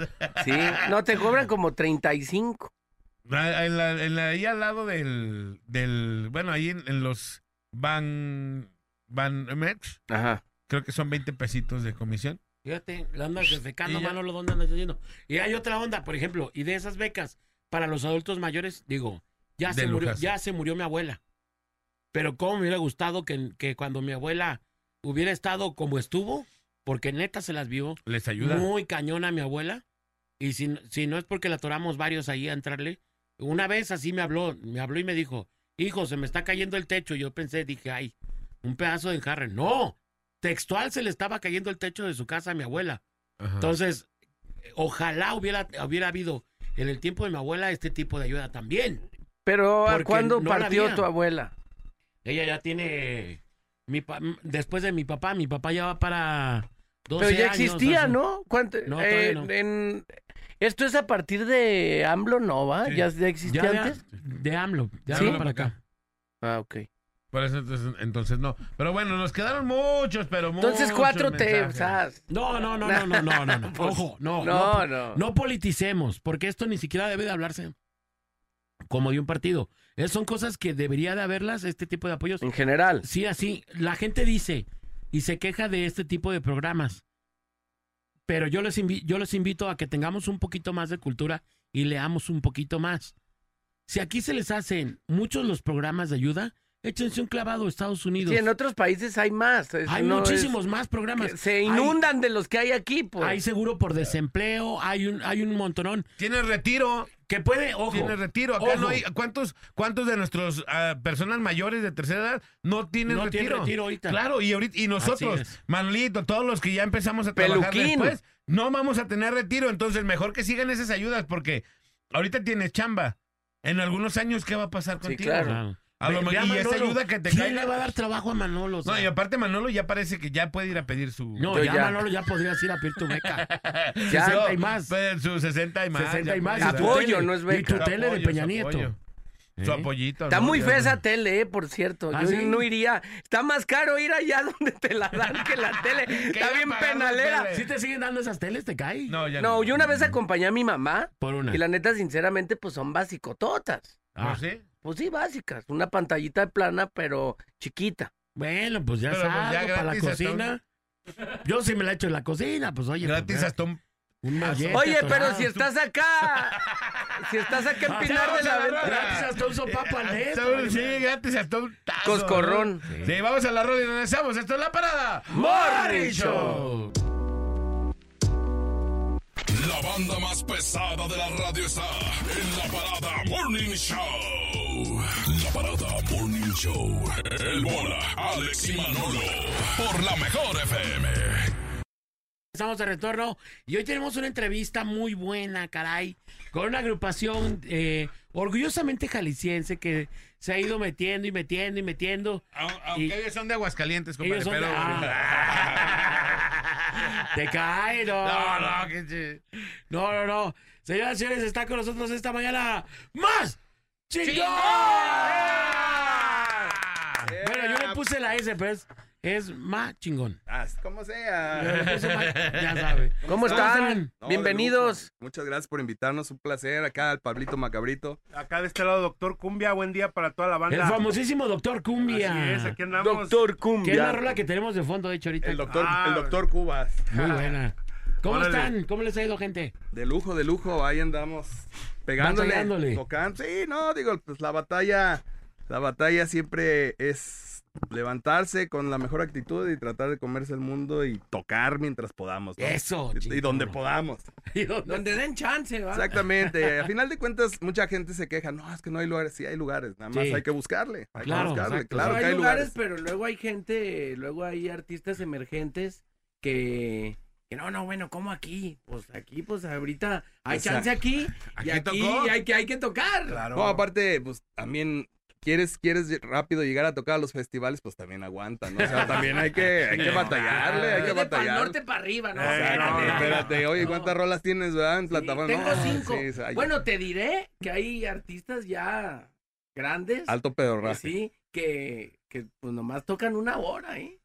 Sí. No, te cobran como 35. Ah, En la, en la- ahí al lado del, del bueno, ahí en, en los Ban, Ban Mex, Ajá. creo que son 20 pesitos de comisión. Fíjate, la andas defecando. Manolo, ¿dónde andas haciendo? Y hay otra onda, por ejemplo, y de esas becas para los adultos mayores, digo, ya, se murió, ya se murió mi abuela. Pero cómo me hubiera gustado que, que cuando mi abuela hubiera estado como estuvo, porque neta se las vio Les ayuda. muy cañona mi abuela. Y si, si no es porque la atoramos varios ahí a entrarle, una vez así me habló, me habló y me dijo, hijo, se me está cayendo el techo. Yo pensé, dije, ay, un pedazo de enjarre. No, textual se le estaba cayendo el techo de su casa a mi abuela. Ajá. Entonces, ojalá hubiera, hubiera habido en el tiempo de mi abuela este tipo de ayuda también. Pero ¿a cuándo no partió tu abuela? Ella ya tiene, mi pa- después de mi papá, mi papá ya va para 12 Pero ya años, existía. ¿no? ¿Cuánto? No, eh, no. en- Esto es a partir de AMLO, ¿no va? Sí. ¿Ya, ya existía Ya de, antes? de AMLO, de Sí. AMLO para acá. Ah, ok. Por eso entonces, entonces no. Pero bueno, nos quedaron muchos, pero Entonces muchos 4T, mensajes. ¿sabes? No, no, no, no, no, no, no, no. Ojo, no, No, no, no. no politicemos, porque esto ni siquiera debe de hablarse como de un partido. Es- son cosas que debería de haberlas, este tipo de apoyos. En general. Sí, así. La gente dice y se queja de este tipo de programas. Pero yo les, invi- yo les invito a que tengamos un poquito más de cultura y leamos un poquito más. Si aquí se les hacen muchos los programas de ayuda, échense un clavado a Estados Unidos. Sí, en otros países hay más. es- Hay no es- muchísimos más programas. Se Hay- inundan de los que hay aquí, pues. Hay seguro por desempleo, hay un, hay un montonón. Tiene retiro. Que puede, ojo. Tiene retiro. Acá ojo, no hay. ¿Cuántos, cuántos de nuestros ah, personas mayores de tercera edad no tienen No tienen retiro? retiro ahorita. Claro, y ahorita, y nosotros. Manolito, todos los que ya empezamos a trabajar Peluquín. después, no vamos a tener retiro. Entonces, mejor que sigan esas ayudas, porque ahorita tienes chamba. En algunos años, ¿qué va a pasar Sí, contigo? claro. A lo mejor- y esa ayuda que te ¿Quién caiga- le va a dar trabajo a Manolo? O sea, No, y aparte Manolo ya parece que ya puede ir a pedir su... no, ya, ya. Manolo ya podrías ir a pedir tu beca. Ya. 60 y más. Pues, Su 60 y más. 60 y más. y Apoyo, tele, no es Y beca. tu tele de Peña su Nieto. apoyo. Su ¿Eh? apoyito. Está ¿no? muy fea no- esa tele, eh, por cierto. ¿Ah, Yo sí? no iría. Está más caro ir allá donde te la dan que la tele. Está bien penalera. Si te siguen dando esas teles, te cae. No, ya No, yo una vez acompañé a mi mamá Por una. y la neta, sinceramente, pues son basicototas. Ah, ¿No sí? Pues sí, básicas. Una pantallita plana, pero chiquita. Bueno, pues ya Pero, pues, ya para la gratis hasta cocina. Yo sí me la he hecho en la cocina, pues oye. Gratis pues, hasta un... un mollete Oye, pero atorado. si estás acá, si estás acá en Ah, Pinar vamos de la a la Ventana. rola. Gratis hasta un sopapo al Sí, gratis hasta un tazo. Coscorrón. ¿no? Sí, vamos a la rola y regresamos. Esto es La Parada. Morning Show. La banda más pesada de la radio está en la parada Morning Show. La parada Morning Show. El bola, Alex y Manolo. Por la mejor FM. Estamos de retorno y hoy tenemos una entrevista muy buena, caray, con una agrupación eh, orgullosamente jalisciense que se ha ido metiendo y metiendo y metiendo. Au- Aunque Y- ellos son de Aguascalientes, compadre, Ellos son de- pero... Te cae, no. No, no, que... No, no, no. Señoras y señores, está con nosotros esta mañana más chingón. Bueno, yo le puse la S, pero es más chingón. Ah, como sea. Ya sabe. ¿Cómo están? No, Bienvenidos. Muchas gracias por invitarnos. Un placer. Acá al Pablito Macabrito. Acá de este lado, doctor Cumbia, buen día para toda la banda. El famosísimo Doctor Cumbia. Así es, aquí andamos. Que es la rola que tenemos de fondo, de hecho, ahorita. El doctor, Ah. el doctor Cubas. Muy buena. ¿Cómo Órale. están? ¿Cómo les ha ido, gente? De lujo, de lujo. Ahí andamos pegándole. Batallándole. Tocando. Sí, no, digo, pues la batalla. La batalla siempre es levantarse con la mejor actitud y tratar de comerse el mundo y tocar mientras podamos. ¿no? Eso, Y, y donde podamos. Donde den chance, ¿va? Exactamente. A final de cuentas, mucha gente se queja. No, es que no hay lugares. Sí, hay lugares. Nada más Sí. hay que buscarle. Hay Claro, que buscarle. exacto. Claro No, que hay hay lugares, lugares. pero luego hay gente, luego hay artistas emergentes que, que no, no, bueno, ¿cómo aquí? Pues aquí, pues ahorita hay chance aquí, y Aquí aquí tocó. hay que, hay que tocar. No, aparte, pues también quieres, quieres rápido llegar a tocar a los festivales, pues también aguanta, ¿no? O sea, también hay que, hay que batallarle, hay que batallar. norte para arriba, ¿no? Eh, no, Espérate. oye, ¿cuántas rolas tienes, verdad? En plataforma. Tengo cinco. sí, o sea, bueno, te diré que hay artistas ya grandes. Alto pedorraje. Sí, que, que pues nomás tocan una hora, ¿eh?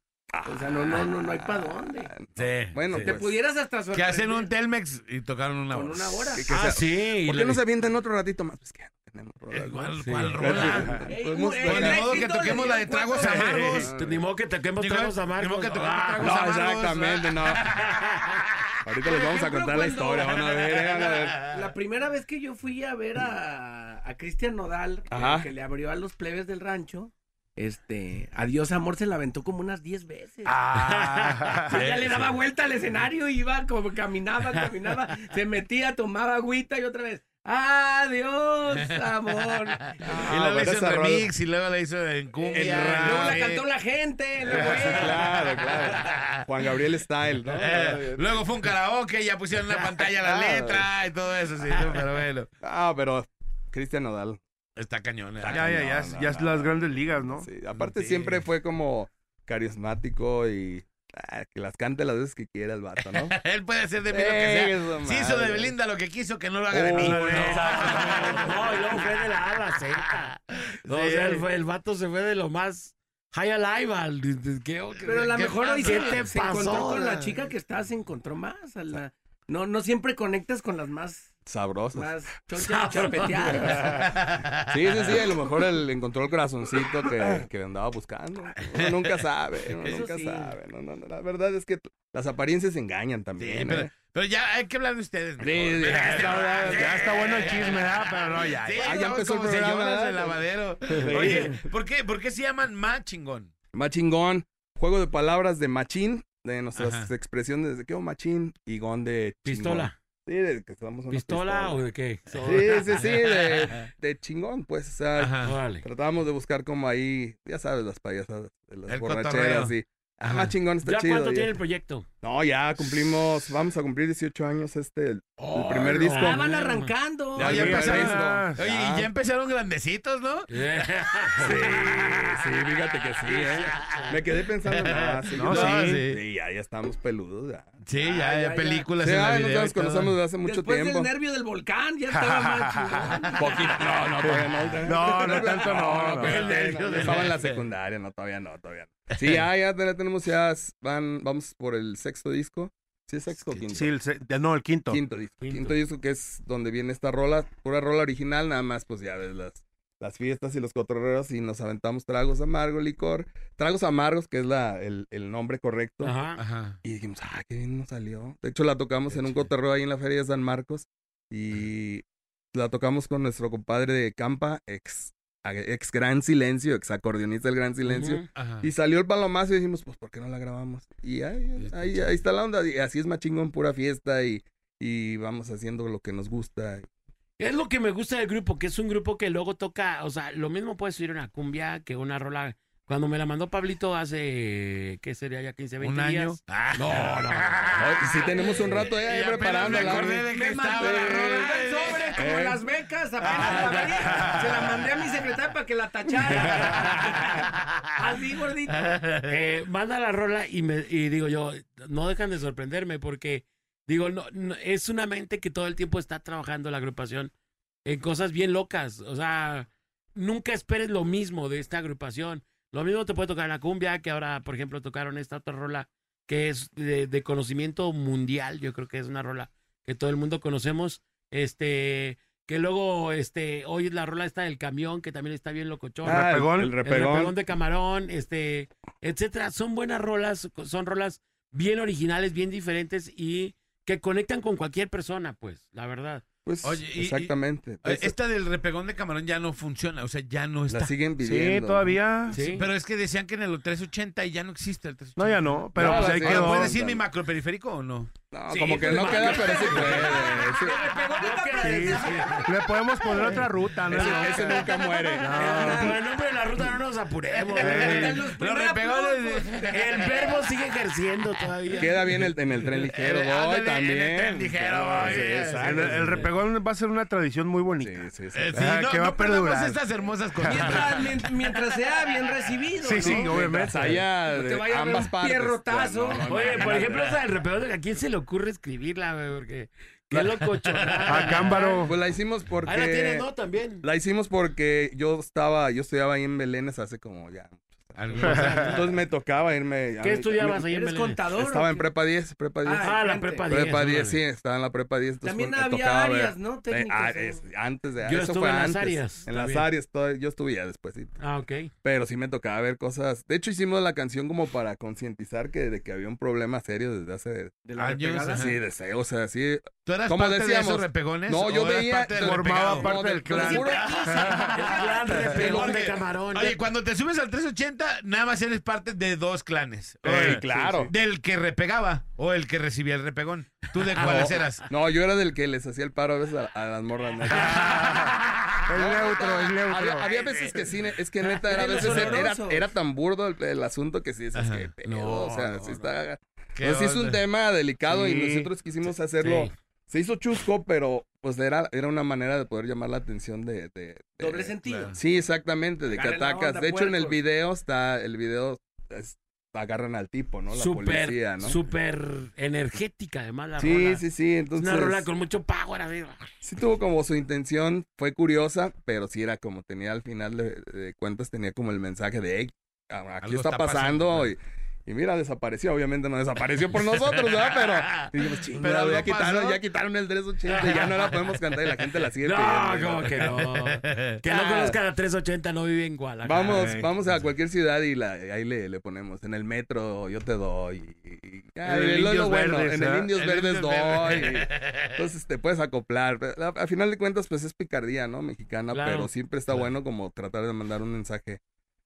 O sea, no, no, no, no hay para dónde. Sí. Bueno, Te pues. pudieras hasta Que hacen un Telmex y tocaron una Con hora. una hora. Que- que Ah, sea- sí. ¿Por le- qué no se avientan otro ratito más? Pues que no tenemos rolas, ¿no? ¿Cuál, Sí. cuál rola? Ey, eh, Ni modo que toquemos la de tragos amargos. Ni modo que toquemos Digo, tragos ni amargos. modo que toquemos Ah, tragos No, amargos, exactamente, no. Ahorita les vamos a contar la historia, van a ver, van a ver. La primera vez que yo fui a ver a, a Cristian Nodal, que le abrió a los plebes del rancho, este, Adiós Amor se la aventó como unas 10 veces. Ah, Sí, ya le daba vuelta al escenario, iba como caminaba, caminaba, se metía, tomaba agüita y otra vez. Adiós, amor. Y luego le hizo esa en rola- remix y luego le hizo en cumbia. En. Luego la cantó la gente. luego claro, claro. Juan Gabriel Style, ¿no? Eh, luego fue un karaoke, ya pusieron en la pantalla la letra y todo eso, sí, pero bueno. Ah, pero Cristian Nodal. Está cañón. ¿eh? Ya, ya, ya, es- ya es las grandes ligas, ¿no? Sí, aparte Sí. siempre fue como carismático y ah, que las cante las veces que quiera el vato, ¿no? Él puede hacer de mí lo que Eso, sea. Si hizo de. Belinda lo que quiso, que no lo haga de mí. ¿no? No, y luego fue de la A la Z. No, o sea, el, fue- el vato se fue de lo más high alive al... ¿qué- Pero a lo qué mejor hoy ¿Qué se, te se pasó? encontró con la chica que está, se encontró más. a la- no, no siempre conectas con las más, Sabroso. más chonchas chapeteadas. Sí, sí, sí, a lo mejor él encontró el corazoncito que, que andaba buscando. Uno nunca sabe, uno nunca sí. sabe. No, no, no, la verdad es que las apariencias engañan Sí, también. pero, ¿eh? pero ya hay que hablar de ustedes. Sí, sí, ya está, Ya está bueno el chisme, ¿verdad? Pero no, ya. Sí, ya empezó el programa, señoras ¿verdad? de lavadero. Sí. Oye, ¿por qué, ¿por qué se llaman más chingón? Machingón, juego de palabras de machín, de nuestras Ajá. expresiones de qué machín y gon de chingón. Pistola. Sí, de que somos una ¿Pistola pistola. o de qué? Sí, sí, sí, de, de chingón, pues, o sea, Ajá. Órale. tratábamos de buscar como ahí, ya sabes, las payasadas, las El borracheras cotorreo. y, ah, Ajá. más chingón, está ¿Ya chido. cuánto tiene el proyecto? No, ya cumplimos, vamos a cumplir 18 años este, el, el primer no. disco. Ah, van arrancando. Ya, Ya, ya ya, empezaron, ya. oye, y ya empezaron grandecitos, ¿no? Sí, sí, fíjate que sí, ¿eh? Me quedé pensando, no, sí, No, no, sí. sí, sí, ya, ya estamos peludos, ya. Sí, ya, Ah, ya, ya, ya. películas Sí, en la video. nos conocemos desde hace mucho Después tiempo. del nervio del volcán, ya estaba más. Poquito, no, no, todavía no. No, no tanto, no, no. el nervio de- Estaba en la secundaria, no, todavía no, todavía no. Sí, ya, ya ten- tenemos, ya, van, vamos por el sexto disco. ¿Sí es sexto o quinto? Sí, el se- no, el quinto. Quinto disco. Quinto. disco que es donde viene esta rola, pura rola original, nada más, pues ya ves las, las fiestas y los cotorreros y nos aventamos tragos amargos, licor. Tragos amargos, que es la, el, el nombre correcto. Ajá. Ajá. Y dijimos, ah, qué bien nos salió. De hecho, la tocamos en un cotorreo ahí en la Feria de San Marcos y la tocamos con nuestro compadre de Campa, ex, ex Gran Silencio, ex acordeonista del Gran Silencio. Ajá. Y salió el palomazo y dijimos, pues, ¿por qué no la grabamos? Y ahí, ahí, ahí está la onda. Y así es más chingón, pura fiesta y, y vamos haciendo lo que nos gusta. Es lo que me gusta del grupo, que es un grupo que luego toca, o sea, lo mismo puede ser una cumbia que una rola. Cuando me la mandó Pablito hace, ¿qué sería ya 15, 20 ¿Un año? días? Ah. No, no, sí tenemos un rato ahí, preparándola. me acordé de que Me estaba mandó la la rola. sobre como Eh. las becas, apenas la abrí, se la mandé a mi secretaria para que la tachara. Así, gordito. Eh, manda la rola y, me, y digo yo, no dejan de sorprenderme porque, digo, no, no- es una mente que todo el tiempo está trabajando la agrupación en cosas bien locas. O sea, nunca esperes lo mismo de esta agrupación. Lo mismo te puede tocar la cumbia, que ahora, por ejemplo, tocaron esta otra rola que es de, de conocimiento mundial. Yo creo que es una rola que todo el mundo conocemos. Este, que luego, este, hoy la rola está del camión, que también está bien locochón. Ah, el repegón. el repegón. de camarón, este, etcétera. Son buenas rolas, son rolas bien originales, bien diferentes y que conectan con cualquier persona, pues, la verdad. Pues Oye, y- y- exactamente. Eh, Esta del repegón de camarón ya no funciona, o sea, ya no está. la siguen pidiendo. Sí, Pero es que decían que en el 380 y ya no existe el 380. No, ya no, pero No, pues ahí ¿ahora quedó. ¿Puedes decir mi macroperiférico o no? No, como que no queda, pero sí puede. Sí. Le podemos poner otra ruta, ¿no? Ese- ese nunca muere. Con el nombre de la ruta no nos apuremos. Los repegones. El verbo sigue ejerciendo todavía. Queda bien el, en el tren ligero, Eh, voy ándale, en también. el tren ligero, voy. Sí, exacto. El, el repegón va a ser una tradición muy bonita. Eh, sí, Ah, no, que va no a perdurar. estas hermosas cosas. Mientras, mien- mientras sea bien recibido. Sí, sí, ¿no? obviamente. Haya No te de vaya a dar ambas partes. pierrotazo. pues, no, no, Oye, no, por no, ejemplo, no. del repegón, ¿a quién se le ocurre escribirla, güey? Porque qué loco A Cámbaro. Pues la hicimos porque. Ahí la tienes, ¿no? También. La hicimos porque yo estaba, yo estudiaba ahí en Belénes hace como ya. Entonces me tocaba irme. ¿Qué mí- estudiabas ahí en ¿Eres Belén? contador? Estaba en prepa 10, prepa 10. Ah, la prepa 10. Prepa 10, órale. sí, estaba en la prepa 10. entonces También me había áreas, ¿no? Eh, Técnicas, ah, ¿eh? es- antes de Yo eso estuve fue en las áreas, En las áreas, todo- yo estuve ya después. Ah, ok. Pero sí me tocaba ver cosas. De hecho, hicimos la canción como para concientizar que de que había un problema serio desde hace ¿De la Años. Sí, desde, o sea, sí. ¿Tú eras como parte de decíamos, esos repegones? No, yo veía, parte formaba parte No, del clan. juro. El gran repegón de camarón. Oye, cuando te subes al 380, nada más eres parte de dos clanes. O Ey, el- claro. Del que repegaba o el que recibía el repegón. ¿Tú de cuáles eras? No, yo era del que les hacía el paro a veces a, a las morras. ¿no? El neutro, el neutro. Había, había veces que sí, es que neta, era, a veces era, era tan burdo el, el asunto que sí dices Ajá. que pedo, No, o sea, no, sí está... ¿Qué Pues sí es un tema delicado y Sí. nosotros quisimos hacerlo... Se hizo chusco, pero pues era, era una manera de poder llamar la atención de... de- de- Doble sentido. Sí, exactamente, de que atacas. onda, de hecho, en el video está, el video es- agarran al tipo, ¿no? La Súper, policía, ¿no? súper energética, además, la Sí, rola. sí, sí, Es entonces... una rola con mucho power, amigo. Sí tuvo como su intención, fue curiosa, pero sí era como tenía al final de, de cuentas, tenía como el mensaje de, hey, aquí está pasando, pasando, y, y mira, desapareció, obviamente no desapareció por nosotros, ¿verdad? Pero, dijimos, Pero "Chingado, algo ya, quitaron, pasó". ya quitaron el 380 y ya no la podemos cantar y la gente la sigue No, pidiendo. como que no. Que no Ah. conozca la 380, no vive en Guadalajara. Vamos, Ay, vamos a cualquier ciudad y la, ahí le, le ponemos. En el metro yo te doy. y- y- En el es lo Indios bueno, Verdes, En el ¿ah? Indios El Verdes Indios doy. Y- entonces te puedes acoplar. A, a final de cuentas, pues es picardía, ¿no? Mexicana, Claro, pero siempre está claro. bueno como tratar de mandar un mensaje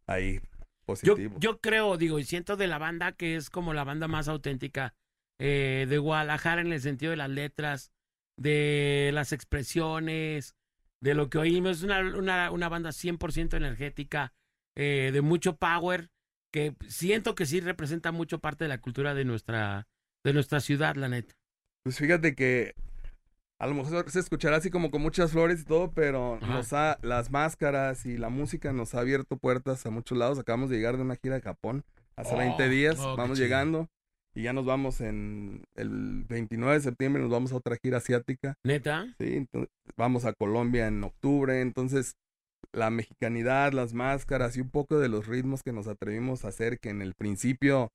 ahí positivo. yo creo, digo, y siento de la banda que es como la banda más auténtica eh, de Guadalajara en el sentido de las letras, de las expresiones, de lo que oímos. Es una, una, una banda 100% energética, eh, de mucho power, que siento que sí representa mucho parte de la cultura de nuestra, de nuestra ciudad, la neta. Pues fíjate que a lo mejor se escuchará así como con muchas flores y todo, pero nos ha, las máscaras y la música nos ha abierto puertas a muchos lados. Acabamos de llegar de una gira a Japón hace Oh, 20 días, oh, vamos llegando y ya nos vamos en el 29 de septiembre, nos vamos a otra gira asiática. Neta. Sí, entonces, vamos a Colombia en octubre, entonces la mexicanidad, las máscaras y un poco de los ritmos que nos atrevimos a hacer que en el principio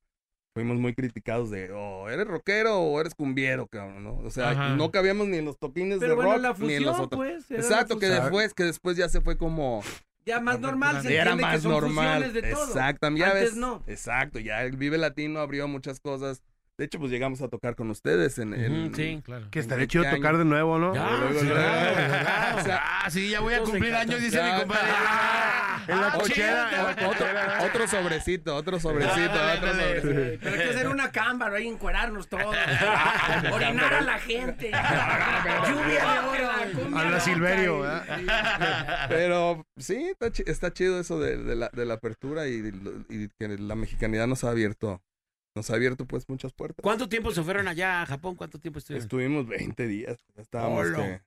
fuimos muy criticados de, oh, eres rockero o eres cumbiero, cabrón, ¿no? O sea, Ajá. no cabíamos ni en los toquines Pero de bueno, rock la ni en los fusión, otros. pues. Exacto, que fusión. después, que después ya se fue como Ya más normal, se era entiende que más son normal. fusiones de todo. Exactamente, ya Antes ves. no. Exacto, ya el Vive Latino abrió muchas cosas. De hecho, pues llegamos a tocar con ustedes en, en- Ujú, sí. Claro. Que ¿En estaría qué chido año? tocar de nuevo, ¿no? Ya, Luego, sí, luego. claro, claro. O sea, Ah, sí, ya voy a cumplir años, dice Ya. mi compadre. En la Ah, cochera, chido. en la otro, cochera. otro sobrecito, otro sobrecito, otro sobrecito. Pero hay que hacer una cámbara ahí, encuerarnos todos. Orinar a la gente. Lluvia de oro. A la Silverio, ¿verdad? Pero sí, está, chi- está chido eso de, de la, de la apertura y, y que la mexicanidad nos ha abierto, nos ha abierto pues muchas puertas. ¿Cuánto tiempo se fueron allá a Japón? ¿Cuánto tiempo estuvieron? Estuvimos 20 días, estábamos que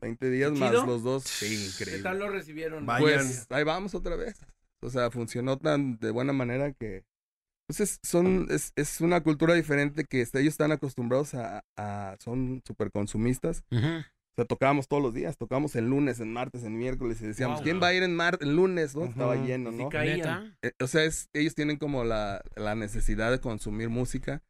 20 días más ¿Chido? los dos, sí, ¿Qué increíble. tal lo recibieron? Vayan. Pues ahí vamos otra vez. O sea, funcionó tan de buena manera que pues es, son, es, es una cultura diferente que este, ellos están acostumbrados a, a son súper consumistas. O sea, tocábamos todos los días, tocábamos el lunes, en martes, en miércoles y decíamos, Wow. ¿quién va a ir en el lunes? ¿no? Estaba lleno, Sí ¿no? ¿Neta? Eh, o sea, es- ellos tienen como la, la necesidad de consumir música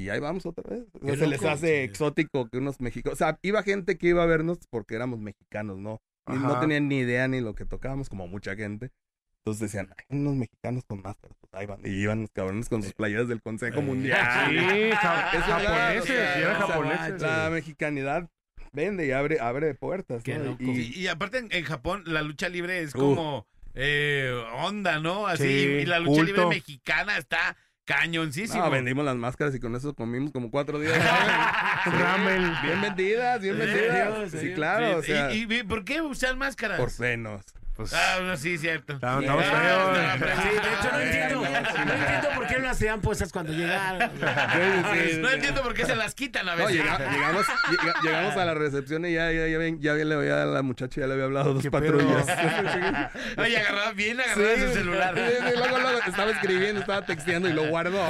y ahí vamos otra vez. O sea, se les hace Sí. exótico que unos mexicanos, o sea, iba gente que iba a vernos porque éramos mexicanos, ¿no? Y no tenían ni idea ni lo que tocábamos, como mucha gente. Entonces decían, hay unos mexicanos con máscaras, pues ahí van. Y iban los cabrones con sus playeras del Consejo Eh. Mundial. Sí, ja- Es japoneses, o sea, eran o sea, japoneses. La mexicanidad vende y abre, abre puertas. Qué ¿no? loco. Y, Y, aparte en, en Japón la lucha libre es como eh, onda, ¿no? Así, Sí, y la lucha libre mexicana está cañoncísimo. no, vendimos las máscaras y con eso comimos como cuatro días. Ramen. Bien vendidas, bien ¿En vendidas. Sí, claro. o Sí, sea, y, y- ¿Por qué usar máscaras? por fenos. Pues, Ah, no, sí, cierto. Estamos- estamos Ah, feos. no, Sí, de hecho no Ah, entiendo, no entiendo por qué no las tenían puestas cuando llegaron. sí, No entiendo por qué se las quitan a No, veces. llega- llegamos, llega- llegamos a la recepción y ya, ya, ya, ven- ya, le había a la muchacha, ya le había hablado dos patrullas. Oye, agarraba bien agarraba su celular. Sí, sí, luego, luego estaba escribiendo, estaba texteando y lo guardó.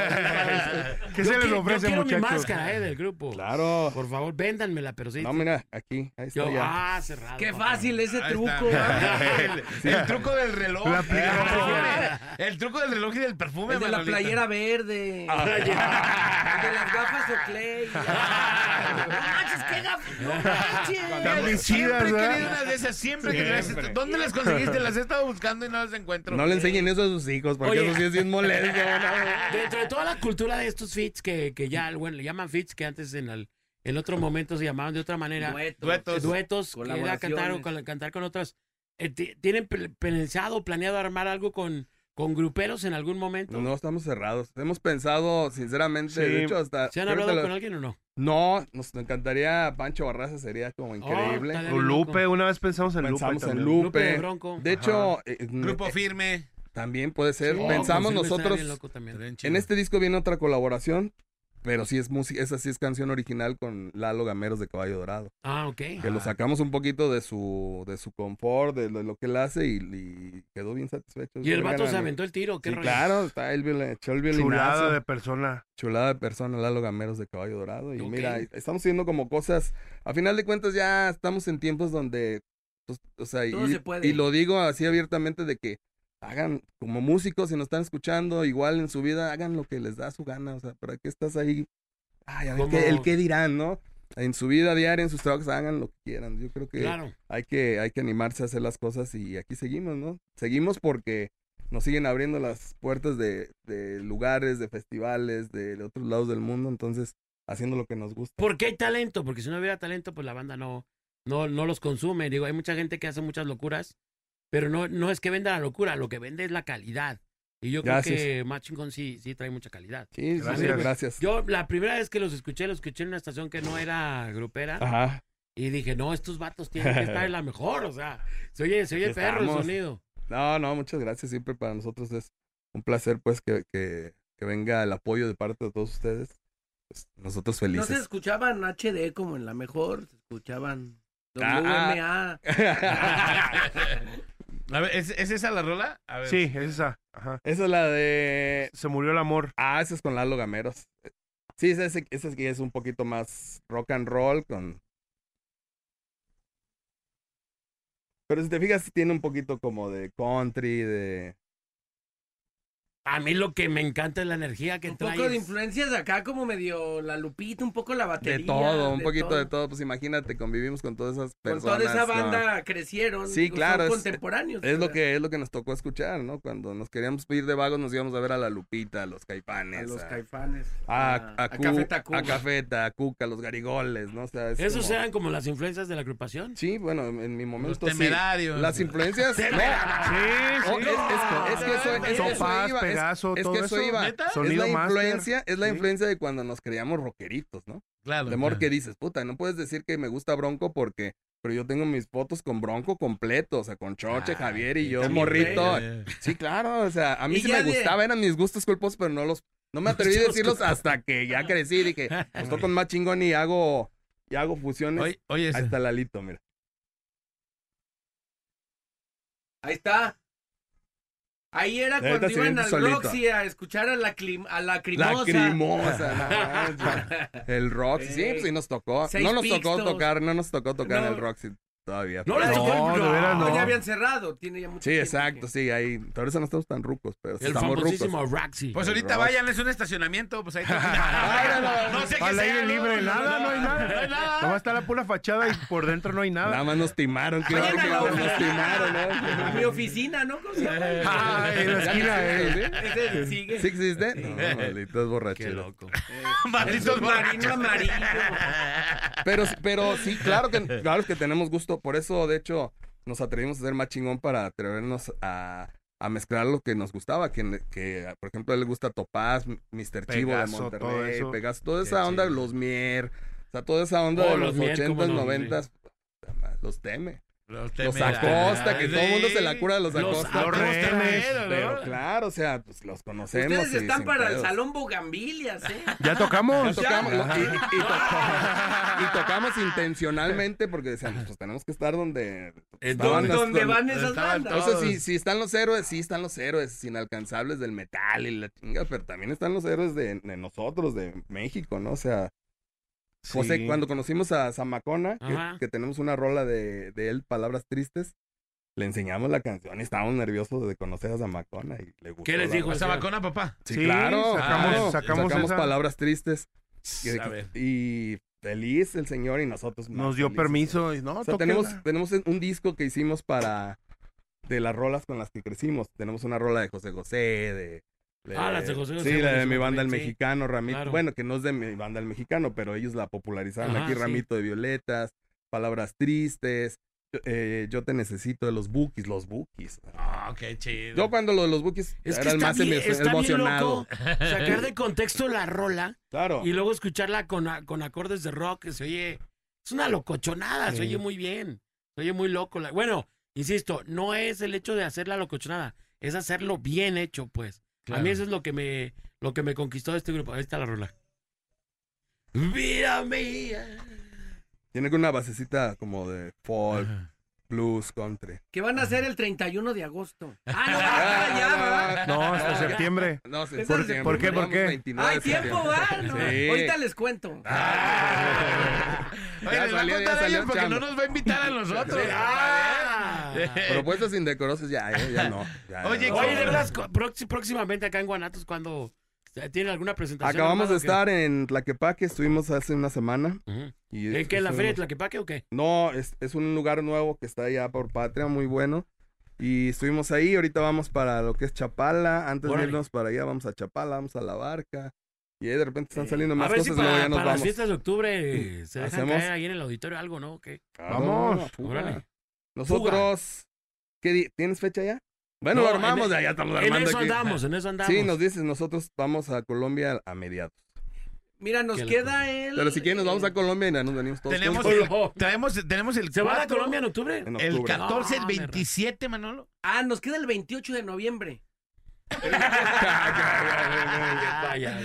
¿Qué Yo se les ofrece, yo quiero mi muchachos? máscara, eh, del grupo. Claro. Por favor, véndanmela, pero sí. No, mira, aquí, ahí está Yo, ya. ah, cerrado. Qué fácil ese Ahí truco. El, truco del reloj. La el, truco del reloj y del perfume. El de la playera verde. Ah, El de las gafas Oakley. No manches, qué gafas. No manches. Siempre he querido unas de esas, siempre Siempre. esto. ¿Dónde las conseguiste? Las he estado buscando y no las encuentro. No le enseñen eso a sus hijos, porque Oye. eso sí es bien molesto. ¿no? Dentro de toda la cultura de estos fits que, que ya, bueno, le llaman fits, que antes en el, en otro momento se llamaban de otra manera. Duetos. Duetos. Duetos, que era cantar, o cantar con otras. Eh, ti- ¿Tienen pe- pensado, planeado armar algo con, con gruperos en algún momento? No, estamos cerrados. Hemos pensado, sinceramente, Sí. de hecho, hasta... ¿Se han hablado lo- con alguien o no? No, nos encantaría Pancho Barraza, sería como increíble. está O Lupe, una vez pensamos en Lupe. Pensamos en también. Lupe. Lupe de Bronco. De hecho, eh, Grupo eh, firme. también puede ser. Sí, Pensamos nosotros... En este disco viene otra colaboración, pero sí es música, esa sí es canción original con Lalo Gameros de Caballo Dorado. Ah, ok. Que lo sacamos un poquito de su, de su confort, de lo, lo que él hace y, y quedó bien satisfecho. Y el vato se aventó el tiro, qué Sí, rollo? claro, está el, viol- echó el violinazo. Chulada de persona. Chulada de persona, Lalo Gameros de Caballo Dorado. Y mira, estamos haciendo como cosas. A final de cuentas, ya estamos en tiempos donde. pues, o sea, Todo y, se puede. y lo digo así abiertamente de que hagan como músicos, si nos están escuchando, igual en su vida, hagan lo que les da su gana. O sea, ¿para qué estás ahí? Ay, a ver, ¿qué- el qué dirán, ¿no? En su vida diaria, en sus trabajos, hagan lo que quieran. Yo creo que Claro. hay que, hay que animarse a hacer las cosas y aquí seguimos, ¿no? Seguimos porque nos siguen abriendo las puertas de, de lugares, de festivales, de, de otros lados del mundo, entonces haciendo lo que nos gusta. Porque hay talento, porque si no hubiera talento, pues la banda no, no, no los consume. Digo, hay mucha gente que hace muchas locuras, pero no, no es que venda la locura, lo que vende es la calidad. Y yo Gracias. creo que Machingón sí, sí trae mucha calidad. Sí, sí, Gracias. gracias. Yo la primera vez que los escuché, los escuché en una estación que no era grupera. Ajá. Y dije, no, estos vatos tienen que estar en la mejor, o sea, se oye, se oye perro el sonido. No, no, muchas gracias. Siempre para nosotros es un placer, pues, que, que, que venga el apoyo de parte de todos ustedes. Pues, nosotros No felices. se escuchaban HD como en la mejor, se escuchaban Ah, WMA. A ver, ¿es, es esa la rola? A ver. Sí, es esa. Ajá. Esa es la de... Se murió el amor. Ah, esa es con Lalo Gameros. Sí, ese, ese, ese sí es un poquito más rock and roll con... Pero si te fijas, tiene un poquito como de country, de... A mí lo que me encanta es la energía que Un trae. poco de influencias de acá, como medio la lupita, un poco la batería. De todo, un poquito todo. de todo. Pues imagínate, convivimos con todas esas Con personas. toda esa ¿no? banda crecieron. Sí, claro. Son es- contemporáneos. Es, lo que es lo que nos tocó escuchar, ¿no? Cuando nos queríamos ir de vagos, nos íbamos a ver a la Lupita, a los A Caipanes. los a- caifanes. a, a, a, a Cu- Café Tacuba. a Cafeta, a Cuca, a los Garigoles, ¿no? O sea, es ¿Esos como- eran como las influencias de la agrupación? Sí, bueno, en mi momento sí. temerarios. Las influencias. no. Sí, Oh, sí. es, es- es que eso, es que eso Topaz, es- es, que eso iba. ¿Neta? Es Sonido la Master. influencia, es la Sí. influencia de cuando nos creíamos rockeritos, ¿no? Claro. De amor claro. que dices, puta, no puedes decir que me gusta Bronco porque. Pero yo tengo mis fotos con Bronco completo, o sea, con Choche, Ah, Javier y yo, morrito. Sí, claro, o sea, a mí sí me de- gustaba, eran mis gustos culposos, pero no los. No me atreví a decirlos hasta que ya crecí, dije, pues toco más chingón y hago. Y hago fusiones. Oye, oye, Ahí está Lalito, mira. Ahí está. Ahí era cuando iban al solito. Roxy a escuchar a la, clim- a la crimosa. La crimosa, no. El Roxy, sí, pues sí nos tocó. Seis No nos tocó tocar, no nos tocó tocar No. el Roxy todavía. No, pero- les tocó el- de veras no, no. ya habían cerrado. Tiene ya mucho Sí, tiempo exacto, sí, ahí. Por eso no estamos tan rucos, pero sí El estamos famosísimo rucos. Roxy. Pues El ahorita vayan, es un estacionamiento, pues ahí no, sé qué Al sea, aire ¿no? libre, No, nada, no, no hay nada. no hay nada. Nomás está la pura fachada y por dentro no hay nada. Nada más nos timaron, que a la nos timaron, ¿eh? Mi oficina, ¿no? ¿Cómo se llama? Ah, en la esquina, no ¿eh? sigue. ¿Sí existe? No, malditos borracheros. Qué loco. Malditos El submarino amarillo. Pero, pero sí, claro que, claro que tenemos gusto. Por eso, de hecho, nos atrevimos a ser más chingón para atrevernos a, a mezclar lo que nos gustaba. Que, que, por ejemplo, a él le gusta Topaz, Mr. Chivo de todo Monterrey, eso. Pegaso, toda Qué esa onda, chido. los Mier, o sea, toda esa onda Oh, de los los Mier, cómo 80s, no, 90s. Los teme. Los, Los. Acosta, que todo el mundo se la cura de los, Los Acosta. Acosta, pero, ¿no? Pero claro, o sea, pues los conocemos. Ustedes están para el salón Bugambilias, ¿eh? Ya tocamos. Ya tocamos, Ya. y, y- y to- y tocamos intencionalmente porque decíamos, pues tenemos que estar donde estaban las- ¿Dónde van esas bandas? Entonces, si, si están los héroes, sí están los héroes inalcanzables del metal y la chinga, pero también están los héroes de, de nosotros, de México, ¿no? O sea, José, Sí. cuando conocimos a Zamacona, que, tenemos una rola de, de él, Palabras Tristes, le enseñamos la canción y estábamos nerviosos de conocer a Zamacona y le gustó. ¿Qué les dijo? vacuna, papá. Sí, Sí, claro. sacamos- claro. sacamos esa. Palabras Tristes. Y, feliz el señor y nosotros más Nos dio felices. permiso y no, O sea, tenemos, tenemos un disco que hicimos para de las rolas con las que crecimos. Tenemos una rola de José José, de- Ah, las de José José, Sí, la de mi banda El sí. Mexicano, Ramito. Claro. Bueno, que no es de mi banda El Mexicano, pero ellos la popularizaron Ajá, aquí, sí. Ramito de Violetas, Palabras Tristes, eh, Yo te necesito de los Bookies, los Bookies. Ah, qué chido. Yo cuando lo de los Bookies Es que era el más bien, bien emocionado. loco sacar de contexto la rola Claro. y luego escucharla con, con acordes de rock que se oye... Es una locochonada, se oye muy bien. Se oye muy loco. Bueno, insisto, no es el hecho de hacer la locochonada, es hacerlo bien hecho, pues. A mí eso es lo que me, lo que me conquistó de este grupo. Ahí está la rola. Vida mía. Tiene una basecita como de folk, blues, country. Que van a hacer el 31 de agosto. Ah, no, ah, ya, ¿verdad? No, hasta septiembre. No, sí, ¿Es ¿Por, septiembre. ¿por qué? ¿Por qué? 29 Hay tiempo. ¿va? No, Sí. Ahorita les cuento. Oye, Ya les va a contar a ellos porque chamba. no nos va a invitar a nosotros. Ah. Propuestas indecorosas ya, eh, ya no. ya, Oye, ya. Oye, de verdad, próximamente acá en Guanatos, cuando tienen alguna presentación? Acabamos de estar en Tlaquepaque, estuvimos hace una semana. Y ¿En es- qué? ¿En la feria de Tlaquepaque o qué? No, es, es un lugar nuevo que está allá por Patria, muy bueno. Y estuvimos ahí, ahorita vamos para lo que es Chapala. Antes Órale. de irnos para allá, vamos a Chapala, vamos a la barca. Y ahí de repente están saliendo A más ver cosas si para, ya nos para las fiestas de octubre se dejan Hacemos- caer ahí en el auditorio algo, ¿no? ¿O qué? Claro, Vamos. Nosotros, ¿qué ¿tienes fecha ya? Bueno, No, lo armamos, en- ya, estamos En armando eso aquí. andamos, en eso andamos. Sí, nos dices, nosotros vamos a Colombia a mediados. Mira, nos queda el. Pero si quieren nos vamos a Colombia y ya nos venimos todos Tenemos el, traemos, tenemos el ¿Se van a 4, Colombia en octubre? En el octubre. 14, el No, 27, Manolo. Ah, nos queda el 28 de noviembre. Vaya.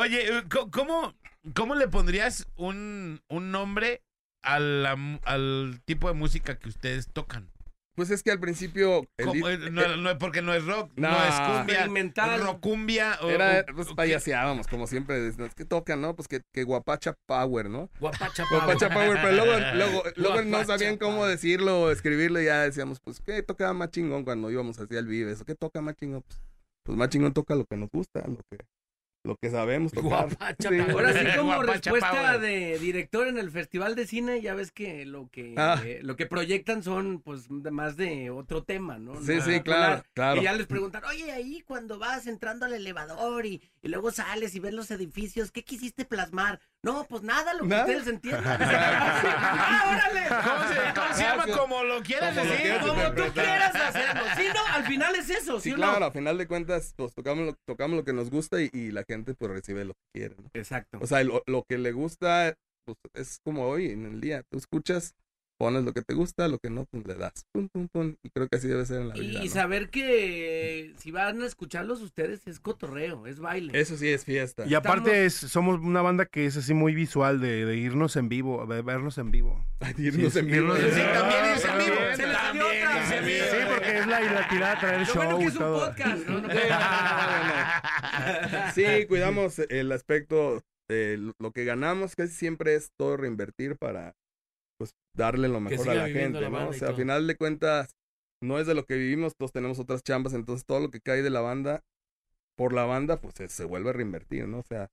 Oye, ¿cómo, cómo le pondrías un, un nombre a la mu- al tipo de música que ustedes tocan? Pues es que al principio... el di- ¿Cómo? Eh, no, no, porque no es rock, no, No. es cumbia, rocumbia. o- Era, o- pues payaseábamos, como siempre. Es que tocan, ¿no? Pues que, que guapacha power, ¿no? Guapacha Guapacha power, pero luego, luego, luego no sabían cómo power. decirlo o escribirlo y ya decíamos, pues, ¿qué tocaba más chingón cuando íbamos hacia el Vives? ¿Qué toca más chingón? Pues, pues más chingón toca lo que nos gusta, lo que, lo que sabemos tocar. Guapacha Sí. power. Ahora sí, como Guapacha respuesta Power. de director en el Festival de Cine, ya ves que lo que Ah. eh, lo que proyectan son pues de- más de otro tema, ¿no? Sí, sí, claro. Y ya les preguntan, oye, ahí cuando vas entrando al elevador y, y luego sales y ves los edificios, ¿qué quisiste plasmar? No, pues nada, lo que Nada. ustedes entiendan. ¡Ah, órale! ¿Cómo se, cómo se llama? Como lo quieras Como lo decir. quieras Como tú quieras hacerlo. Sí, no, al final es eso, ¿sí, Sí, o claro, no? a final de cuentas, pues tocamos lo, tocamos lo que nos gusta y, y la gente pues recibe lo que quiere. ¿no? Exacto. O sea, lo, lo que le gusta, pues es como hoy en el día. Tú escuchas pones lo que te gusta, lo que no, pues le das. Pum, pum, pum. Y creo que así debe ser en la vida. Y ¿no? saber que si van a escucharlos ustedes es cotorreo, es baile. Eso sí es fiesta. Y aparte es, somos una banda que es así muy visual de, de irnos en vivo, de vernos en vivo. irnos en vivo. Sí, también irse en vivo. Se les. Sí, sí, porque es la, la tirada traer show bueno que es y un todo. podcast, ¿no? No- Sí, cuidamos el aspecto de lo que ganamos, casi siempre es todo reinvertir para pues darle lo mejor a la gente, la ¿no? O sea, a todo. final de cuentas, no es de lo que vivimos, todos tenemos otras chambas, entonces todo lo que cae de la banda, por la banda, pues se, se vuelve a reinvertir, ¿no? O sea,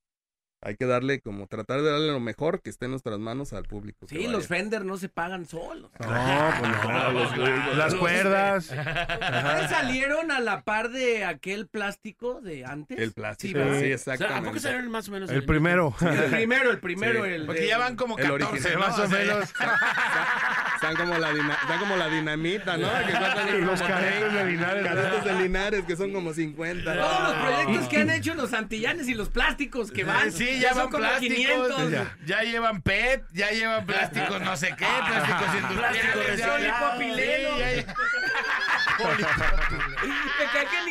hay que darle como tratar de darle lo mejor que esté en nuestras manos al público. Sí, los. Fender no se pagan solos. No, pues no, los- las cuerdas. ¿Ustedes salieron a la par de aquel plástico de antes? El plástico, sí, O sea, ¿A poco salieron más o menos? El primero. El primero, el primero, Sí. el Porque ya van como El 14, original, ¿no? más o O sea, menos. Están como la, dina- están como la dinamita, ¿no? Que Los cadetes de 30, Linares. cadetes de Linares, que son como 50. Todos los proyectos que han hecho los antillanes y los plásticos que van. Sí, ya van como plásticos. 500. Ya, ya llevan PET, ya llevan plásticos no sé qué, plásticos industriales.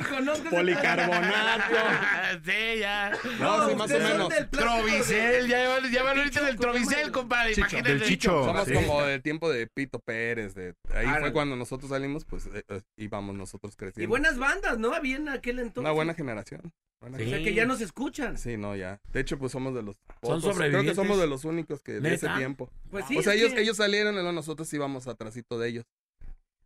conozco ese Policarbonato. Sí, ya. No, sí, más o menos. plástico Trovicel, ya llevan, ya van ahorita del ¿cómo Trovicel, compadre. Chicho, imagínate. del Chicho. Somos Sí. como del tiempo de Pito Pérez. De, ahí Árale. fue cuando nosotros salimos, pues eh, eh, íbamos nosotros Y creciendo. buenas bandas, ¿no? Había en aquel entonces. Una buena generación. Buena O sea que ya nos escuchan. Sí, no, ya. De hecho, pues somos de los Son pocos. Creo que sobrevivientes. somos de los únicos que de ese ¿Neta? tiempo. Pues sí, o sea, es ellos, que ellos salieron y luego nosotros íbamos atrasito de ellos.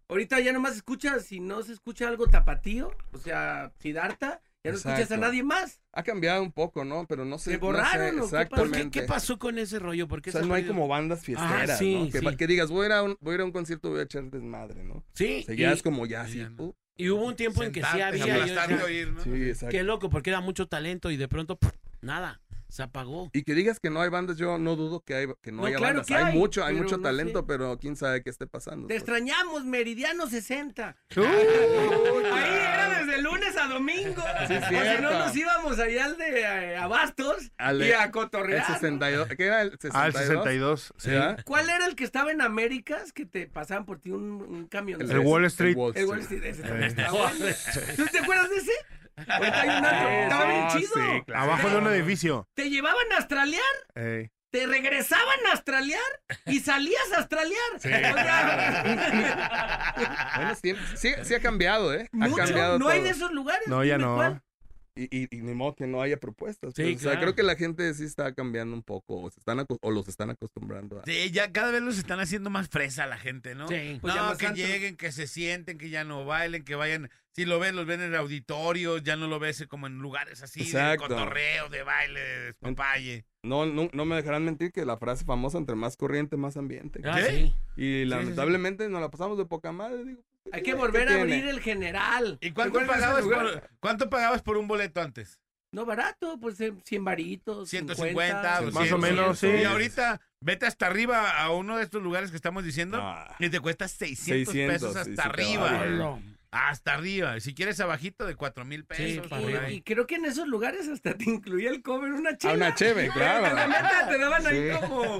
ahorita ya nomás escuchas, si no se escucha algo tapatío, o sea, Siddhartha, ya no escuchas a nadie más. Ha cambiado un poco, ¿no? Pero no sé. ¿Se no sé borraron o qué pasó? exactamente. ¿Por qué, ¿Qué pasó con ese rollo? ¿Por qué O sea, se no hay como bandas fiesteras, Ah, sí, ¿no? Que, sí. que digas, voy a, ir a un, voy a ir a un concierto, voy a echar desmadre, ¿no? Sí, O sea, ya y- es como ya Sí, así. ya no. uh, Y hubo un tiempo en que sí había. yo ¿no? sí, exacto. Qué loco, porque era mucho talento y de pronto, nada, se apagó. Y que digas que no hay bandas, yo no dudo que, hay, que no, No, haya claro bandas. que hay, hay, mucho, hay mucho no talento, sé. pero quién sabe qué esté pasando. Te pues. extrañamos, Meridiano 60. Uh, Ahí era desde lunes a domingo. Sí, o si no, nos íbamos allá al de eh, Abastos Al y a El cotorrear. 62, ¿qué era el 62? Al 62, sí. ¿verdad? ¿Cuál era el que estaba en Américas que te pasaban por ti un, un camión? El Wall Street. Wall El Wall Street. Ese Eh. ¿Tú te acuerdas de ese? Ahorita hay un antro, Estaba bien chido. sí, claro. Abajo de un edificio. Te llevaban a australiar, Ey. te regresaban a australiar y salías a australiar. O sea, Buenos tiempos. Sí, sí ha cambiado, ¿eh? Ha mucho, cambiado no hay todo. de esos lugares. No, ya no. cuál. Y, y, y ni modo que no haya propuestas. Sí, pues, O sea, creo que la gente sí está cambiando un poco, o, se están o los están acostumbrando a... Sí, ya cada vez los están haciendo más fresa la gente, ¿no? Sí. Pues no, que lleguen, que se sienten, que ya no bailen, que vayan. Si lo ven, los ven en auditorios, ya no lo ves como en lugares así Exacto. de cotorreo, de baile, de despapalle. No, no, no me dejarán mentir que la frase famosa, entre más corriente, más ambiente. Ah, ¿Qué? sí. Y lamentablemente nos la pasamos de poca madre, digo. Hay que ¿qué volver a tiene? abrir el general. ¿Y cuánto ¿Recuerdas ese pagabas, por, cuánto pagabas por un boleto antes? No barato, pues eh, 100 varitos. 150, 50, Más o menos, sí. Y ahorita vete hasta arriba a uno de estos lugares que estamos diciendo Ah. y te cuesta 600, 600, pesos hasta sí te arriba. vale. Hasta arriba. Si quieres abajito de 4 mil pesos. Y, ahí. y creo que en esos lugares hasta te incluía el cover una chela. A una cheve, claro. La neta, te daban ahí Sí. como...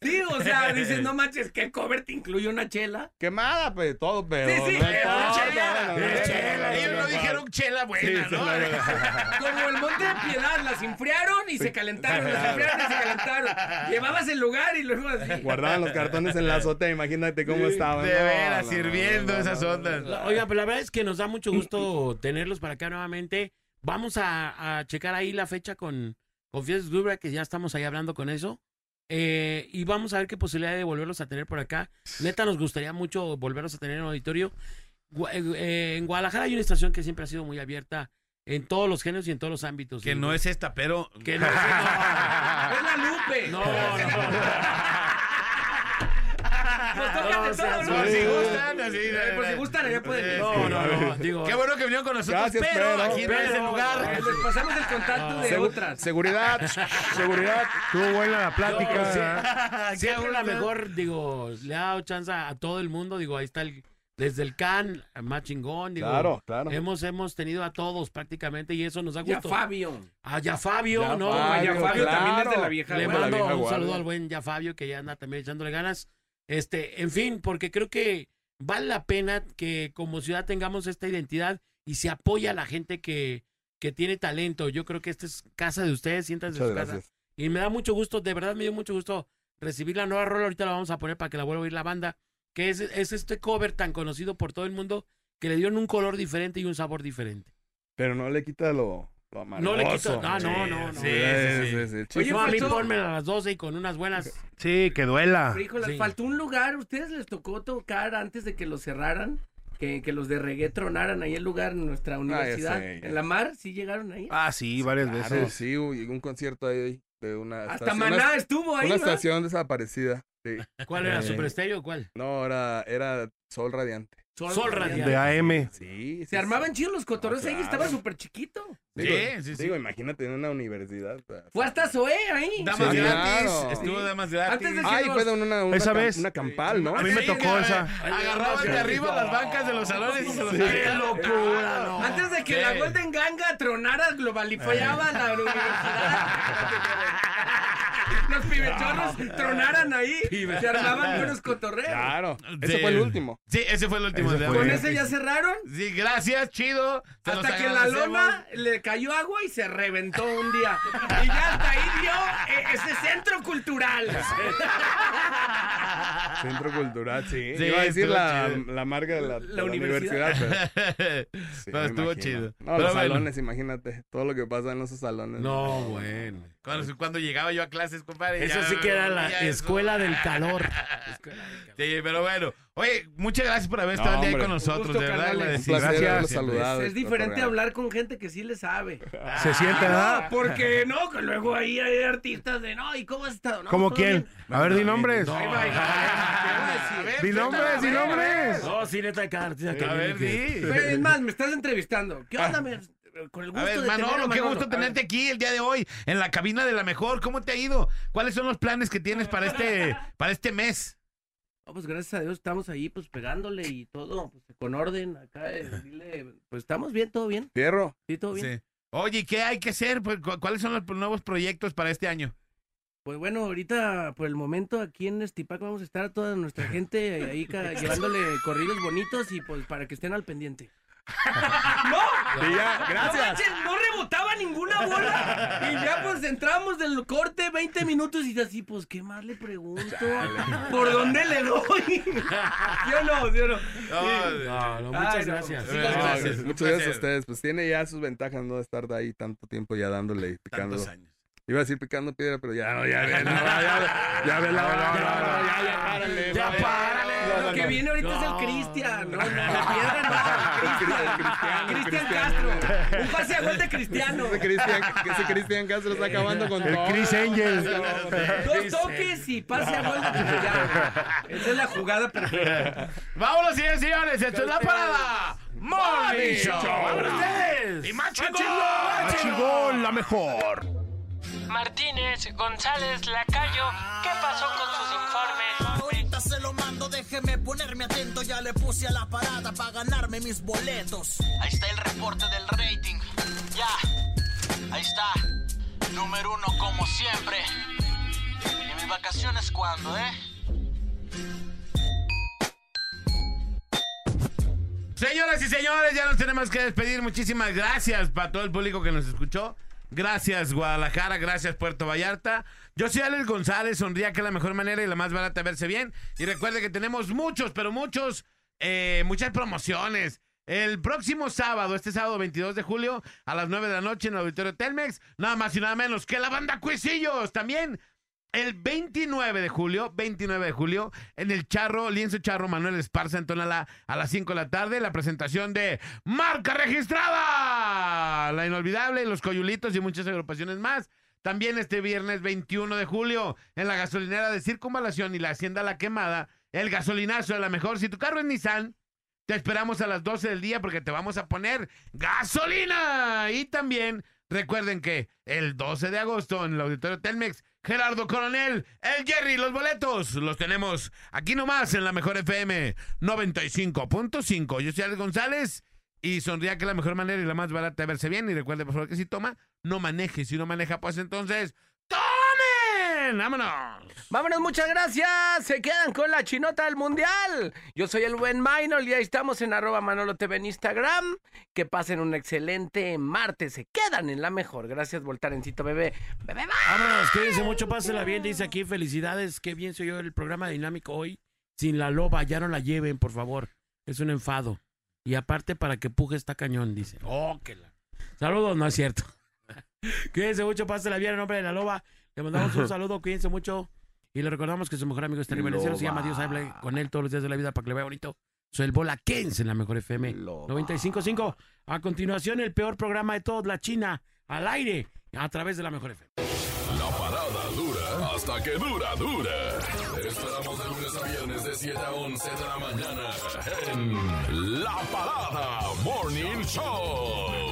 Sí, o sea, dices, no manches, ¿qué cover te incluye una chela? Quemada, pues, todo, pero... Sí, sí, no pero importa, chela, no, no, no, chela, no, Ellos no, dijeron chela buena, Sí, ¿no? Como el Monte de Piedad, las enfriaron y se calentaron, las enfriaron y se calentaron. Llevabas el lugar y luego así. Guardaban los cartones en la azotea, imagínate cómo estaban. De veras, no, sirviendo no, no, esas no, no, ondas. no. Oiga, pero la verdad es que nos da mucho gusto tenerlos para acá nuevamente. Vamos a, a checar ahí la fecha con, con Fiestas Gubra, que ya estamos ahí hablando con eso. Eh, y vamos a ver qué posibilidad de volverlos a tener por acá. Neta, nos gustaría mucho volverlos a tener en auditorio. Gua- eh, eh, en Guadalajara hay una estación que siempre ha sido muy abierta en todos los géneros y en todos los ámbitos. Que no es esta, pero. Que no es no. Es la Lupe. No, no. Nos tocan de todo, ¿no? Si gustan, así. Eh, Pues si gustan, allá pueden. No, no, no. Digo, Qué bueno que vinieron con nosotros, Gracias, pero, pero- aquí no es el pero- lugar. Eh, Les pasamos el contacto de Segu- otras. Seguridad, seguridad. Estuvo buena la plática. sí. Siempre la mejor, digo, le ha dado chance a todo el mundo, digo, ahí está el, desde el can, más chingón, digo. Claro, claro. Hemos, hemos tenido a todos prácticamente y eso nos da Ya gusto. Fabio. A ya Fabio, Ya ¿no? Fabio, Ya Fabio también es de la vieja Le la mando vieja un guardia. saludo al buen ya Fabio que ya anda también echándole ganas. Este, en fin, porque creo que vale la pena que como ciudad tengamos esta identidad y se apoya a la gente que, que tiene talento. Yo creo que esta es casa de ustedes, siéntanse en su casa. Y me da mucho gusto, de verdad me dio mucho gusto recibir la nueva rola. Ahorita la vamos a poner para que la vuelva a oír la banda. Que es, es este cover tan conocido por todo el mundo que le dieron un color diferente y un sabor diferente. Pero no le quita lo. No le quito. No, no, no. no. Sí, sí, sí. sí. Oye, no, a mí ponme a las 12 y con unas buenas. Sí, que duela. Híjole, Sí. faltó un lugar. ¿Ustedes les tocó tocar antes de que lo cerraran? Que, que los de reggae tronaran ahí el lugar en nuestra universidad. sé, ya. ¿En la mar? ¿Sí llegaron ahí? Ah, sí, varias Claro, veces. sí, hubo un concierto ahí de una Hasta estación- Maná una- estuvo ahí, Una ¿no? estación desaparecida. sí. ¿Cuál era? Eh, ¿Super Estéreo o cuál? No, era, era Sol Radiante. Sol Radiante. De AM. Sí, sí, Se armaban chidos los cotorreos Ah, ahí, estaba súper chiquito. Digo, Sí, sí, sí. digo, imagínate en una universidad. Fue hasta Zoé ahí. Damas Sí, gratis. claro. Estuvo Sí. damas gratis. Antes de que Ay, fue de una, una, Esa vez. una campal, ¿no? A mí me tocó esa. Agarraban de arriba las bancas de los salones y se los ¡Qué locura! no. Antes de que Sí. la Golden Ganga tronara, globalifiaba la universidad. Los pibechorros tronaran ahí. Se armaban buenos cotorreos. Claro. Ese Sí. fue el último. Sí, ese fue el último. Ese fue. Con ese ya cerraron. Sí, gracias, chido. Se Hasta que la lona le cayó agua y se reventó un día. Y ya hasta ahí dio eh, ese centro cultural. Centro Cultural, sí. Sí, Iba a decir la, la marca de la, de la universidad. universidad. pero- sí, Pero me estuvo imagino. chido. No, Pero los bueno. salones, imagínate. Todo lo que pasa en esos salones. No, bueno. Cuando, cuando llegaba yo a clases, compadre. Eso ya sí que era la ya eso. escuela del calor. Sí, pero bueno. Oye, muchas gracias por haber estado No, el día ahí con nosotros, gusto, de verdad. Gracias. Siempre. saludado. Es diferente cotorrear. hablar con gente que sí le sabe. Se siente, No, ¿verdad? porque no, que luego ahí hay artistas de no, ¿y cómo has estado? No, ¿Cómo quién? bien. A ver, di nombres. Di nombres, di nombres. No, sí, neta, cada artista que A ver, di. Es más, me estás entrevistando. ¿Qué onda, me- Con el A gusto ver, de Manolo, tenerlo, qué Manolo. gusto A tenerte aquí el día de hoy en la cabina de la mejor. ¿Cómo te ha ido? ¿Cuáles son los planes que tienes para este, para este mes? No, pues gracias a Dios estamos ahí, pues pegándole y todo, pues con orden. Acá, eh, dile, pues estamos bien, todo bien. Fierro. Sí, todo bien. Sí. Oye, ¿qué hay que hacer? Pues, cu- ¿Cuáles son los nuevos proyectos para este año? Pues bueno, ahorita, por el momento, aquí en Estipac vamos a estar toda nuestra gente ahí llevándole corridos bonitos y pues para que estén al pendiente. ¡No! Ya, gracias. No, manches, no rebotaba ninguna bola. Y ya pues entramos del corte 20 minutos y así, pues, ¿qué más le pregunto? ¿Por dónde le doy? ¿Sí o no? ¿Sí o no? No, no, muchas Ay, gracias. No, gracias. muchas gracias a ustedes. Pues tiene ya sus ventajas, ¿no? Estar de ahí tanto tiempo ya dándole y. Tantos años. Iba a decir picando piedra, pero ya no, ya, ya, no, ya, ya, ya, ve la hora, ya, no, ya, ya, párale. Ya párale. Lo que viene ahorita es el. Cristian. No, no, la piedra no. Cristiano, Cristian. Castro. Un pase a gol de Cristiano. Ese Cristian, ese Cristian Castro está acabando con El todo. Chris Angel. Dos toques y pase a gol de Cristiano. Esa es la jugada perfecta. Vámonos, señores y señores. Esto es la parada. Morning Show. ¡Y más chingón! Machigol, la mejor. Martínez, González, Lacayo, ¿qué pasó con sus informes? Ahorita se lo mando, déjeme ponerme atento. Ya le puse a la parada para ganarme mis boletos. Ahí está el reporte del rating. Ya, ahí está. Número uno como siempre. ¿Y mis vacaciones cuándo, eh? Señoras y señores, ya nos tenemos que despedir. Muchísimas gracias para todo el público que nos escuchó. Gracias Guadalajara, gracias Puerto Vallarta. Yo soy Alex González, sonría que es la mejor manera y la más barata de verse bien. Y recuerde que tenemos muchos, pero muchos, eh, muchas promociones. El próximo sábado, este sábado 22 de julio, a las 9 de la noche en el Auditorio Telmex, nada más y nada menos que la banda Cuisillos. También el 29 de julio, 29 de julio, en el Charro, Lienzo Charro Manuel Esparza en Tonalá a las 5 de la tarde, la presentación de Marca Registrada, la inolvidable, los Coyulitos y muchas agrupaciones más. También este viernes 21 de julio, en la gasolinera de Circunvalación y la Hacienda La Quemada, el gasolinazo de la mejor. Si tu carro es Nissan, te esperamos a las 12 del día porque te vamos a poner gasolina. Y también recuerden que el 12 de agosto en el Auditorio Telmex, Gerardo Coronel, el Jerry, los boletos los tenemos aquí nomás en la mejor FM 95.5. Yo soy Alex González y sonría que la mejor manera y la más barata de verse bien. Y recuerde por favor que si toma, no maneje. Si no maneja, pues entonces, ¡Vámonos! Vámonos, muchas gracias. Se quedan con la chinota del mundial. Yo soy el buen Minor y ahí estamos en arroba Manolo TV en Instagram. Que pasen un excelente martes. Se quedan en la mejor. Gracias, Voltarencito bebé. Bebé, bye. Vámonos, cuídense mucho, pásela bien. Dice aquí, felicidades. Qué bien se oyó el programa dinámico hoy. Sin la loba, ya no la lleven, por favor. Es un enfado. Y aparte, para que puje esta cañón, dice. Oh, que la. Saludos, no es cierto. cuídense mucho, pásela bien en nombre de la loba. Le mandamos un saludo, cuídense mucho. Y le recordamos que su mejor amigo está en se llama Dios, hable con él todos los días de la vida para que le vaya bonito. Soy el Bola Kens en la mejor FM 95.5. A continuación, el peor programa de todos, la China, al aire, a través de la mejor FM. La parada dura hasta que dura, dura. Te esperamos de lunes a viernes de 7 a 11 de la mañana en La Parada Morning Show.